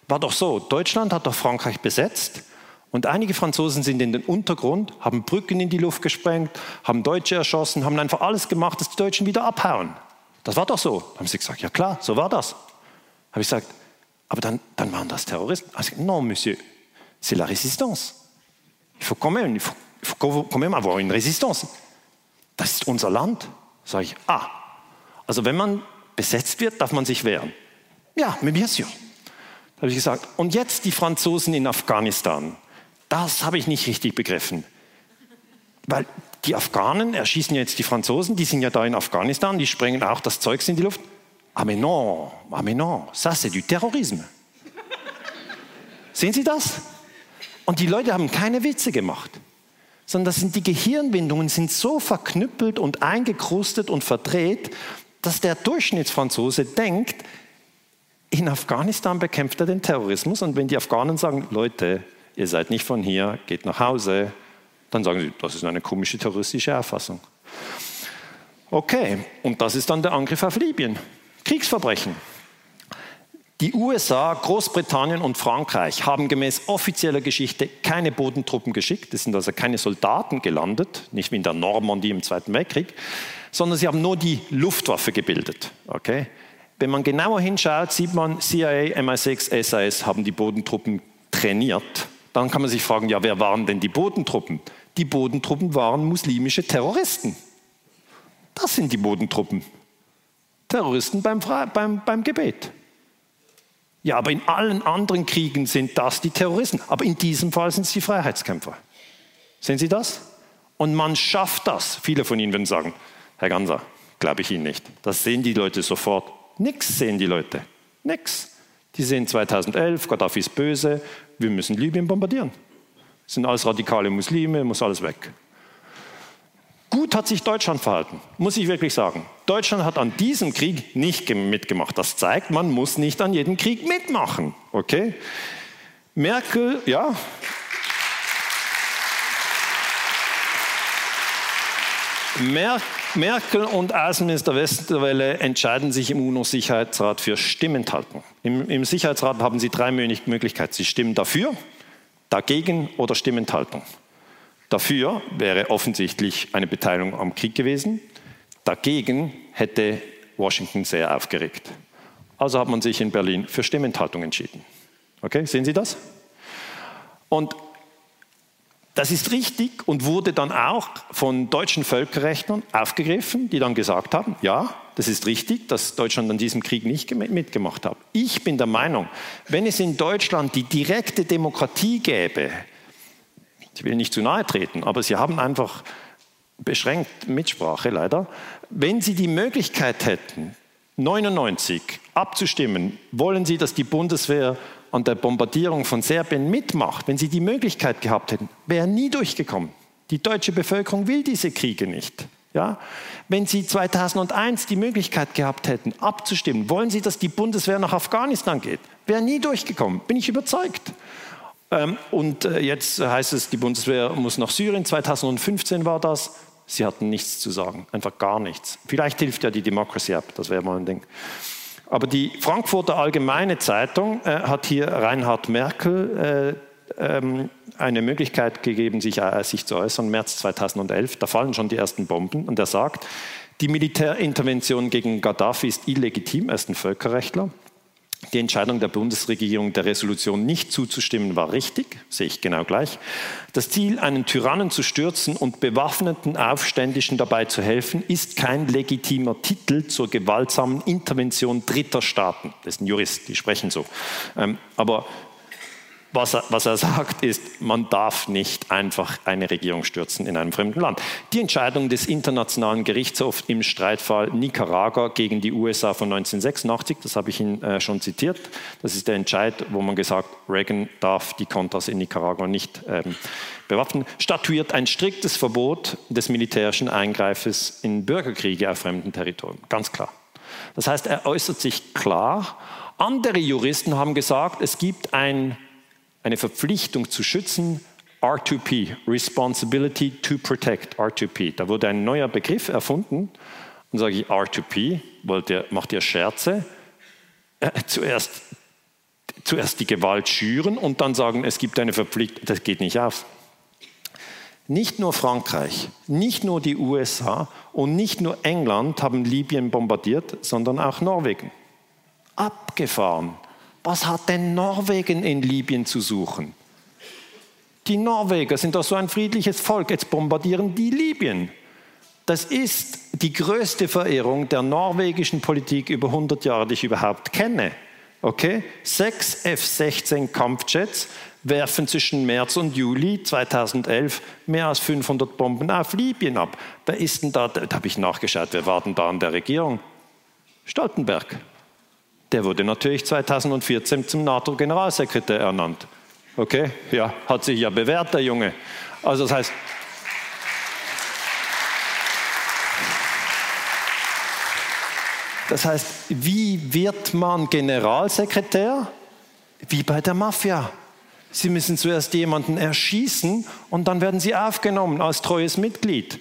War doch so, Deutschland hat doch Frankreich besetzt und einige Franzosen sind in den Untergrund, haben Brücken in die Luft gesprengt, haben Deutsche erschossen, haben einfach alles gemacht, dass die Deutschen wieder abhauen. Das war doch so. Dann haben sie gesagt, ja klar, so war das. Habe ich gesagt, aber dann, dann waren das Terroristen. Also, non, Monsieur, c'est la résistance. Il faut quand même, il faut, il faut quand même avoir une résistance. Das ist unser Land. Sage ich, ah, also wenn man besetzt wird, darf man sich wehren. Ja, mais bien sûr. Habe ich gesagt, und jetzt die Franzosen in Afghanistan. Das habe ich nicht richtig begriffen. Weil die Afghanen erschießen ja jetzt die Franzosen, die sind ja da in Afghanistan, die sprengen auch das Zeugs in die Luft. Ah mais non, ah mais non, ça c'est du Terrorisme. Sehen Sie das? Und die Leute haben keine Witze gemacht, sondern das sind die Gehirnwindungen sind so verknüppelt und eingekrustet und verdreht, dass der Durchschnittsfranzose denkt, in Afghanistan bekämpft er den Terrorismus und wenn die Afghanen sagen, Leute, ihr seid nicht von hier, geht nach Hause, dann sagen sie, das ist eine komische terroristische Auffassung. Okay, und das ist dann der Angriff auf Libyen. Kriegsverbrechen. Die USA, Großbritannien und Frankreich haben gemäß offizieller Geschichte keine Bodentruppen geschickt. Es sind also keine Soldaten gelandet, nicht wie in der Normandie im Zweiten Weltkrieg, sondern sie haben nur die Luftwaffe gebildet. Okay? Wenn man genauer hinschaut, sieht man, CIA, MI6, SAS haben die Bodentruppen trainiert. Dann kann man sich fragen, ja, wer waren denn die Bodentruppen? Die Bodentruppen waren muslimische Terroristen. Das sind die Bodentruppen. Terroristen beim, beim, beim Gebet. Ja, aber in allen anderen Kriegen sind das die Terroristen. Aber in diesem Fall sind es die Freiheitskämpfer. Sehen Sie das? Und man schafft das. Viele von Ihnen würden sagen, Herr Ganser, glaube ich Ihnen nicht. Das sehen die Leute sofort. Nix sehen die Leute. Nix. Die sehen 2011, Gaddafi ist böse, wir müssen Libyen bombardieren. Das sind alles radikale Muslime, muss alles weg. Gut hat sich Deutschland verhalten, muss ich wirklich sagen. Deutschland hat an diesem Krieg nicht mitgemacht. Das zeigt, man muss nicht an jedem Krieg mitmachen. Okay? Merkel, ja. Merkel und Außenminister Westerwelle entscheiden sich im UNO-Sicherheitsrat für Stimmenthaltung. Im, Im Sicherheitsrat haben sie drei Möglichkeiten. Sie stimmen dafür, dagegen oder Stimmenthaltung. Dafür wäre offensichtlich eine Beteiligung am Krieg gewesen. Dagegen hätte Washington sehr aufgeregt. Also hat man sich in Berlin für Stimmenthaltung entschieden. Okay, sehen Sie das? Und das ist richtig und wurde dann auch von deutschen Völkerrechtlern aufgegriffen, die dann gesagt haben, ja, das ist richtig, dass Deutschland an diesem Krieg nicht mitgemacht hat. Ich bin der Meinung, wenn es in Deutschland die direkte Demokratie gäbe, ich will nicht zu nahe treten, aber sie haben einfach beschränkt Mitsprache leider. Wenn Sie die Möglichkeit hätten, 99 abzustimmen, wollen Sie, dass die Bundeswehr an der Bombardierung von Serbien mitmacht, wenn Sie die Möglichkeit gehabt hätten, wäre nie durchgekommen. Die deutsche Bevölkerung will diese Kriege nicht. Ja? Wenn Sie 2001 die Möglichkeit gehabt hätten, abzustimmen, wollen Sie, dass die Bundeswehr nach Afghanistan geht? Wäre nie durchgekommen, bin ich überzeugt. Ähm, und äh, jetzt heißt es, die Bundeswehr muss nach Syrien. 2015 war das. Sie hatten nichts zu sagen, einfach gar nichts. Vielleicht hilft ja die Democracy App, das wäre mal ein Ding. Aber die Frankfurter Allgemeine Zeitung äh, hat hier Reinhard Merkel äh, ähm, eine Möglichkeit gegeben, sich, äh, sich zu äußern, März 2011. Da fallen schon die ersten Bomben. Und er sagt, die Militärintervention gegen Gaddafi ist illegitim, er ist ein Völkerrechtler. Die Entscheidung der Bundesregierung, der Resolution nicht zuzustimmen, war richtig, sehe ich genau gleich. Das Ziel, einen Tyrannen zu stürzen und bewaffneten Aufständischen dabei zu helfen, ist kein legitimer Titel zur gewaltsamen Intervention dritter Staaten. Das ist ein Jurist, die sprechen so. Ähm, aber was er, was er sagt, ist, man darf nicht einfach eine Regierung stürzen in einem fremden Land. Die Entscheidung des Internationalen Gerichtshofs im Streitfall Nicaragua gegen die USA von 1986, das habe ich Ihnen äh, schon zitiert, das ist der Entscheid, wo man gesagt, Reagan darf die Contras in Nicaragua nicht ähm, bewaffnen, statuiert ein striktes Verbot des militärischen Eingreifes in Bürgerkriege auf fremden Territorien. Ganz klar. Das heißt, er äußert sich klar. Andere Juristen haben gesagt, es gibt ein eine Verpflichtung zu schützen, R2P, Responsibility to Protect, R2P. Da wurde ein neuer Begriff erfunden. Und sage ich, R2P, wollt ihr, macht ihr Scherze? Äh, zuerst, zuerst die Gewalt schüren und dann sagen, es gibt eine Verpflichtung. Das geht nicht auf. Nicht nur Frankreich, nicht nur die USA und nicht nur England haben Libyen bombardiert, sondern auch Norwegen. Abgefahren. Was hat denn Norwegen in Libyen zu suchen? Die Norweger sind doch so ein friedliches Volk, jetzt bombardieren die Libyen. Das ist die größte Verehrung der norwegischen Politik über 100 Jahre, die ich überhaupt kenne. Okay? Sechs F-16 Kampfjets werfen zwischen März und Juli 2011 mehr als 500 Bomben auf Libyen ab. Wer ist denn da? Da habe ich nachgeschaut, wer war denn da an der Regierung? Stoltenberg. Der wurde natürlich 2014 zum NATO-Generalsekretär ernannt. Okay, ja, hat sich ja bewährt, der Junge. Also das heißt, das heißt, wie wird man Generalsekretär? Wie bei der Mafia. Sie müssen zuerst jemanden erschießen und dann werden sie aufgenommen als treues Mitglied.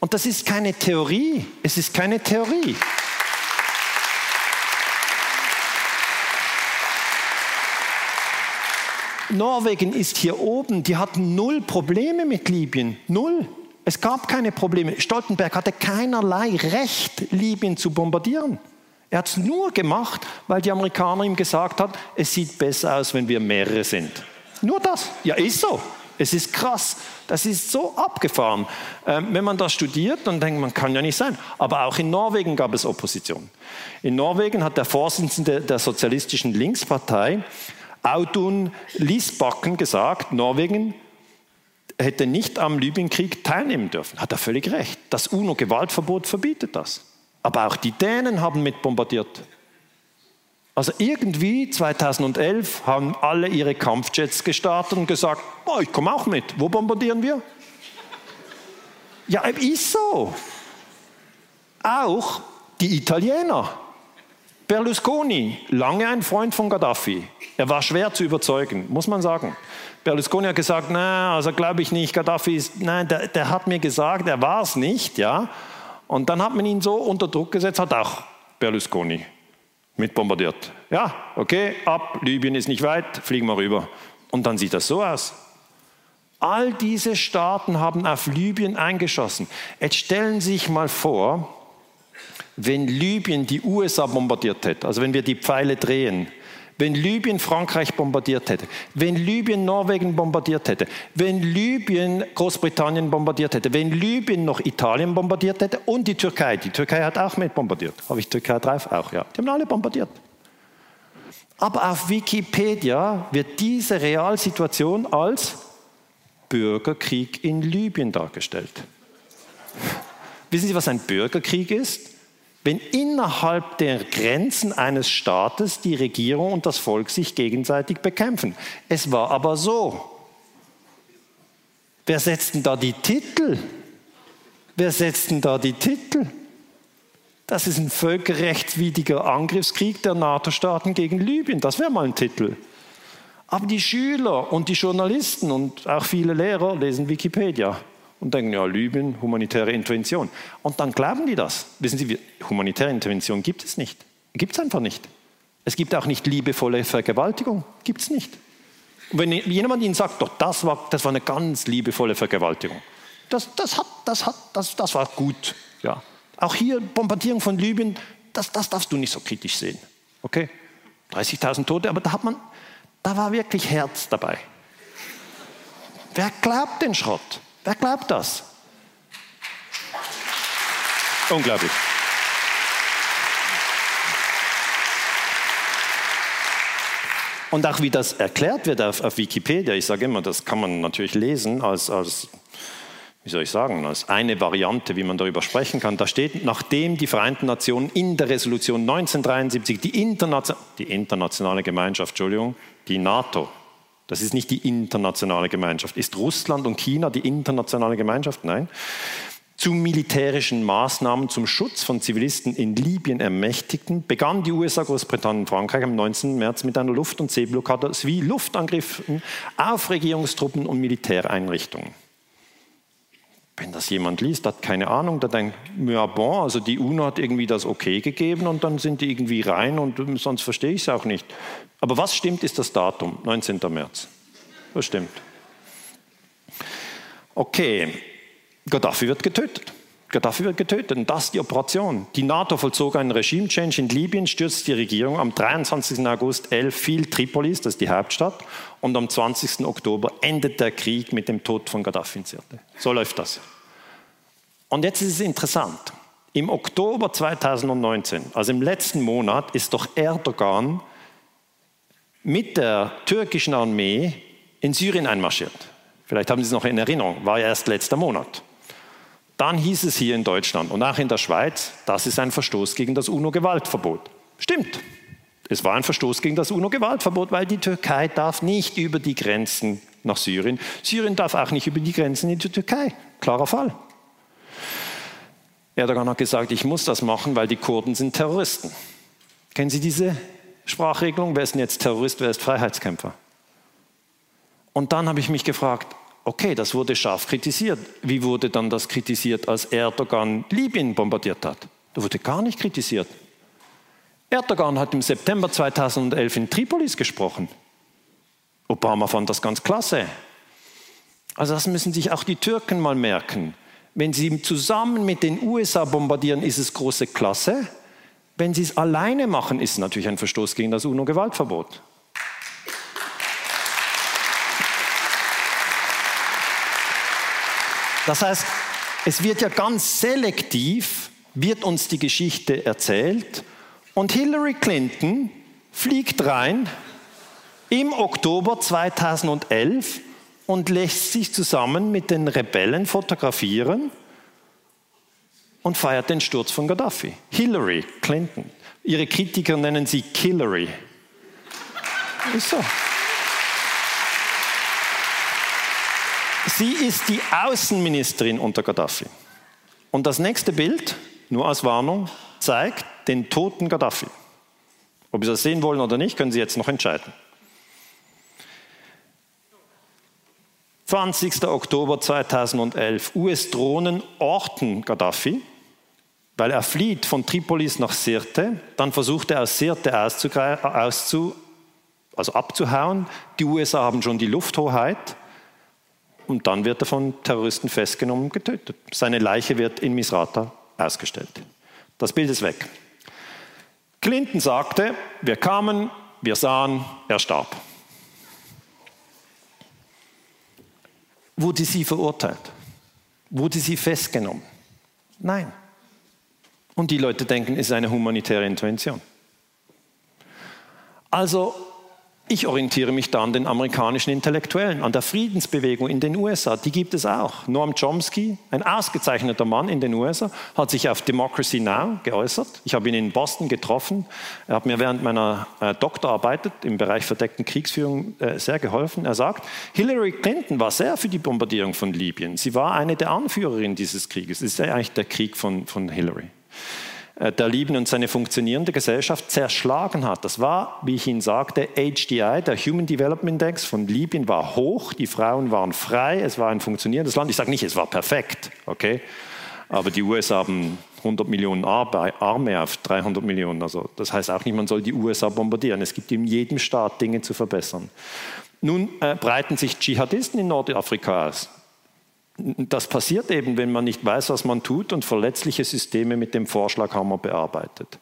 Und das ist keine Theorie. Es ist keine Theorie. Norwegen ist hier oben, die hatten null Probleme mit Libyen. Null. Es gab keine Probleme. Stoltenberg hatte keinerlei Recht, Libyen zu bombardieren. Er hat es nur gemacht, weil die Amerikaner ihm gesagt haben, es sieht besser aus, wenn wir mehrere sind. Nur das. Ja, ist so. Es ist krass. Das ist so abgefahren. Ähm, wenn man das studiert, dann denkt man, kann ja nicht sein. Aber auch in Norwegen gab es Opposition. In Norwegen hat der Vorsitzende der sozialistischen Linkspartei Audun Lisbakken gesagt, Norwegen hätte nicht am Libyenkrieg teilnehmen dürfen. Hat er völlig recht. Das UNO-Gewaltverbot verbietet das. Aber auch die Dänen haben mit bombardiert. Also irgendwie 2011 haben alle ihre Kampfjets gestartet und gesagt, oh, ich komme auch mit. Wo bombardieren wir? Ja, ist so. Auch die Italiener. Berlusconi, lange ein Freund von Gaddafi. Er war schwer zu überzeugen, muss man sagen. Berlusconi hat gesagt, nein, also glaube ich nicht, Gaddafi ist, nein, der, der hat mir gesagt, er war es nicht, ja. Und dann hat man ihn so unter Druck gesetzt, hat auch Berlusconi mit bombardiert. Ja, okay, ab, Libyen ist nicht weit, fliegen wir rüber. Und dann sieht das so aus. All diese Staaten haben auf Libyen eingeschossen. Jetzt stellen Sie sich mal vor, wenn Libyen die USA bombardiert hätte, also wenn wir die Pfeile drehen, wenn Libyen Frankreich bombardiert hätte, wenn Libyen Norwegen bombardiert hätte, wenn Libyen Großbritannien bombardiert hätte, wenn Libyen noch Italien bombardiert hätte und die Türkei. Die Türkei hat auch mit bombardiert. Habe ich Türkei drauf? Auch, ja. Die haben alle bombardiert. Aber auf Wikipedia wird diese Realsituation als Bürgerkrieg in Libyen dargestellt. Wissen Sie, was ein Bürgerkrieg ist? Wenn innerhalb der Grenzen eines Staates die Regierung und das Volk sich gegenseitig bekämpfen. Es war aber so. Wer setzt denn da die Titel? Wer setzt denn da die Titel? Das ist ein völkerrechtswidriger Angriffskrieg der NATO-Staaten gegen Libyen. Das wäre mal ein Titel. Aber die Schüler und die Journalisten und auch viele Lehrer lesen Wikipedia und denken, ja, Libyen, humanitäre Intervention. Und dann glauben die das. Wissen Sie, humanitäre Intervention gibt es nicht. Gibt es einfach nicht. Es gibt auch nicht liebevolle Vergewaltigung. Gibt es nicht. Und wenn jemand Ihnen sagt, doch, das war, das war eine ganz liebevolle Vergewaltigung, das, das, hat, das, hat, das, das war gut. Ja. Auch hier Bombardierung von Libyen, das, das darfst du nicht so kritisch sehen. Okay? 30.000 Tote, aber da hat man, da war wirklich Herz dabei. Wer glaubt den Schrott? Wer glaubt das? Unglaublich. Und auch wie das erklärt wird auf, auf Wikipedia, ich sage immer, das kann man natürlich lesen als, als wie soll ich sagen, als eine Variante, wie man darüber sprechen kann. Da steht, nachdem die Vereinten Nationen in der Resolution 1973 die, Internation die internationale Gemeinschaft, Entschuldigung, die NATO, das ist nicht die internationale Gemeinschaft. Ist Russland und China die internationale Gemeinschaft? Nein. Zu militärischen Maßnahmen zum Schutz von Zivilisten in Libyen ermächtigten, begann die USA, Großbritannien und Frankreich am 19. März mit einer Luft- und Seeblockade sowie Luftangriffen auf Regierungstruppen und Militäreinrichtungen wenn das jemand liest, hat keine Ahnung, der denkt, ja bon, also die UNO hat irgendwie das okay gegeben und dann sind die irgendwie rein und sonst verstehe ich es auch nicht. Aber was stimmt, ist das Datum, 19. März. Das stimmt. Okay, Gaddafi wird getötet. Gaddafi wird getötet und das ist die Operation. Die NATO vollzog einen Regime-Change in Libyen, stürzte die Regierung. Am 23. August 11 fiel Tripolis, das ist die Hauptstadt, und am 20. Oktober endet der Krieg mit dem Tod von Gaddafi in Sirte. So läuft das. Und jetzt ist es interessant. Im Oktober 2019, also im letzten Monat, ist doch Erdogan mit der türkischen Armee in Syrien einmarschiert. Vielleicht haben Sie es noch in Erinnerung, war ja erst letzter Monat. Dann hieß es hier in Deutschland und auch in der Schweiz, das ist ein Verstoß gegen das UNO-Gewaltverbot. Stimmt. Es war ein Verstoß gegen das UNO-Gewaltverbot, weil die Türkei darf nicht über die Grenzen nach Syrien. Syrien darf auch nicht über die Grenzen in die Türkei. Klarer Fall. Erdogan hat gesagt, ich muss das machen, weil die Kurden sind Terroristen. Kennen Sie diese Sprachregelung? Wer ist denn jetzt Terrorist, wer ist Freiheitskämpfer? Und dann habe ich mich gefragt, okay, das wurde scharf kritisiert. Wie wurde dann das kritisiert, als Erdogan Libyen bombardiert hat? Da wurde gar nicht kritisiert. Erdogan hat im September 2011 in Tripolis gesprochen. Obama fand das ganz klasse. Also das müssen sich auch die Türken mal merken. Wenn sie zusammen mit den USA bombardieren, ist es große Klasse. Wenn sie es alleine machen, ist es natürlich ein Verstoß gegen das UNO-Gewaltverbot. Das heißt, es wird ja ganz selektiv, wird uns die Geschichte erzählt und Hillary Clinton fliegt rein im Oktober 2011 und lässt sich zusammen mit den Rebellen fotografieren und feiert den Sturz von Gaddafi. Hillary Clinton. Ihre Kritiker nennen sie Killary. Ist so. Sie ist die Außenministerin unter Gaddafi. Und das nächste Bild, nur als Warnung, zeigt den toten Gaddafi. Ob Sie das sehen wollen oder nicht, können Sie jetzt noch entscheiden. 20. Oktober 2011. US-Drohnen orten Gaddafi, weil er flieht von Tripolis nach Sirte. Dann versucht er aus Sirte auszu, also abzuhauen. Die USA haben schon die Lufthoheit. Und dann wird er von Terroristen festgenommen und getötet. Seine Leiche wird in Misrata ausgestellt. Das Bild ist weg. Clinton sagte, wir kamen, wir sahen, er starb. Wurde sie verurteilt? Wurde sie festgenommen? Nein. Und die Leute denken, es ist eine humanitäre Intervention. Also Ich orientiere mich da an den amerikanischen Intellektuellen, an der Friedensbewegung in den USA. Die gibt es auch. Noam Chomsky, ein ausgezeichneter Mann in den USA, hat sich auf Democracy Now geäußert. Ich habe ihn in Boston getroffen. Er hat mir während meiner äh, Doktorarbeit im Bereich verdeckten Kriegsführung äh, sehr geholfen. Er sagt, Hillary Clinton war sehr für die Bombardierung von Libyen. Sie war eine der Anführerinnen dieses Krieges. Es ist ja eigentlich der Krieg von, von Hillary. Äh, der Libyen und seine funktionierende Gesellschaft zerschlagen hat. Das war, wie ich Ihnen sagte, HDI, der Human Development Index von Libyen war hoch, die Frauen waren frei, es war ein funktionierendes Land. Ich sage nicht, es war perfekt, okay? Aber die USA haben 100 Millionen Arme auf 300 Millionen. Also das heißt auch nicht, man soll die USA bombardieren. Es gibt in jedem Staat Dinge zu verbessern. Nun äh, breiten sich Dschihadisten in Nordafrika aus das passiert eben, wenn man nicht weiß, was man tut und verletzliche Systeme mit dem Vorschlaghammer bearbeitet.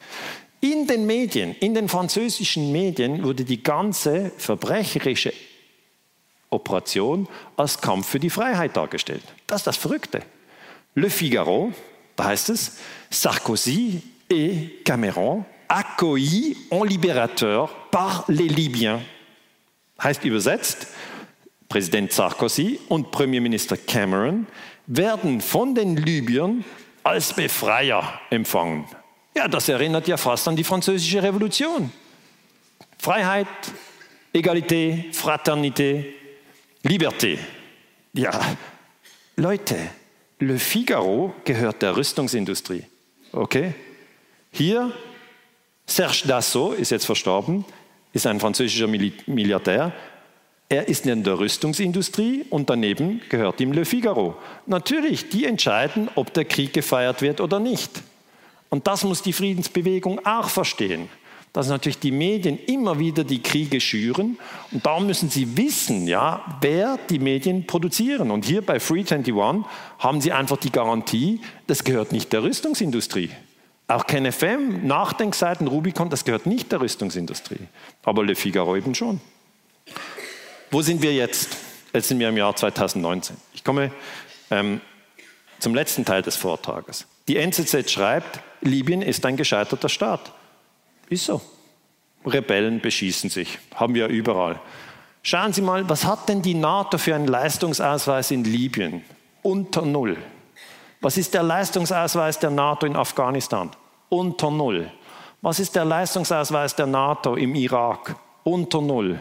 In den Medien, in den französischen Medien wurde die ganze verbrecherische Operation als Kampf für die Freiheit dargestellt. Das ist das Verrückte. Le Figaro, da heißt es, Sarkozy et Cameron accueillis en libérateur par les Libyens. Heißt übersetzt, Präsident Sarkozy und Premierminister Cameron werden von den Libyern als Befreier empfangen. Ja, das erinnert ja fast an die französische Revolution. Freiheit, Egalité, Fraternité, Liberté. Ja, Leute, Le Figaro gehört der Rüstungsindustrie. Okay? Hier, Serge Dassault ist jetzt verstorben, ist ein französischer Milliardär, er ist in der Rüstungsindustrie und daneben gehört ihm Le Figaro. Natürlich, die entscheiden, ob der Krieg gefeiert wird oder nicht. Und das muss die Friedensbewegung auch verstehen. Dass natürlich die Medien immer wieder die Kriege schüren und darum müssen sie wissen, ja, wer die Medien produzieren. Und hier bei Free 21 haben sie einfach die Garantie, das gehört nicht der Rüstungsindustrie. Auch KenFM, Nachdenkseiten, Rubicon, das gehört nicht der Rüstungsindustrie. Aber Le Figaro eben schon. Wo sind wir jetzt? Jetzt sind wir im Jahr 2019. Ich komme ähm, zum letzten Teil des Vortrages. Die NZZ schreibt, Libyen ist ein gescheiterter Staat. Ist so. Rebellen beschießen sich, haben wir überall. Schauen Sie mal, was hat denn die NATO für einen Leistungsausweis in Libyen? Unter Null. Was ist der Leistungsausweis der NATO in Afghanistan? Unter Null. Was ist der Leistungsausweis der NATO im Irak? Unter Null.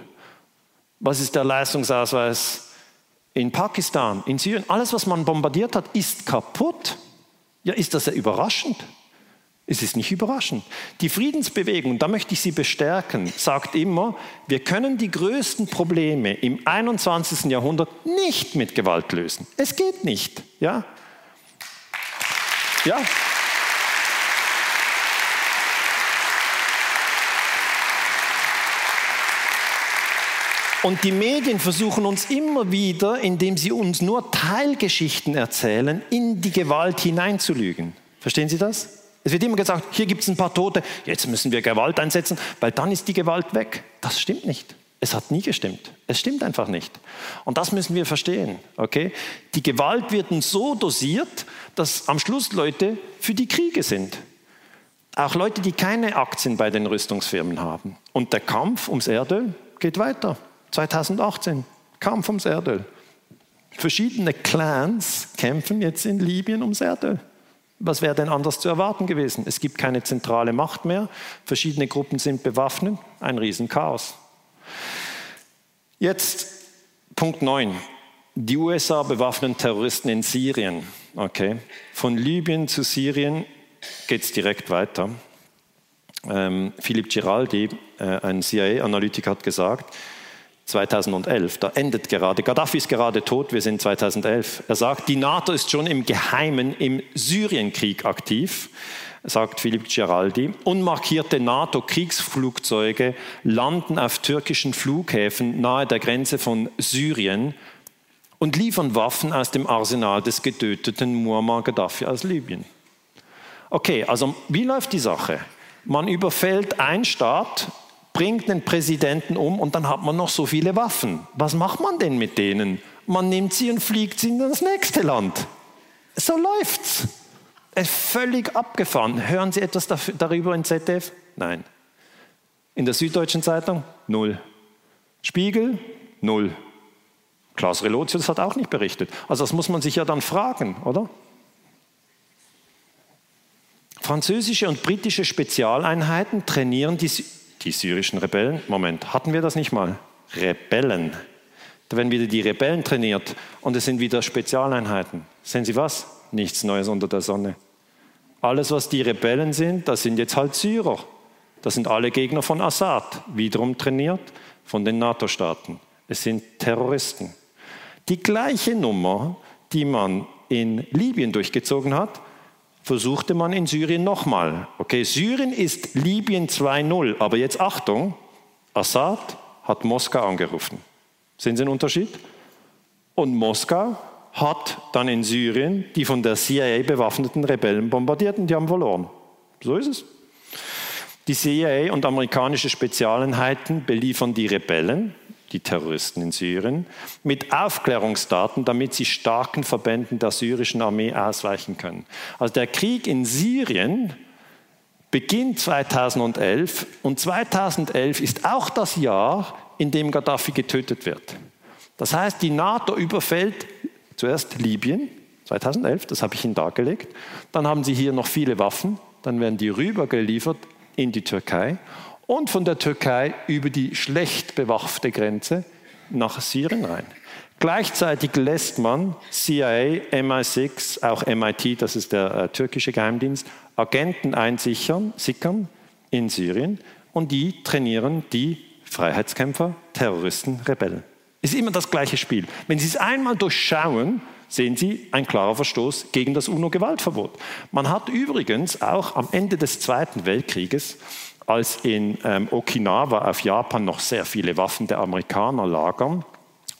Was ist der Leistungsausweis in Pakistan, in Syrien? Alles, was man bombardiert hat, ist kaputt. Ja, ist das ja überraschend? Es ist nicht überraschend. Die Friedensbewegung, da möchte ich Sie bestärken, sagt immer, wir können die größten Probleme im 21. Jahrhundert nicht mit Gewalt lösen. Es geht nicht. Ja? Ja? Und die Medien versuchen uns immer wieder, indem sie uns nur Teilgeschichten erzählen, in die Gewalt hineinzulügen. Verstehen Sie das? Es wird immer gesagt, hier gibt es ein paar Tote, jetzt müssen wir Gewalt einsetzen, weil dann ist die Gewalt weg. Das stimmt nicht. Es hat nie gestimmt. Es stimmt einfach nicht. Und das müssen wir verstehen. Okay? Die Gewalt wird so dosiert, dass am Schluss Leute für die Kriege sind. Auch Leute, die keine Aktien bei den Rüstungsfirmen haben. Und der Kampf ums Erdöl geht weiter. 2018, Kampf ums Erdöl. Verschiedene Clans kämpfen jetzt in Libyen ums Erdöl. Was wäre denn anders zu erwarten gewesen? Es gibt keine zentrale Macht mehr, verschiedene Gruppen sind bewaffnet, ein Riesenchaos. Jetzt Punkt 9. Die USA bewaffnen Terroristen in Syrien. Okay. Von Libyen zu Syrien geht es direkt weiter. Ähm, Philipp Giraldi, äh, ein CIA-Analytiker, hat gesagt, 2011. Da endet gerade, Gaddafi ist gerade tot, wir sind 2011. Er sagt, die NATO ist schon im Geheimen im Syrienkrieg aktiv, sagt Philipp Giraldi. Unmarkierte NATO-Kriegsflugzeuge landen auf türkischen Flughäfen nahe der Grenze von Syrien und liefern Waffen aus dem Arsenal des getöteten Muammar Gaddafi aus Libyen. Okay, also wie läuft die Sache? Man überfällt einen Staat bringt den Präsidenten um und dann hat man noch so viele Waffen. Was macht man denn mit denen? Man nimmt sie und fliegt sie in das nächste Land. So läuft's. Es ist völlig abgefahren. Hören Sie etwas darüber in ZDF? Nein. In der Süddeutschen Zeitung? Null. Spiegel, null. Klaus Relotius hat auch nicht berichtet. Also das muss man sich ja dann fragen, oder? Französische und britische Spezialeinheiten trainieren die, die syrischen Rebellen. Moment, hatten wir das nicht mal? Rebellen. Da werden wieder die Rebellen trainiert und es sind wieder Spezialeinheiten. Sehen Sie was? Nichts Neues unter der Sonne. Alles, was die Rebellen sind, das sind jetzt halt Syrer. Das sind alle Gegner von Assad, wiederum trainiert von den NATO-Staaten. Es sind Terroristen. Die gleiche Nummer, die man in Libyen durchgezogen hat, versuchte man in Syrien nochmal. Okay, Syrien ist Libyen 2.0, aber jetzt Achtung, Assad hat Moskau angerufen. Sehen Sie den Unterschied? Und Moskau hat dann in Syrien die von der CIA bewaffneten Rebellen bombardiert und die haben verloren. So ist es. Die CIA und amerikanische Spezialeinheiten beliefern die Rebellen, die Terroristen in Syrien, mit Aufklärungsdaten, damit sie starken Verbänden der syrischen Armee ausweichen können. Also der Krieg in Syrien beginnt 2011 und 2011 ist auch das Jahr, in dem Gaddafi getötet wird. Das heißt, die NATO überfällt zuerst Libyen, 2011, das habe ich Ihnen dargelegt. Dann haben sie hier noch viele Waffen, dann werden die rübergeliefert in die Türkei und von der Türkei über die schlecht bewaffte Grenze nach Syrien rein. Gleichzeitig lässt man CIA, MI6, auch MIT, das ist der äh, türkische Geheimdienst, Agenten einsichern, sickern in Syrien und die trainieren die Freiheitskämpfer, Terroristen, Rebellen. Ist immer das gleiche Spiel. Wenn Sie es einmal durchschauen, sehen Sie ein klarer Verstoß gegen das UNO-Gewaltverbot. Man hat übrigens auch am Ende des Zweiten Weltkrieges als in ähm, Okinawa auf Japan noch sehr viele Waffen der Amerikaner lagern,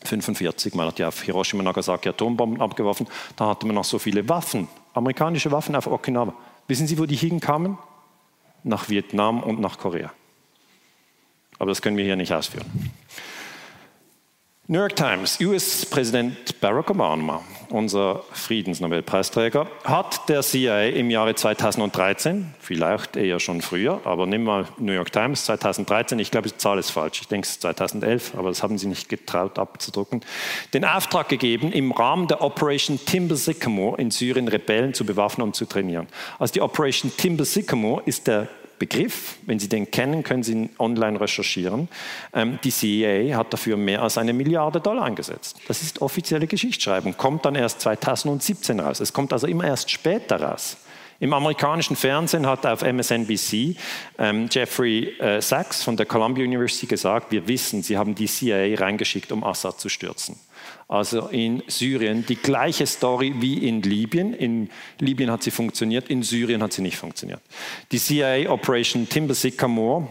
1945, man hat ja auf Hiroshima und Nagasaki Atombomben abgeworfen, da hatte man noch so viele Waffen, amerikanische Waffen auf Okinawa. Wissen Sie, wo die hinkamen? Nach Vietnam und nach Korea. Aber das können wir hier nicht ausführen. New York Times, US-Präsident Barack Obama, unser Friedensnobelpreisträger, hat der CIA im Jahre 2013, vielleicht eher schon früher, aber nimm mal New York Times 2013, ich glaube, die Zahl ist falsch, ich denke es ist 2011, aber das haben sie nicht getraut abzudrucken, den Auftrag gegeben, im Rahmen der Operation Timber Sycamore in Syrien Rebellen zu bewaffnen und zu trainieren. Also die Operation Timber Sycamore ist der Begriff. Wenn Sie den kennen, können Sie ihn online recherchieren. Ähm, die CIA hat dafür mehr als eine Milliarde Dollar eingesetzt. Das ist offizielle Geschichtsschreibung, kommt dann erst 2017 raus. Es kommt also immer erst später raus. Im amerikanischen Fernsehen hat auf MSNBC ähm, Jeffrey äh, Sachs von der Columbia University gesagt, wir wissen, sie haben die CIA reingeschickt, um Assad zu stürzen also in Syrien, die gleiche Story wie in Libyen. In Libyen hat sie funktioniert, in Syrien hat sie nicht funktioniert. Die CIA Operation Timber Sycamore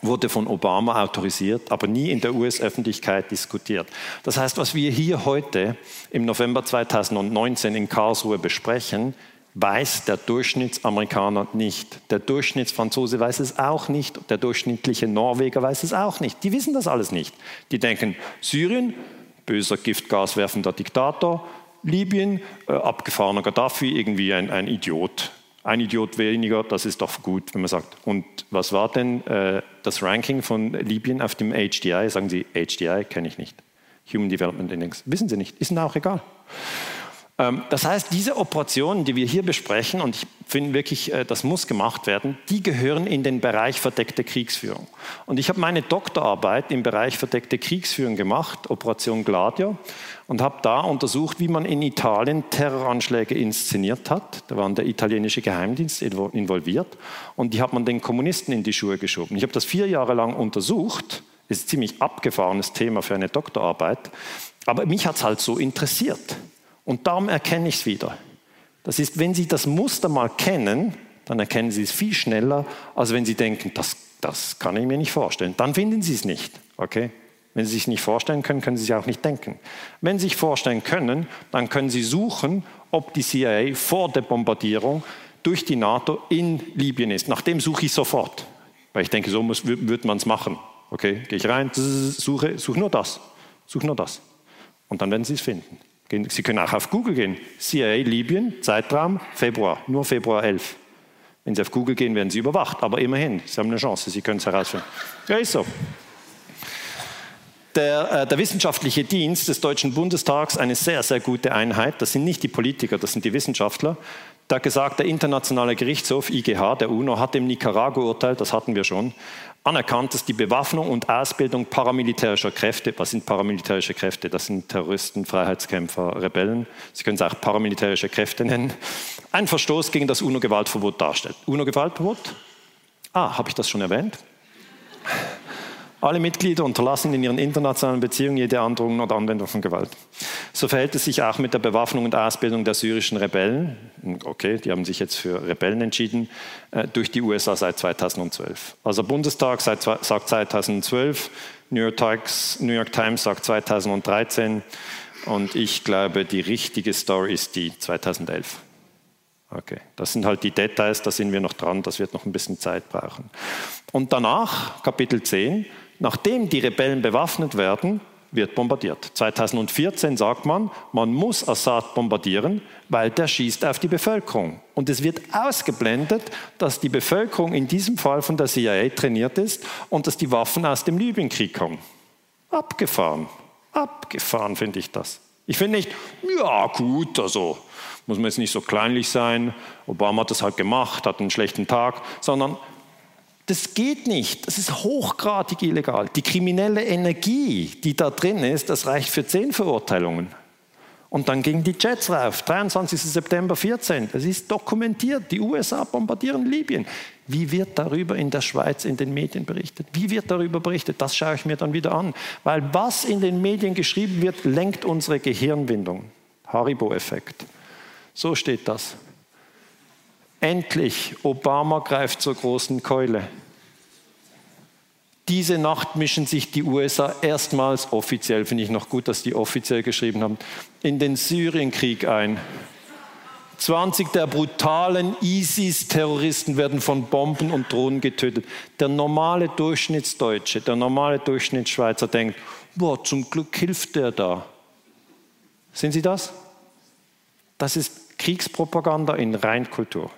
wurde von Obama autorisiert, aber nie in der US-Öffentlichkeit diskutiert. Das heißt, was wir hier heute im November 2019 in Karlsruhe besprechen, weiß der Durchschnittsamerikaner nicht. Der Durchschnittsfranzose weiß es auch nicht. Der durchschnittliche Norweger weiß es auch nicht. Die wissen das alles nicht. Die denken, Syrien, böser giftgaswerfender Diktator. Libyen, äh, abgefahrener Gaddafi, irgendwie ein, ein, Idiot. Ein Idiot weniger, das ist doch gut, wenn man sagt. Und was war denn äh, das Ranking von Libyen auf dem HDI? Sagen Sie, HDI kenne ich nicht. Human Development Index. Wissen Sie nicht, ist Ihnen auch egal. Ähm, das heißt, diese Operationen, die wir hier besprechen, und ich finde wirklich, äh, das muss gemacht werden, die gehören in den Bereich verdeckte Kriegsführung. Und ich habe meine Doktorarbeit im Bereich verdeckte Kriegsführung gemacht, Operation Gladio, und habe da untersucht, wie man in Italien Terroranschläge inszeniert hat. Da war der italienische Geheimdienst involviert und die hat man den Kommunisten in die Schuhe geschoben. Ich habe das vier Jahre lang untersucht. Das ist ein ziemlich abgefahrenes Thema für eine Doktorarbeit. Aber mich hat es halt so interessiert. Und darum erkenne ich es wieder. Das ist, wenn Sie das Muster mal kennen, dann erkennen Sie es viel schneller, als wenn Sie denken, das, das kann ich mir nicht vorstellen. Dann finden Sie es nicht. Okay? Wenn Sie sich nicht vorstellen können, können Sie es auch nicht denken. Wenn Sie sich vorstellen können, dann können Sie suchen, ob die CIA vor der Bombardierung durch die NATO in Libyen ist. Nach dem suche ich sofort. Weil ich denke, so muss, würde man es machen. Okay, gehe ich rein, suche, suche nur das. Suche nur das. Und dann werden Sie es finden. Sie können auch auf Google gehen. CIA Libyen, Zeitraum Februar, nur Februar 11. Wenn Sie auf Google gehen, werden Sie überwacht. Aber immerhin, Sie haben eine Chance, Sie können es herausfinden. Ja, ist so. der, äh, der, wissenschaftliche Dienst des Deutschen Bundestags, eine sehr, sehr gute Einheit, das sind nicht die Politiker, das sind die Wissenschaftler, da gesagt, der Internationale Gerichtshof, IGH, der UNO, hat im Nicaragua-Urteil, das hatten wir schon, anerkannt, dass die Bewaffnung und Ausbildung paramilitärischer Kräfte, was sind paramilitärische Kräfte? Das sind Terroristen, Freiheitskämpfer, Rebellen, Sie können es auch paramilitärische Kräfte nennen, ein Verstoß gegen das UNO-Gewaltverbot darstellt. UNO-Gewaltverbot? Ah, habe ich das schon erwähnt? Alle Mitglieder unterlassen in ihren internationalen Beziehungen jede Androhung oder Anwendung von Gewalt. So verhält es sich auch mit der Bewaffnung und Ausbildung der syrischen Rebellen. Okay, die haben sich jetzt für Rebellen entschieden, äh, durch die USA seit 2012. Also Bundestag sagt 2012, New York, Times, New York Times sagt 2013 und ich glaube, die richtige Story ist die 2011. Okay, das sind halt die Details, da sind wir noch dran, das wird noch ein bisschen Zeit brauchen. Und danach, Kapitel 10, Nachdem die Rebellen bewaffnet werden, wird bombardiert. 2014 sagt man, man muss Assad bombardieren, weil der schießt auf die Bevölkerung. Und es wird ausgeblendet, dass die Bevölkerung in diesem Fall von der CIA trainiert ist und dass die Waffen aus dem Libyenkrieg kommen. Abgefahren. Abgefahren finde ich das. Ich finde nicht, ja gut, also muss man jetzt nicht so kleinlich sein, Obama hat das halt gemacht, hat einen schlechten Tag, sondern das geht nicht. Das ist hochgradig illegal. Die kriminelle Energie, die da drin ist, das reicht für zehn Verurteilungen. Und dann gingen die Jets rauf, 23. September 14. Das ist dokumentiert. Die USA bombardieren Libyen. Wie wird darüber in der Schweiz in den Medien berichtet? Wie wird darüber berichtet? Das schaue ich mir dann wieder an. Weil was in den Medien geschrieben wird, lenkt unsere Gehirnwindung. Haribo-Effekt. So steht das. Endlich, Obama greift zur großen Keule. Diese Nacht mischen sich die USA erstmals offiziell, finde ich noch gut, dass die offiziell geschrieben haben, in den Syrienkrieg ein. 20 der brutalen ISIS-Terroristen werden von Bomben und Drohnen getötet. Der normale Durchschnittsdeutsche, der normale Durchschnittsschweizer denkt, boah, zum Glück hilft der da. Sehen Sie das? Das ist Kriegspropaganda in Reinkultur.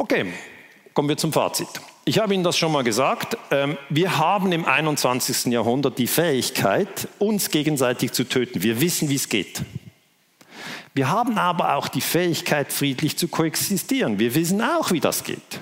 Okay, kommen wir zum Fazit. Ich habe Ihnen das schon mal gesagt. Ähm, wir haben im 21. Jahrhundert die Fähigkeit, uns gegenseitig zu töten. Wir wissen, wie es geht. Wir haben aber auch die Fähigkeit, friedlich zu koexistieren. Wir wissen auch, wie das geht.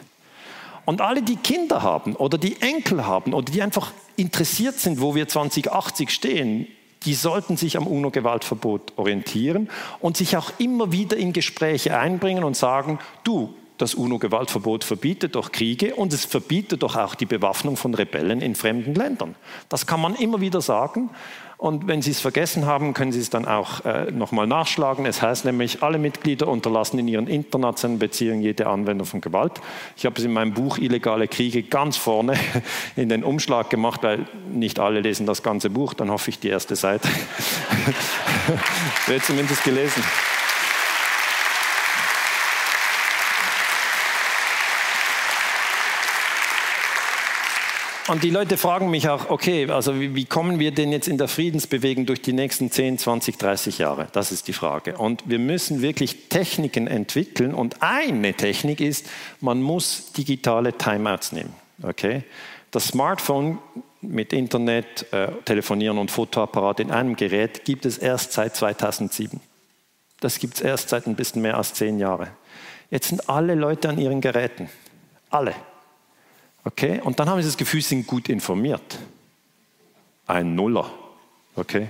Und alle, die Kinder haben oder die Enkel haben oder die einfach interessiert sind, wo wir 2080 stehen, die sollten sich am UNO-Gewaltverbot orientieren und sich auch immer wieder in Gespräche einbringen und sagen, du, das UNO-Gewaltverbot verbietet doch Kriege und es verbietet doch auch die Bewaffnung von Rebellen in fremden Ländern. Das kann man immer wieder sagen. Und wenn Sie es vergessen haben, können Sie es dann auch äh, nochmal nachschlagen. Es heißt nämlich, alle Mitglieder unterlassen in ihren internationalen Beziehungen jede Anwendung von Gewalt. Ich habe es in meinem Buch Illegale Kriege ganz vorne in den Umschlag gemacht, weil nicht alle lesen das ganze Buch. Dann hoffe ich, die erste Seite wird zumindest gelesen. Und die Leute fragen mich auch, okay, also wie, wie, kommen wir denn jetzt in der Friedensbewegung durch die nächsten 10, 20, 30 Jahre? Das ist die Frage. Und wir müssen wirklich Techniken entwickeln. Und eine Technik ist, man muss digitale Timeouts nehmen. Okay? Das Smartphone mit Internet, äh, Telefonieren und Fotoapparat in einem Gerät gibt es erst seit 2007. Das gibt es erst seit ein bisschen mehr als zehn Jahren. Jetzt sind alle Leute an ihren Geräten. Alle. Okay? Und dann haben sie das Gefühl, sie sind gut informiert. Ein Nuller. Okay?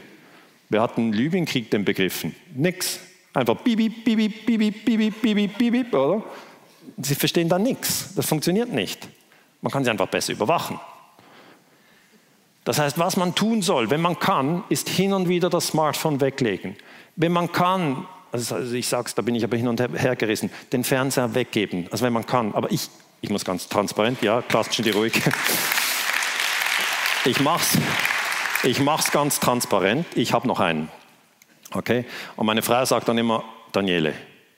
Wer hat den Libyenkrieg denn begriffen? Nix. Einfach bibi, bibi, bibi, bibi, bibi, bibi, oder? Sie verstehen da nichts. Das funktioniert nicht. Man kann sie einfach besser überwachen. Das heißt, was man tun soll, wenn man kann, ist hin und wieder das Smartphone weglegen. Wenn man kann, also ich sage es, da bin ich aber hin und her gerissen, den Fernseher weggeben. Also wenn man kann. Aber ich ich muss ganz transparent, ja, klatschen die ruhig. Ich mach's, ich mach's ganz transparent. Ich habe noch einen. Okay? Und meine Frau sagt dann immer, Daniele,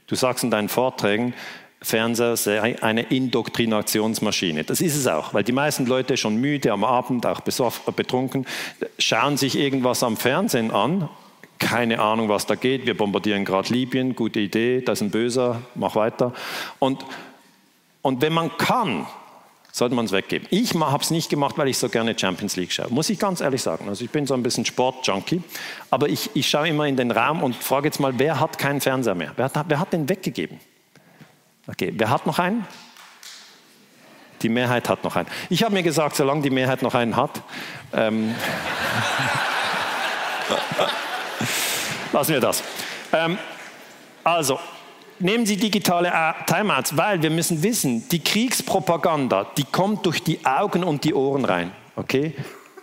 du sagst in deinen Vorträgen, Fernseher sei eine Indoktrinationsmaschine. Das ist es auch, weil die meisten Leute schon müde am Abend, auch betrunken, schauen sich irgendwas am Fernsehen an. Keine Ahnung, was da geht. Wir bombardieren gerade Libyen. Gute Idee. Das ist ein Böser. Mach weiter. Und und wenn man kann, sollte man es weggeben. Ich habe es nicht gemacht, weil ich so gerne Champions League schaue. Muss ich ganz ehrlich sagen. Also ich bin so ein bisschen Sportjunkie. Aber ich, ich schaue immer in den Raum und frage jetzt mal, wer hat keinen Fernseher mehr? Wer hat, wer hat den weggegeben? Okay, wer hat noch einen? Die Mehrheit hat noch einen. Ich habe mir gesagt, solange die Mehrheit noch einen hat, ähm, lassen wir das. Ähm, also, nehmen Sie digitale Timeouts, weil wir müssen wissen, die Kriegspropaganda, die kommt durch die Augen und die Ohren rein. Okay?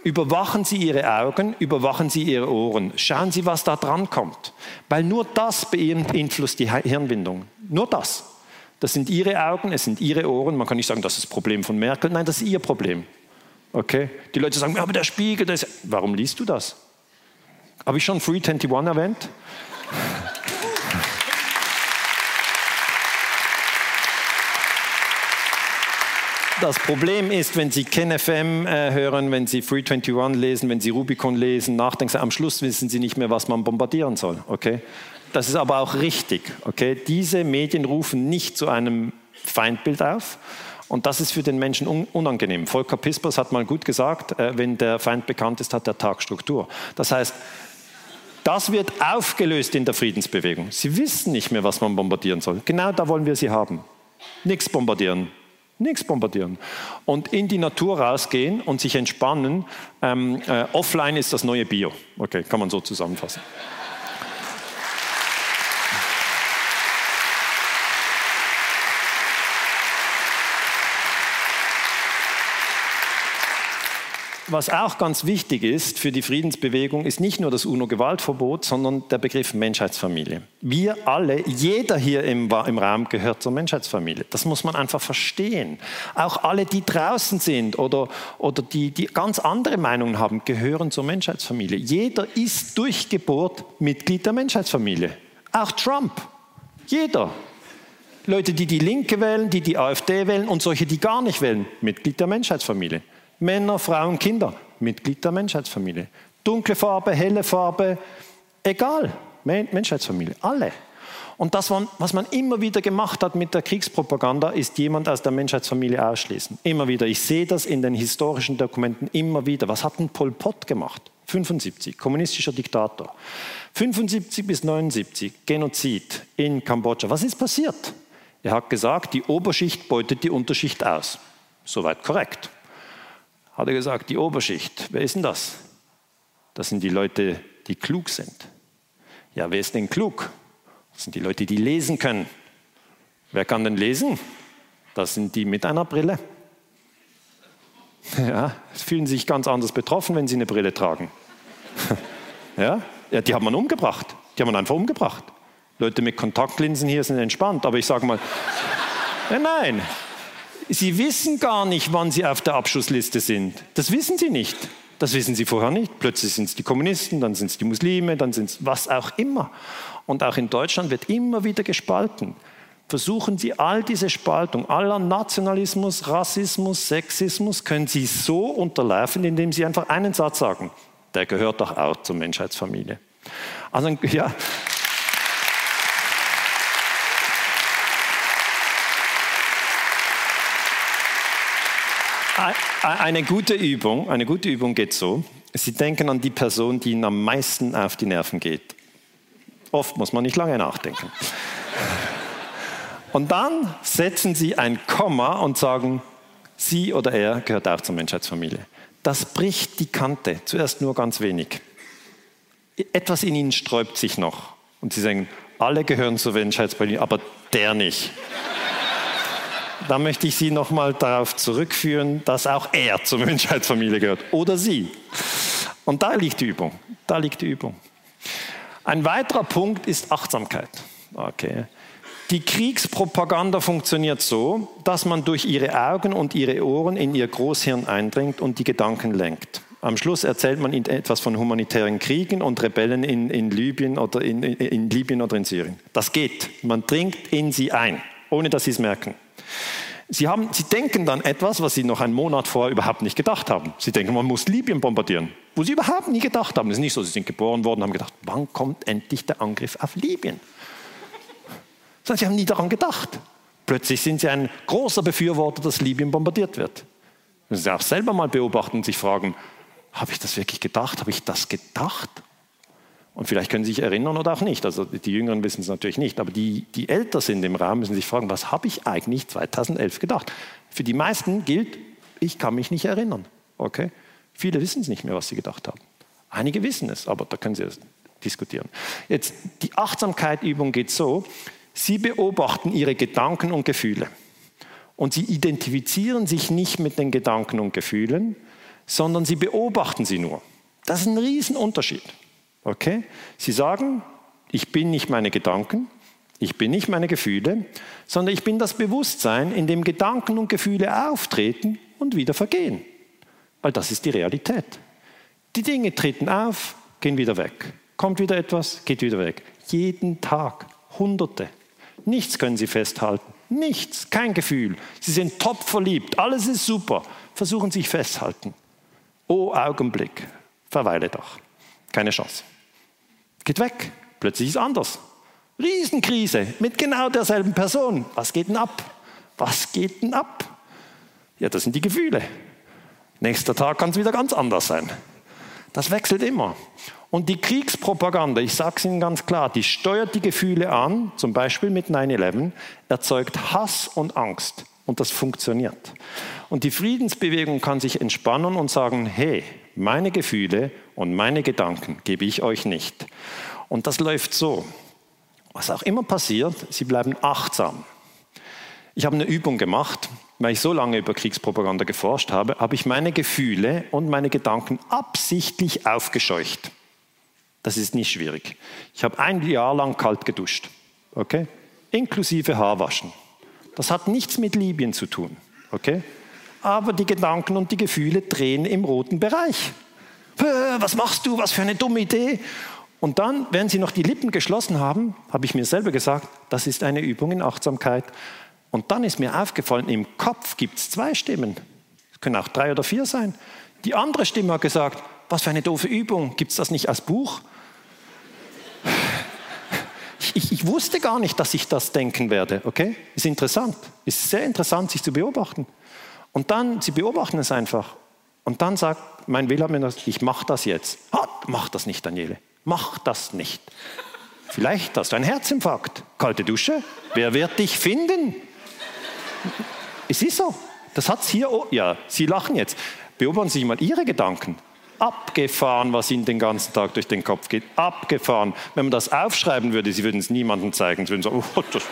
Überwachen Sie Ihre Augen, überwachen Sie Ihre Ohren. Schauen Sie, was da dran kommt. Weil nur das beeinflusst die Hirnwindung. Nur das. Das sind Ihre Augen, es sind Ihre Ohren. Man kann nicht sagen, das ist das Problem von Merkel. Nein, das ist Ihr Problem. Okay? Die Leute sagen, aber der Spiegel, das warum liest du das? Habe ich schon Free 21 erwähnt? Das Problem ist, wenn Sie KenFM äh, hören, wenn Sie Free 21 lesen, wenn Sie Rubicon lesen, nachdenken, am Schluss wissen Sie nicht mehr, was man bombardieren soll. Okay? Das ist aber auch richtig. Okay? Diese Medien rufen nicht zu einem Feindbild auf. Und das ist für den Menschen unangenehm. Volker Pispers hat mal gut gesagt, äh, wenn der Feind bekannt ist, hat der Tag Struktur. Das heißt, das wird aufgelöst in der Friedensbewegung. Sie wissen nicht mehr, was man bombardieren soll. Genau da wollen wir sie haben. Nichts bombardieren. Nichts bombardieren. Und in die Natur rausgehen und sich entspannen. Ähm, äh, offline ist das neue Bio. Okay, kann man so zusammenfassen. Was auch ganz wichtig ist für die Friedensbewegung, ist nicht nur das UNO-Gewaltverbot, sondern der Begriff Menschheitsfamilie. Wir alle, jeder hier im, im, Raum gehört zur Menschheitsfamilie. Das muss man einfach verstehen. Auch alle, die draußen sind oder, oder die, die ganz andere Meinungen haben, gehören zur Menschheitsfamilie. Jeder ist durch Geburt Mitglied der Menschheitsfamilie. Auch Trump. Jeder. Leute, die die Linke wählen, die die AfD wählen und solche, die gar nicht wählen, Mitglied der Menschheitsfamilie. Männer, Frauen, Kinder, Mitglied der Menschheitsfamilie. Dunkle Farbe, helle Farbe, egal, Menschheitsfamilie, alle. Und das, was man immer wieder gemacht hat mit der Kriegspropaganda, ist jemand aus der Menschheitsfamilie ausschließen. Immer wieder. Ich sehe das in den historischen Dokumenten immer wieder. Was hat ein Pol Pot gemacht? 75, kommunistischer Diktator. 75 bis 79, Genozid in Kambodscha. Was ist passiert? Er hat gesagt, die Oberschicht beutet die Unterschicht aus. Soweit korrekt hat er gesagt, die Oberschicht, wer ist denn das? Das sind die Leute, die klug sind. Ja, wer ist denn klug? Das sind die Leute, die lesen können. Wer kann denn lesen? Das sind die mit einer Brille. Ja, fühlen sich ganz anders betroffen, wenn sie eine Brille tragen. Ja, ja die hat man umgebracht. Die haben man einfach umgebracht. Leute mit Kontaktlinsen hier sind entspannt, aber ich sage mal, ja, nein, Sie wissen gar nicht, wann Sie auf der Abschussliste sind. Das wissen Sie nicht. Das wissen Sie vorher nicht. Plötzlich sind es die Kommunisten, dann sind es die Muslime, dann sind es was auch immer. Und auch in Deutschland wird immer wieder gespalten. Versuchen Sie all diese Spaltung, aller Nationalismus, Rassismus, Sexismus, können Sie so unterlaufen, indem Sie einfach einen Satz sagen. Der gehört doch auch zur Menschheitsfamilie. Also, ja, Eine gute Übung, eine gute Übung geht so. Sie denken an die Person, die Ihnen am meisten auf die Nerven geht. Oft muss man nicht lange nachdenken. Und dann setzen Sie ein Komma und sagen, sie oder er gehört auch zur Menschheitsfamilie. Das bricht die Kante, zuerst nur ganz wenig. Etwas in Ihnen sträubt sich noch. Und Sie sagen, alle gehören zur Menschheitsfamilie, aber der nicht da möchte ich Sie nochmal darauf zurückführen, dass auch er zur Menschheitsfamilie gehört oder sie. Und da liegt die Übung. Da liegt die Übung. Ein weiterer Punkt ist Achtsamkeit. Okay. Die Kriegspropaganda funktioniert so, dass man durch ihre Augen und ihre Ohren in ihr Großhirn eindringt und die Gedanken lenkt. Am Schluss erzählt man ihnen etwas von humanitären Kriegen und Rebellen in, in Libyen oder in, in Libyen oder in Syrien. Das geht. Man dringt in sie ein, ohne dass sie es merken. Sie, haben, sie denken dann etwas, was Sie noch einen Monat vorher überhaupt nicht gedacht haben. Sie denken, man muss Libyen bombardieren, wo Sie überhaupt nie gedacht haben. Es ist nicht so, Sie sind geboren worden und haben gedacht, wann kommt endlich der Angriff auf Libyen? Sondern Sie haben nie daran gedacht. Plötzlich sind sie ein großer Befürworter, dass Libyen bombardiert wird. Müssen Sie auch selber mal beobachten und sich fragen, habe ich das wirklich gedacht? Habe ich das gedacht? Und vielleicht können Sie sich erinnern oder auch nicht. Also die Jüngeren wissen es natürlich nicht, aber die, die älter sind im Raum, müssen sich fragen, was habe ich eigentlich 2011 gedacht? Für die meisten gilt, ich kann mich nicht erinnern. Okay? Viele wissen es nicht mehr, was sie gedacht haben. Einige wissen es, aber da können Sie es diskutieren. Jetzt, die Achtsamkeitübung geht so, Sie beobachten Ihre Gedanken und Gefühle. Und Sie identifizieren sich nicht mit den Gedanken und Gefühlen, sondern Sie beobachten sie nur. Das ist ein Riesenunterschied. Okay? Sie sagen, ich bin nicht meine Gedanken, ich bin nicht meine Gefühle, sondern ich bin das Bewusstsein, in dem Gedanken und Gefühle auftreten und wieder vergehen. Weil das ist die Realität. Die Dinge treten auf, gehen wieder weg. Kommt wieder etwas, geht wieder weg. Jeden Tag. Hunderte. Nichts können Sie festhalten. Nichts. Kein Gefühl. Sie sind top verliebt. Alles ist super. Versuchen Sie sich festhalten. Oh Augenblick. Verweile doch. Keine Chance. Geht weg. Plötzlich ist es anders. Riesenkrise mit genau derselben Person. Was geht denn ab? Was geht denn ab? Ja, das sind die Gefühle. Nächster Tag kann es wieder ganz anders sein. Das wechselt immer. Und die Kriegspropaganda, ich sage es Ihnen ganz klar, die steuert die Gefühle an, zum Beispiel mit 9-11, erzeugt Hass und Angst. Und das funktioniert. Und die Friedensbewegung kann sich entspannen und sagen, hey, meine Gefühle und meine Gedanken gebe ich euch nicht. Und das läuft so. Was auch immer passiert, sie bleiben achtsam. Ich habe eine Übung gemacht, weil ich so lange über Kriegspropaganda geforscht habe, habe ich meine Gefühle und meine Gedanken absichtlich aufgescheucht. Das ist nicht schwierig. Ich habe ein Jahr lang kalt geduscht, okay? Inklusive Haarwaschen. Das hat nichts mit Libyen zu tun, okay? Aber die Gedanken und die Gefühle drehen im roten Bereich. Was machst du? Was für eine dumme Idee. Und dann, während sie noch die Lippen geschlossen haben, habe ich mir selber gesagt, das ist eine Übung in Achtsamkeit. Und dann ist mir aufgefallen, im Kopf gibt es zwei Stimmen. Es können auch drei oder vier sein. Die andere Stimme hat gesagt, was für eine doofe Übung, gibt es das nicht als Buch? Ich, ich, ich, wusste gar nicht, dass ich das denken werde, okay? Ist interessant, ist sehr interessant, sich zu beobachten. Und dann, sie beobachten es einfach. Und dann sagt mein Will mir ich mache das jetzt. Ah, mach das nicht, Daniele. Mach das nicht. Vielleicht hast du einen Herzinfarkt. Kalte Dusche. Wer wird dich finden? Es ist so. Das hat es hier. Ja, Sie lachen jetzt. Beobachten Sie mal Ihre Gedanken. Abgefahren, was Ihnen den ganzen Tag durch den Kopf geht. Abgefahren. Wenn man das aufschreiben würde, Sie würden es niemandem zeigen. Sie würden sagen, oh, das.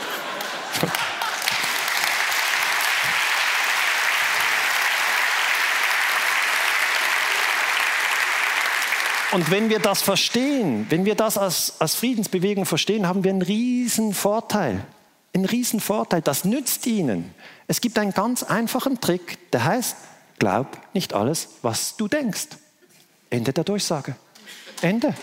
Und wenn wir das verstehen, wenn wir das als, als Friedensbewegung verstehen, haben wir einen riesen Vorteil. Einen riesen Vorteil. Das nützt ihnen. Es gibt einen ganz einfachen Trick, der heißt, glaub nicht alles, was du denkst. Ende der Durchsage. Ende.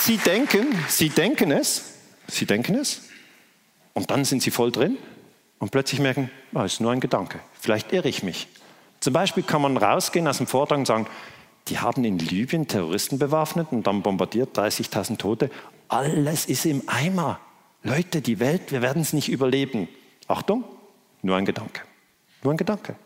Sie denken, sie denken es, sie denken es, und dann sind sie voll drin und plötzlich merken, es oh, ist nur ein Gedanke, vielleicht irre ich mich. Zum Beispiel kann man rausgehen aus dem Vortrag und sagen, die haben in Libyen Terroristen bewaffnet und dann bombardiert, 30.000 Tote. Alles ist im Eimer. Leute, die Welt, wir werden es nicht überleben. Achtung, nur ein Gedanke. Nur ein Gedanke.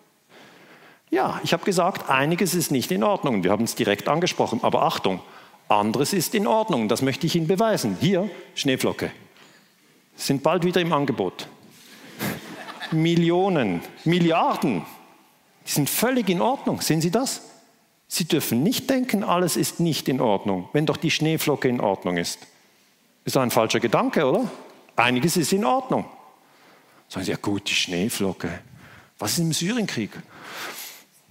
Ja, ich habe gesagt, einiges ist nicht in Ordnung. Wir haben es direkt angesprochen. Aber Achtung, anderes ist in Ordnung. Das möchte ich Ihnen beweisen. Hier, Schneeflocke. Sind bald wieder im Angebot. Millionen, Milliarden. Die sind völlig in Ordnung. Sehen Sie das? Sie dürfen nicht denken, alles ist nicht in Ordnung, wenn doch die Schneeflocke in Ordnung ist. Ist ein falscher Gedanke, oder? Einiges ist in Ordnung. Sagen Sie, ja gut, die Schneeflocke. Was ist im Syrienkrieg?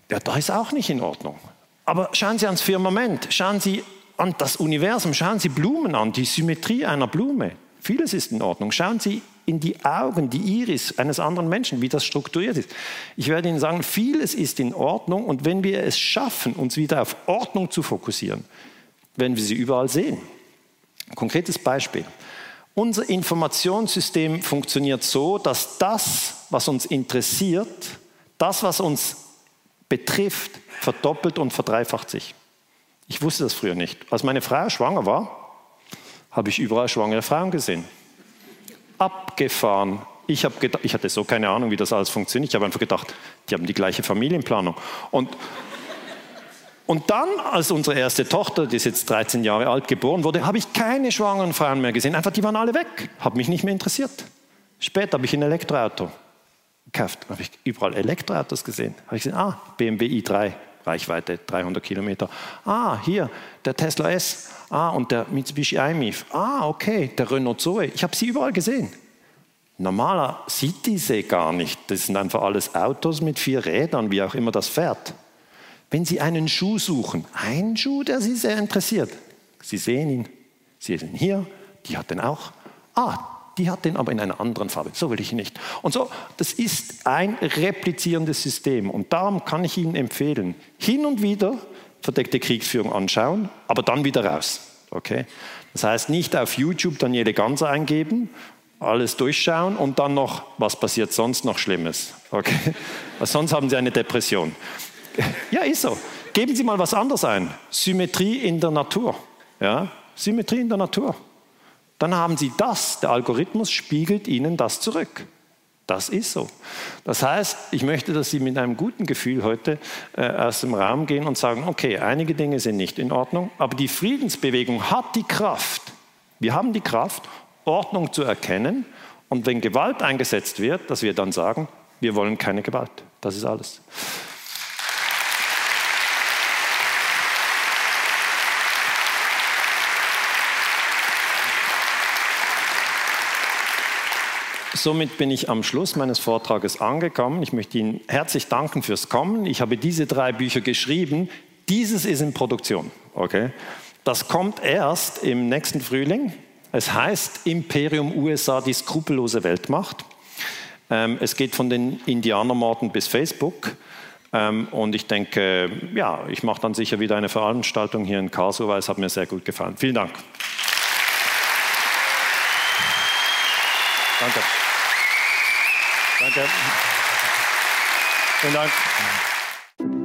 Ja, da ist auch nicht in Ordnung. Aber schauen Sie ans Firmament, schauen Sie an das Universum, schauen Sie Blumen an, die Symmetrie einer Blume. Vieles ist in Ordnung. Schauen Sie in die Augen, die Iris eines anderen Menschen, wie das strukturiert ist. Ich werde Ihnen sagen, vieles ist in Ordnung und wenn wir es schaffen, uns wieder auf Ordnung zu fokussieren, werden wir sie überall sehen. konkretes Beispiel. Unser Informationssystem funktioniert so, dass das, was uns interessiert, das, was uns betrifft, verdoppelt und verdreifacht sich. Ich wusste das früher nicht. Als meine Frau schwanger war, habe ich überall schwangere Frauen gesehen. Abgefahren. Ich, habe ich hatte so keine Ahnung, wie das alles funktioniert. Ich habe einfach gedacht, die haben die gleiche Familienplanung. Und, und dann, als unsere erste Tochter, die ist jetzt 13 Jahre alt, geboren wurde, habe ich keine schwangeren Frauen mehr gesehen. Einfach, die waren alle weg. Hat mich nicht mehr interessiert. Später habe ich ein Elektroauto gekauft. Habe ich überall Elektroautos gesehen. Habe ich gesehen, ah, BMW i3, Reichweite 300 Kilometer. Ah, hier, der Tesla S. Ah, und der Mitsubishi iMIF. Ah, okay, der Renault Zoe. Ich habe sie überall gesehen. Normaler sieht diese gar nicht. Das sind einfach alles Autos mit vier Rädern, wie auch immer das fährt. Wenn Sie einen Schuh suchen, einen Schuh, der Sie sehr interessiert, Sie sehen ihn. Sie sehen hier, die hat den auch. Ah, die hat den aber in einer anderen Farbe. So will ich ihn nicht. Und so, das ist ein replizierendes System. Und darum kann ich Ihnen empfehlen, hin und wieder verdeckte Kriegsführung anschauen, aber dann wieder raus. Okay? Das heißt, nicht auf YouTube Daniele Ganser eingeben, alles durchschauen und dann noch, was passiert sonst noch Schlimmes. Okay? Weil sonst haben Sie eine Depression. Ja, ist so. Geben Sie mal was anderes ein. Symmetrie in der Natur. Ja? Symmetrie in der Natur dann haben Sie das, der Algorithmus spiegelt Ihnen das zurück. Das ist so. Das heißt, ich möchte, dass Sie mit einem guten Gefühl heute äh, aus dem Raum gehen und sagen, okay, einige Dinge sind nicht in Ordnung, aber die Friedensbewegung hat die Kraft. Wir haben die Kraft, Ordnung zu erkennen und wenn Gewalt eingesetzt wird, dass wir dann sagen, wir wollen keine Gewalt. Das ist alles. Somit bin ich am Schluss meines Vortrages angekommen. Ich möchte Ihnen herzlich danken fürs Kommen. Ich habe diese drei Bücher geschrieben. Dieses ist in Produktion. Okay? Das kommt erst im nächsten Frühling. Es heißt Imperium USA, die skrupellose Weltmacht. Ähm, es geht von den Indianermorden bis Facebook. Ähm, und ich denke, ja, ich mache dann sicher wieder eine Veranstaltung hier in Karlsruhe, weil es hat mir sehr gut gefallen. Vielen Dank. Danke. Danke. Vielen Dank.